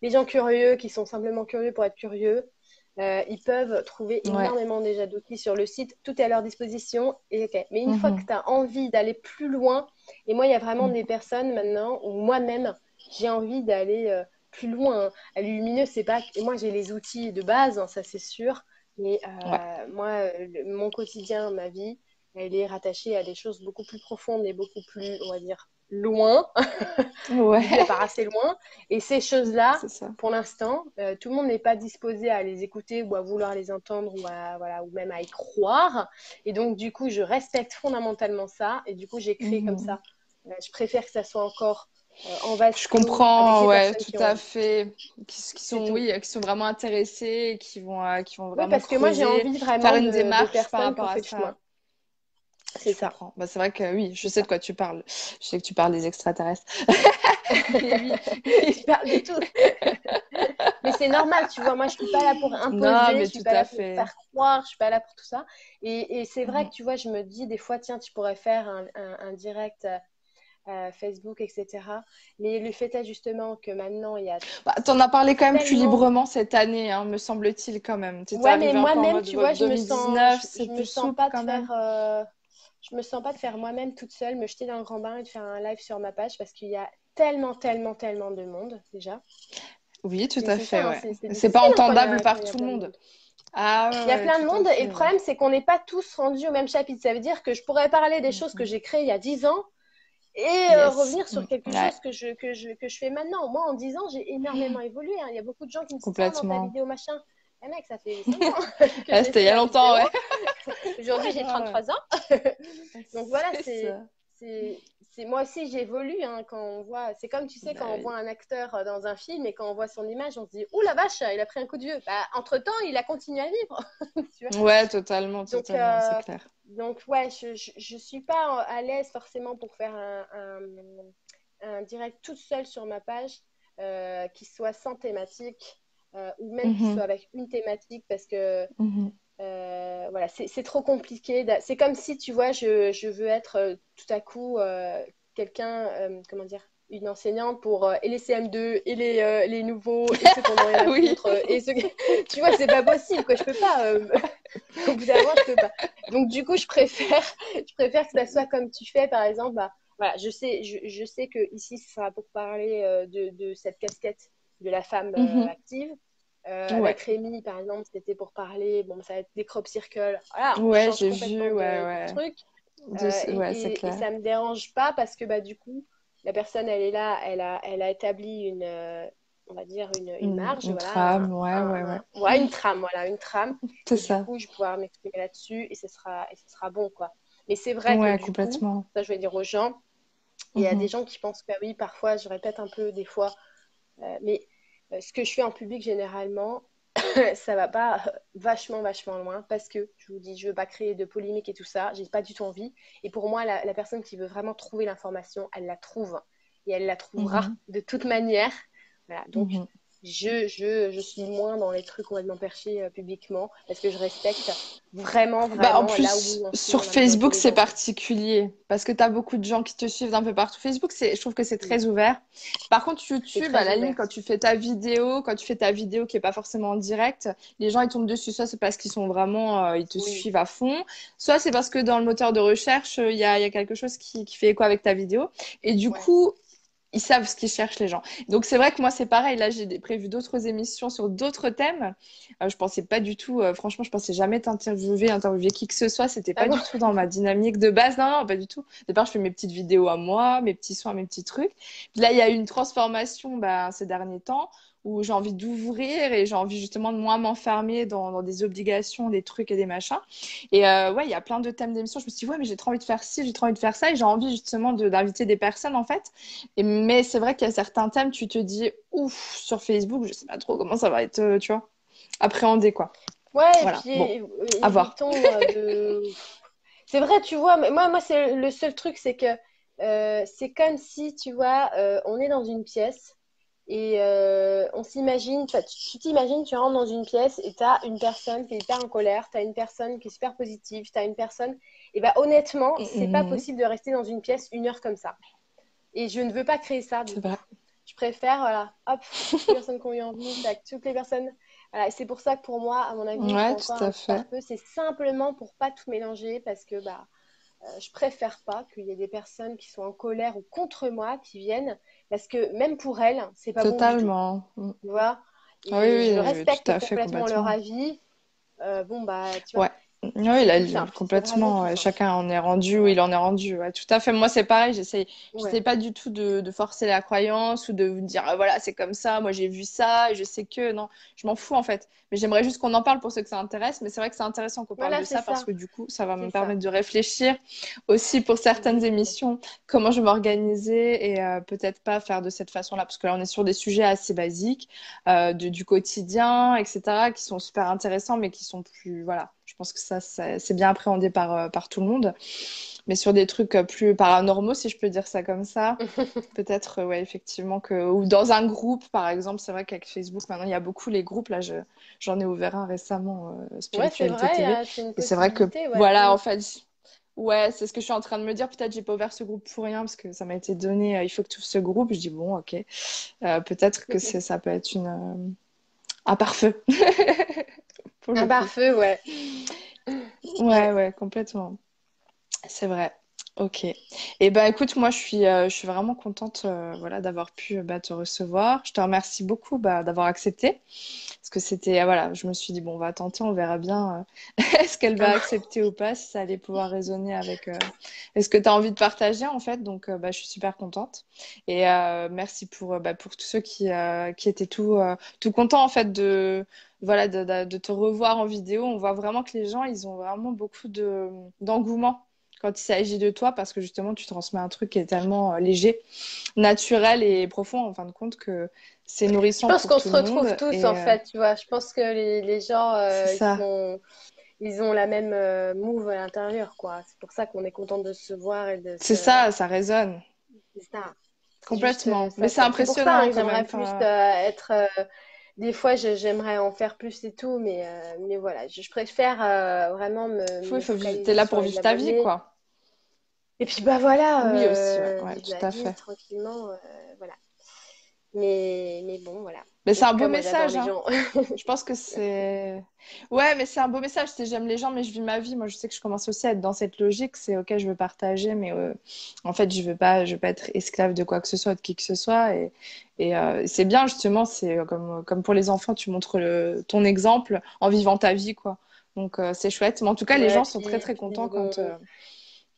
les gens curieux, qui sont simplement curieux pour être curieux, ils peuvent trouver énormément déjà d'outils sur le site. Tout est à leur disposition. Et, Mais une fois mhm. que tu as envie d'aller plus loin, et moi, il y a vraiment mhm. des personnes maintenant, ou moi-même, j'ai envie d'aller plus loin. À Lumineux, c'est pas. Et moi, j'ai les outils de base, hein, ça c'est sûr. Mais euh, moi, mon quotidien, ma vie, elle est rattachée à des choses beaucoup plus profondes et beaucoup plus, on va dire, loin. <laughs> Ouais. pas assez loin. Et ces choses-là, pour l'instant, euh, tout le monde n'est pas disposé à les écouter ou à vouloir les entendre ou, à, voilà, ou même à y croire. Et donc, du coup, je respecte fondamentalement ça. Et du coup, j'ai créé comme mmh. ça. Euh, je préfère que ça soit encore euh, je comprends, ouais, tout à fait. Qui, sont, oui, qui sont vraiment intéressés, qui vont, euh, qui vont vraiment. parce que moi, j'ai envie vraiment faire une démarche par rapport à ça. C'est ça. Bah, c'est vrai que oui, je sais de quoi tu parles. Je sais que tu parles des extraterrestres. <laughs> oui, je parle de tout. <laughs> mais c'est normal, tu vois. Moi, je suis pas là pour imposer, non, mais je suis pas là pour faire croire, je suis pas là pour tout ça. Et, et c'est vrai mm. que tu vois, je me dis des fois, tiens, tu pourrais faire un, un, un direct euh, Facebook, etc. Mais le fait est justement que maintenant, il y a... Bah, T'en as parlé quand même plus librement cette année, hein, me semble-t-il quand même. Ouais, mais moi-même, tu vois, je me sens, je, me sens pas de faire... Euh, je me sens pas de faire moi-même toute seule, me jeter dans le grand bain et de faire un live sur ma page parce qu'il y a tellement, tellement, tellement de monde déjà. Oui, tout à fait. Hein, c'est pas entendable par tout le monde. Ah, il y a plein de monde et le problème c'est qu'on n'est pas tous rendus au même chapitre. Ça veut dire que je pourrais parler des choses que j'ai créées il y a 10 ans et euh, revenir sur quelque chose que je, que, je, que je fais maintenant. Moi, en 10 ans, j'ai énormément <laughs> évolué. Hein. Il y a beaucoup de gens qui me disent oh, dans ta vidéo machin. Eh mec, ça fait 5 ans. <laughs> ah, C'était il y a longtemps, ouais. <laughs> Aujourd'hui, j'ai 33 ans. Donc voilà, c'est moi aussi j'évolue hein, quand on voit c'est comme tu sais quand on bah voit un acteur euh, dans un film et quand on voit son image on se dit ouh la vache il a pris un coup de vieux bah, entre temps il a continué à vivre <laughs> tu vois ouais totalement totalement c'est euh, clair donc ouais je, je, suis pas à l'aise forcément pour faire un, un, direct toute seule sur ma page euh, qui soit sans thématique ou même qui mhm. soit avec une thématique parce que mhm. Euh, voilà, c'est trop compliqué. C'est comme si, tu vois, je, je veux être euh, tout à coup euh, quelqu'un, comment dire, une enseignante pour et les CM2 et les, les nouveaux et ceux rien <laughs> oui. et ceux <laughs> tu vois c'est pas possible quoi je peux pas <laughs> au bout d'un moment je peux pas donc du coup je préfère je préfère que ça soit comme tu fais par exemple bah, voilà je sais je, je sais que ici ce sera pour parler de, de cette casquette de la femme mhm. active euh, Avec Rémi, par exemple, c'était pour parler, bon, ça va être des crop circles. Voilà, ouais, j'ai vu, ouais, ouais. Truc. Euh, ouais, et, clair. et, ça me dérange pas parce que bah, du coup, la personne, elle est là, elle a, elle a établi une, euh, on va dire, une, une marge. Une voilà, trame, ouais, ouais, ouais. Ouais, une trame, voilà, une trame. <laughs> C'est ça. Du coup, je vais pouvoir m'exprimer là-dessus et ce sera, et ce sera bon, quoi. Mais c'est vrai que, du complètement. Coup, ça, je vais dire aux gens, il y a mhm. des gens qui pensent que, oui, parfois, je répète un peu des fois, mais euh, ce que je fais en public généralement, <coughs> ça va pas vachement, vachement loin parce que je vous dis, je veux pas créer de polémique et tout ça, j'ai pas du tout envie. Et pour moi, la, personne qui veut vraiment trouver l'information, elle la trouve et elle la trouvera mhm. de toute manière. Voilà, donc mhm je, je, je suis moins dans les trucs complètement perchés euh, publiquement parce que je respecte vraiment, vraiment bah, en plus, sur Facebook, c'est particulier parce que tu as beaucoup de gens qui te suivent d'un peu partout. Facebook, je trouve que c'est très ouvert. Par contre, YouTube, à la ligne, quand tu fais ta vidéo, quand tu fais ta vidéo qui est pas forcément en direct, les gens ils tombent dessus. Soit c'est parce qu'ils sont vraiment, euh, ils te suivent à fond, soit c'est parce que dans le moteur de recherche, il y a, y a, quelque chose qui, qui fait écho avec ta vidéo. Et du coup, ils savent ce qu'ils cherchent les gens. Donc c'est vrai que moi c'est pareil. Là j'ai prévu d'autres émissions sur d'autres thèmes. Euh, je pensais pas du tout. Euh, franchement, je pensais jamais t'interviewer, interviewer qui que ce soit. C'était pas ah du tout dans ma dynamique de base. Non, non, pas du tout. Au départ, je fais mes petites vidéos à moi, mes petits soins, mes petits trucs. Puis là, il y a eu une transformation bah, ces derniers temps où j'ai envie d'ouvrir et j'ai envie justement de moins m'enfermer dans, dans, des obligations, des trucs et des machins. Et euh, ouais, il y a plein de thèmes d'émission. Je me suis dit, ouais, mais j'ai trop envie de faire ci, j'ai trop envie de faire ça et j'ai envie justement d'inviter des personnes en fait. Et, mais c'est vrai qu'il y a certains thèmes, tu te dis, ouf, sur Facebook, je sais pas trop comment ça va être, euh, tu vois, appréhendé quoi. Ouais, et puis à voir. De... <laughs> c'est vrai, tu vois, moi, moi c'est le seul truc, c'est que c'est comme si, tu vois, on est dans une pièce et euh, on s'imagine, tu t'imagines, tu rentres dans une pièce et tu as une personne qui est hyper en colère, tu as une personne qui est super positive, tu as une personne. Et bien honnêtement, c'est pas possible de rester dans une pièce une heure comme ça. Et je ne veux pas créer ça. Je préfère, voilà, hop, toutes les personnes qui ont eu envie, <laughs> toutes les personnes. Voilà, c'est pour ça que pour moi, à mon avis, c'est simplement pour pas tout mélanger parce que bah, je préfère pas qu'il y ait des personnes qui sont en colère ou contre moi qui viennent parce que même pour elles, c'est pas Totalement. bon. Tu vois? Ah oui, je respecte complètement leur avis. Euh, bon, bah, tu vois. Oui, il a complètement. chacun en est rendu où il en est rendu. Ouais, tout à fait. Moi, c'est pareil. J'essaie, sais pas du tout de, de, forcer la croyance ou de vous dire ah, voilà, c'est comme ça. Moi, j'ai vu ça et je sais que non, je m'en fous en fait. Mais j'aimerais juste qu'on en parle pour ceux que ça intéresse. Mais c'est vrai que c'est intéressant qu'on parle de ça, parce que du coup, ça va me permettre de réfléchir aussi pour certaines émissions comment je vais m'organiser et euh, peut-être pas faire de cette façon-là parce que là, on est sur des sujets assez basiques euh, de, du quotidien, etc., qui sont super intéressants, mais qui sont plus voilà pense que ça, c'est bien appréhendé par, euh, par tout le monde. Mais sur des trucs euh, plus paranormaux, si je peux dire ça comme ça, <laughs> peut-être, euh, ouais, effectivement, que. Ou dans un groupe, par exemple, c'est vrai qu'avec Facebook, maintenant, il y a beaucoup les groupes. Là, j'en ai ouvert un récemment, Spiritualité ouais, TV. Et c'est vrai que, voilà, en fait. Ouais, c'est ce que je suis en train de me dire. Peut-être j'ai pas ouvert ce groupe pour rien parce que ça m'a été donné. il faut que tu ouvres ce groupe. Je dis bon, ok. peut-être que <laughs> ça peut être une un pare-feu. <laughs> un pare-feu, ouais. Ouais, ouais, complètement. C'est vrai. Ok. Et eh ben écoute, moi je suis, euh, je suis vraiment contente euh, voilà, d'avoir pu bah, te recevoir. Je te remercie beaucoup bah, d'avoir accepté. Parce que c'était, voilà, je me suis dit, bon, on va tenter, on verra bien euh, <laughs> est-ce qu'elle va accepter ou pas, si ça allait pouvoir résonner avec est-ce que tu as envie de partager en fait. Donc bah, je suis super contente. Et merci pour, bah, pour tous ceux qui, qui étaient tout, tout contents en fait de, voilà, de, de, te revoir en vidéo. On voit vraiment que les gens, ils ont vraiment beaucoup de, d'engouement quand il s'agit de toi parce que justement tu transmets un truc qui est tellement euh, léger, naturel et profond en fin de compte que c'est nourrissant. Je pense qu'on se retrouve tous en euh, fait, tu vois. Je pense que les, les gens euh, ils, ont, ils, ont, la même move à l'intérieur quoi. C'est pour ça qu'on est content de se voir et de. C'est ça, ça résonne. C'est ça. Complètement. Mais c'est impressionnant. J'aimerais plus être des fois, j'aimerais en faire plus et tout, mais, mais voilà, je, préfère vraiment me. Oui, faut es là pour vivre ta vie, quoi. Et puis bah voilà. Oui aussi, ouais, tout à fait. Tranquillement, euh, voilà. Mais, mais bon, voilà. Mais c'est un beau message. Hein. <laughs> je pense que c'est. <laughs> Ouais, mais c'est un beau message. C'est j'aime les gens, mais je vis ma vie. Moi, je sais que je commence aussi à être dans cette logique. C'est ok, je veux partager, mais euh, en fait, je veux pas, je veux pas être esclave de quoi que ce soit, de qui que ce soit. Et, et euh, c'est bien justement. C'est comme comme pour les enfants, tu montres le, ton exemple en vivant ta vie, quoi. Donc c'est chouette. Mais en tout cas, les gens sont très très contents quand.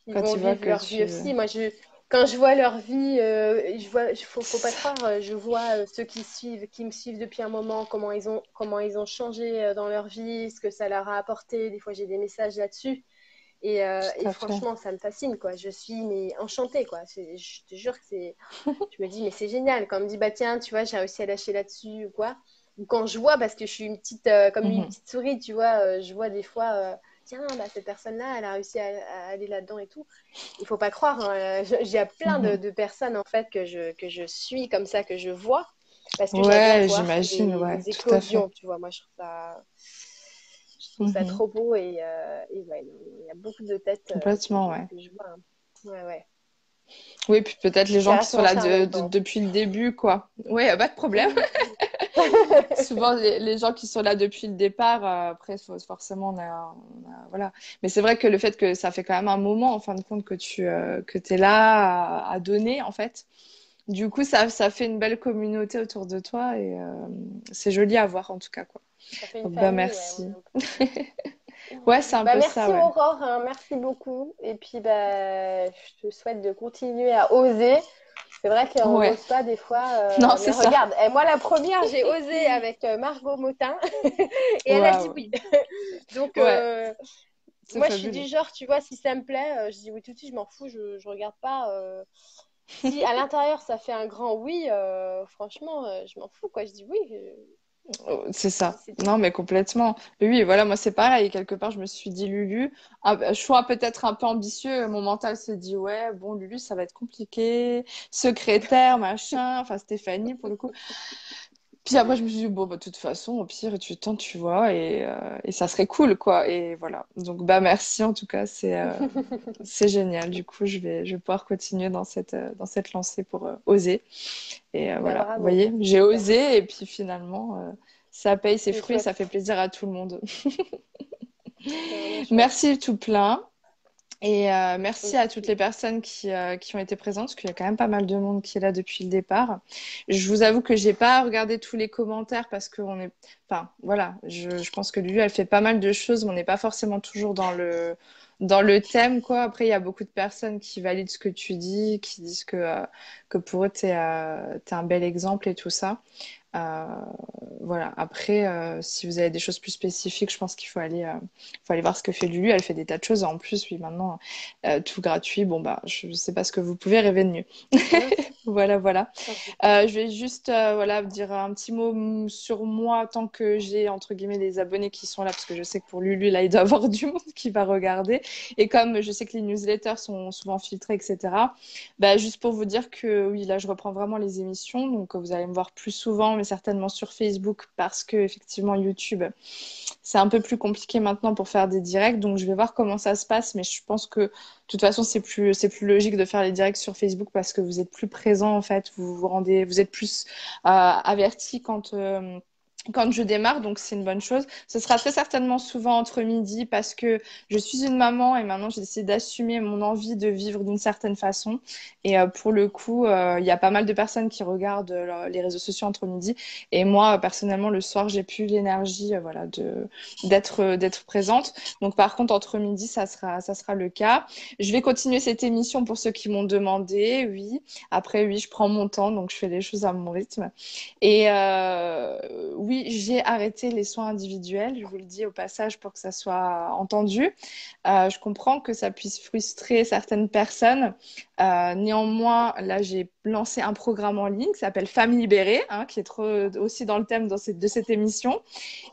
Ils quand vont vivre leur vie aussi. Moi, je, quand je vois leur vie, euh, je vois, faut, faut pas croire, euh, je vois euh, ceux qui suivent, qui me suivent depuis un moment, comment ils ont, comment ils ont changé dans leur vie, ce que ça leur a apporté. Des fois, j'ai des messages là-dessus. Et, et franchement, ça me fascine, quoi. Je suis mais enchantée, quoi. Je te jure que c'est. <laughs> je me dis, mais c'est génial. Quand on me dit, bah tiens, tu vois, j'ai réussi à lâcher là-dessus ou quoi. Ou quand je vois, parce que je suis une petite, comme une mhm. petite souris, tu vois, je vois des fois tiens, bah, cette personne-là, elle a réussi à, aller là-dedans et tout. Il faut pas croire. Hein, J'ai plein de, de, personnes en fait que je, que je suis comme ça, que je vois. Parce que ouais, j'imagine, ouais, des éclosions, tu vois. Moi, je trouve ça, je trouve ça mhm. trop beau et, euh, et ouais, il y a beaucoup de têtes. Euh, Complètement, ouais. Que je vois. Hein. Ouais, ouais. Oui, puis peut-être les gens qui sont là depuis le début, quoi. Oui, pas de problème. <laughs> Souvent, les, gens qui sont là depuis le départ, euh, après, forcément, on a, voilà. Mais c'est vrai que le fait que ça fait quand même un moment, en fin de compte, que tu euh, que es là à, donner, en fait. Du coup, ça, ça fait une belle communauté autour de toi et euh, c'est joli à voir, en tout cas, quoi. Ça fait une bah, merci. <laughs> Ouais, c'est un bah, peu merci ça. Merci Aurore, hein, merci beaucoup. Et puis, bah, je te souhaite de continuer à oser C'est vrai qu'on n'ose pas des fois. Euh, non, c'est ça. Regarde, et moi la première, j'ai osé <laughs> avec euh, Margot Motin <laughs> et elle a dit oui. <laughs> Donc, euh, moi je suis du genre, tu vois, si ça me plaît, je dis oui tout de suite, je m'en fous, je, ne regarde pas. Si à l'intérieur ça fait un grand oui, franchement, je m'en fous quoi. Je dis oui. C'est ça. Non, mais complètement. Oui, voilà, moi c'est pareil. Quelque part, je me suis dit Lulu, un bah, choix peut-être un peu ambitieux. Mon mental s'est dit ouais, bon Lulu, ça va être compliqué, secrétaire, machin. Enfin Stéphanie pour le coup. Puis après, je me suis dit, bon, bah, de toute façon, au pire, tu tentes, tu vois, et, euh, et, ça serait cool, quoi. Et voilà. Donc, bah, merci, en tout cas, c'est euh, <laughs> c'est génial. Du coup, je vais, je vais pouvoir continuer dans cette, euh, dans cette lancée pour oser. Et bah, voilà, vous voyez, j'ai osé, et puis finalement, ça paye ses fruits, et ça fait plaisir à tout le monde. <laughs> merci tout plein. Et euh, merci à toutes les personnes qui, euh, qui ont été présentes, parce qu'il y a quand même pas mal de monde qui est là depuis le départ. Je vous avoue que j'ai pas regardé tous les commentaires parce qu'on est, enfin voilà, je, je, pense que lui, elle fait pas mal de choses, mais on n'est pas forcément toujours dans le dans le thème quoi. Après, il y a beaucoup de personnes qui valident ce que tu dis, qui disent que euh, que pour eux t'es es un bel exemple et tout ça. Euh, voilà. Après, euh, si vous avez des choses plus spécifiques, je pense qu'il faut aller, euh, faut aller voir ce que fait Lulu. Elle fait des tas de choses. En plus, oui, maintenant, tout gratuit. Bon, bah, je ne sais pas ce que vous pouvez rêver de mieux. <laughs> voilà, voilà. je vais juste, voilà, dire un petit mot sur moi tant que j'ai, entre guillemets, des abonnés qui sont là, parce que je sais que pour Lulu, là, il doit y <laughs> avoir du monde qui va regarder. Et comme je sais que les newsletters sont souvent filtrés, etc., bah, juste pour vous dire que, oui, là, je reprends vraiment les émissions. Donc, vous allez me voir plus souvent, mais certainement sur Facebook parce que effectivement YouTube c'est un peu plus compliqué maintenant pour faire des directs donc je vais voir comment ça se passe mais je pense que toute façon c'est plus c'est plus logique de faire les directs sur Facebook parce que vous êtes plus présent en fait. Vous vous rendez vous êtes plus euh, averti quand euh, quand je démarre, donc c'est une bonne chose. Ce sera très certainement souvent entre midi parce que je suis une maman et maintenant j'ai décidé d'assumer mon envie de vivre d'une certaine façon. Et euh, pour le coup, euh, il y a pas mal de personnes qui regardent euh, les réseaux sociaux entre midi. Et moi, personnellement, le soir, j'ai plus l'énergie, voilà, d'être d'être présente. Donc par contre, entre midi, ça sera ça sera le cas. Je vais continuer cette émission pour ceux qui m'ont demandé. Oui. Après, oui, je prends mon temps, donc je fais les choses à mon rythme. Et oui j'ai arrêté les soins individuels, je vous le dis au passage pour que ça soit entendu. Euh, je comprends que ça puisse frustrer certaines personnes. Euh, néanmoins, là, j'ai lancé un programme en ligne qui s'appelle Femmes libérées, hein, qui est trop, aussi dans le thème de cette émission.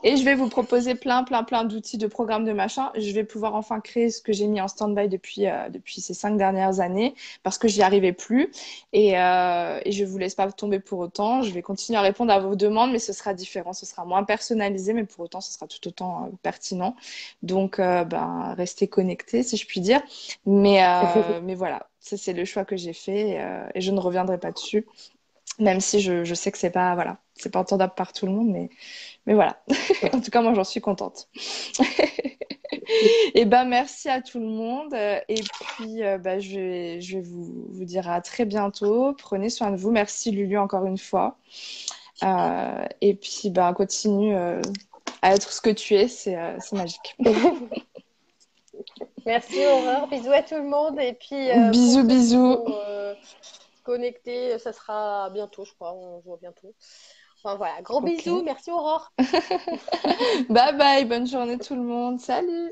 Et je vais vous proposer plein, plein, plein d'outils, de programmes, de machin. Je vais pouvoir enfin créer ce que j'ai mis en stand-by depuis, euh, depuis ces cinq dernières années parce que j'y arrivais plus. Et, euh, et je vous laisse pas tomber pour autant. Je vais continuer à répondre à vos demandes, mais ce sera différent. Ce sera moins personnalisé, mais pour autant, ce sera tout autant euh, pertinent. Donc, ben, restez connectés, si je puis dire. Mais, <laughs> mais voilà, c'est le choix que j'ai fait euh, et je ne reviendrai pas dessus. Même si je, sais que c'est pas, voilà, c'est pas entendable par tout le monde, mais, voilà. <laughs> en tout cas, moi, j'en suis contente. <laughs> et ben, merci à tout le monde. Et puis, euh, ben, je vais, vous, vous dire à très bientôt. Prenez soin de vous. Merci, Lulu, encore une fois. Euh, et puis, ben, continue à être ce que tu es. C'est magique. <laughs> Merci Aurore, bisous à tout le monde et puis euh, bisous bisous. Euh, connecter, ça sera bientôt, je crois, on se voit bientôt. Enfin voilà, gros bisous, merci Aurore. <laughs> bye bye, bonne journée tout le monde, salut.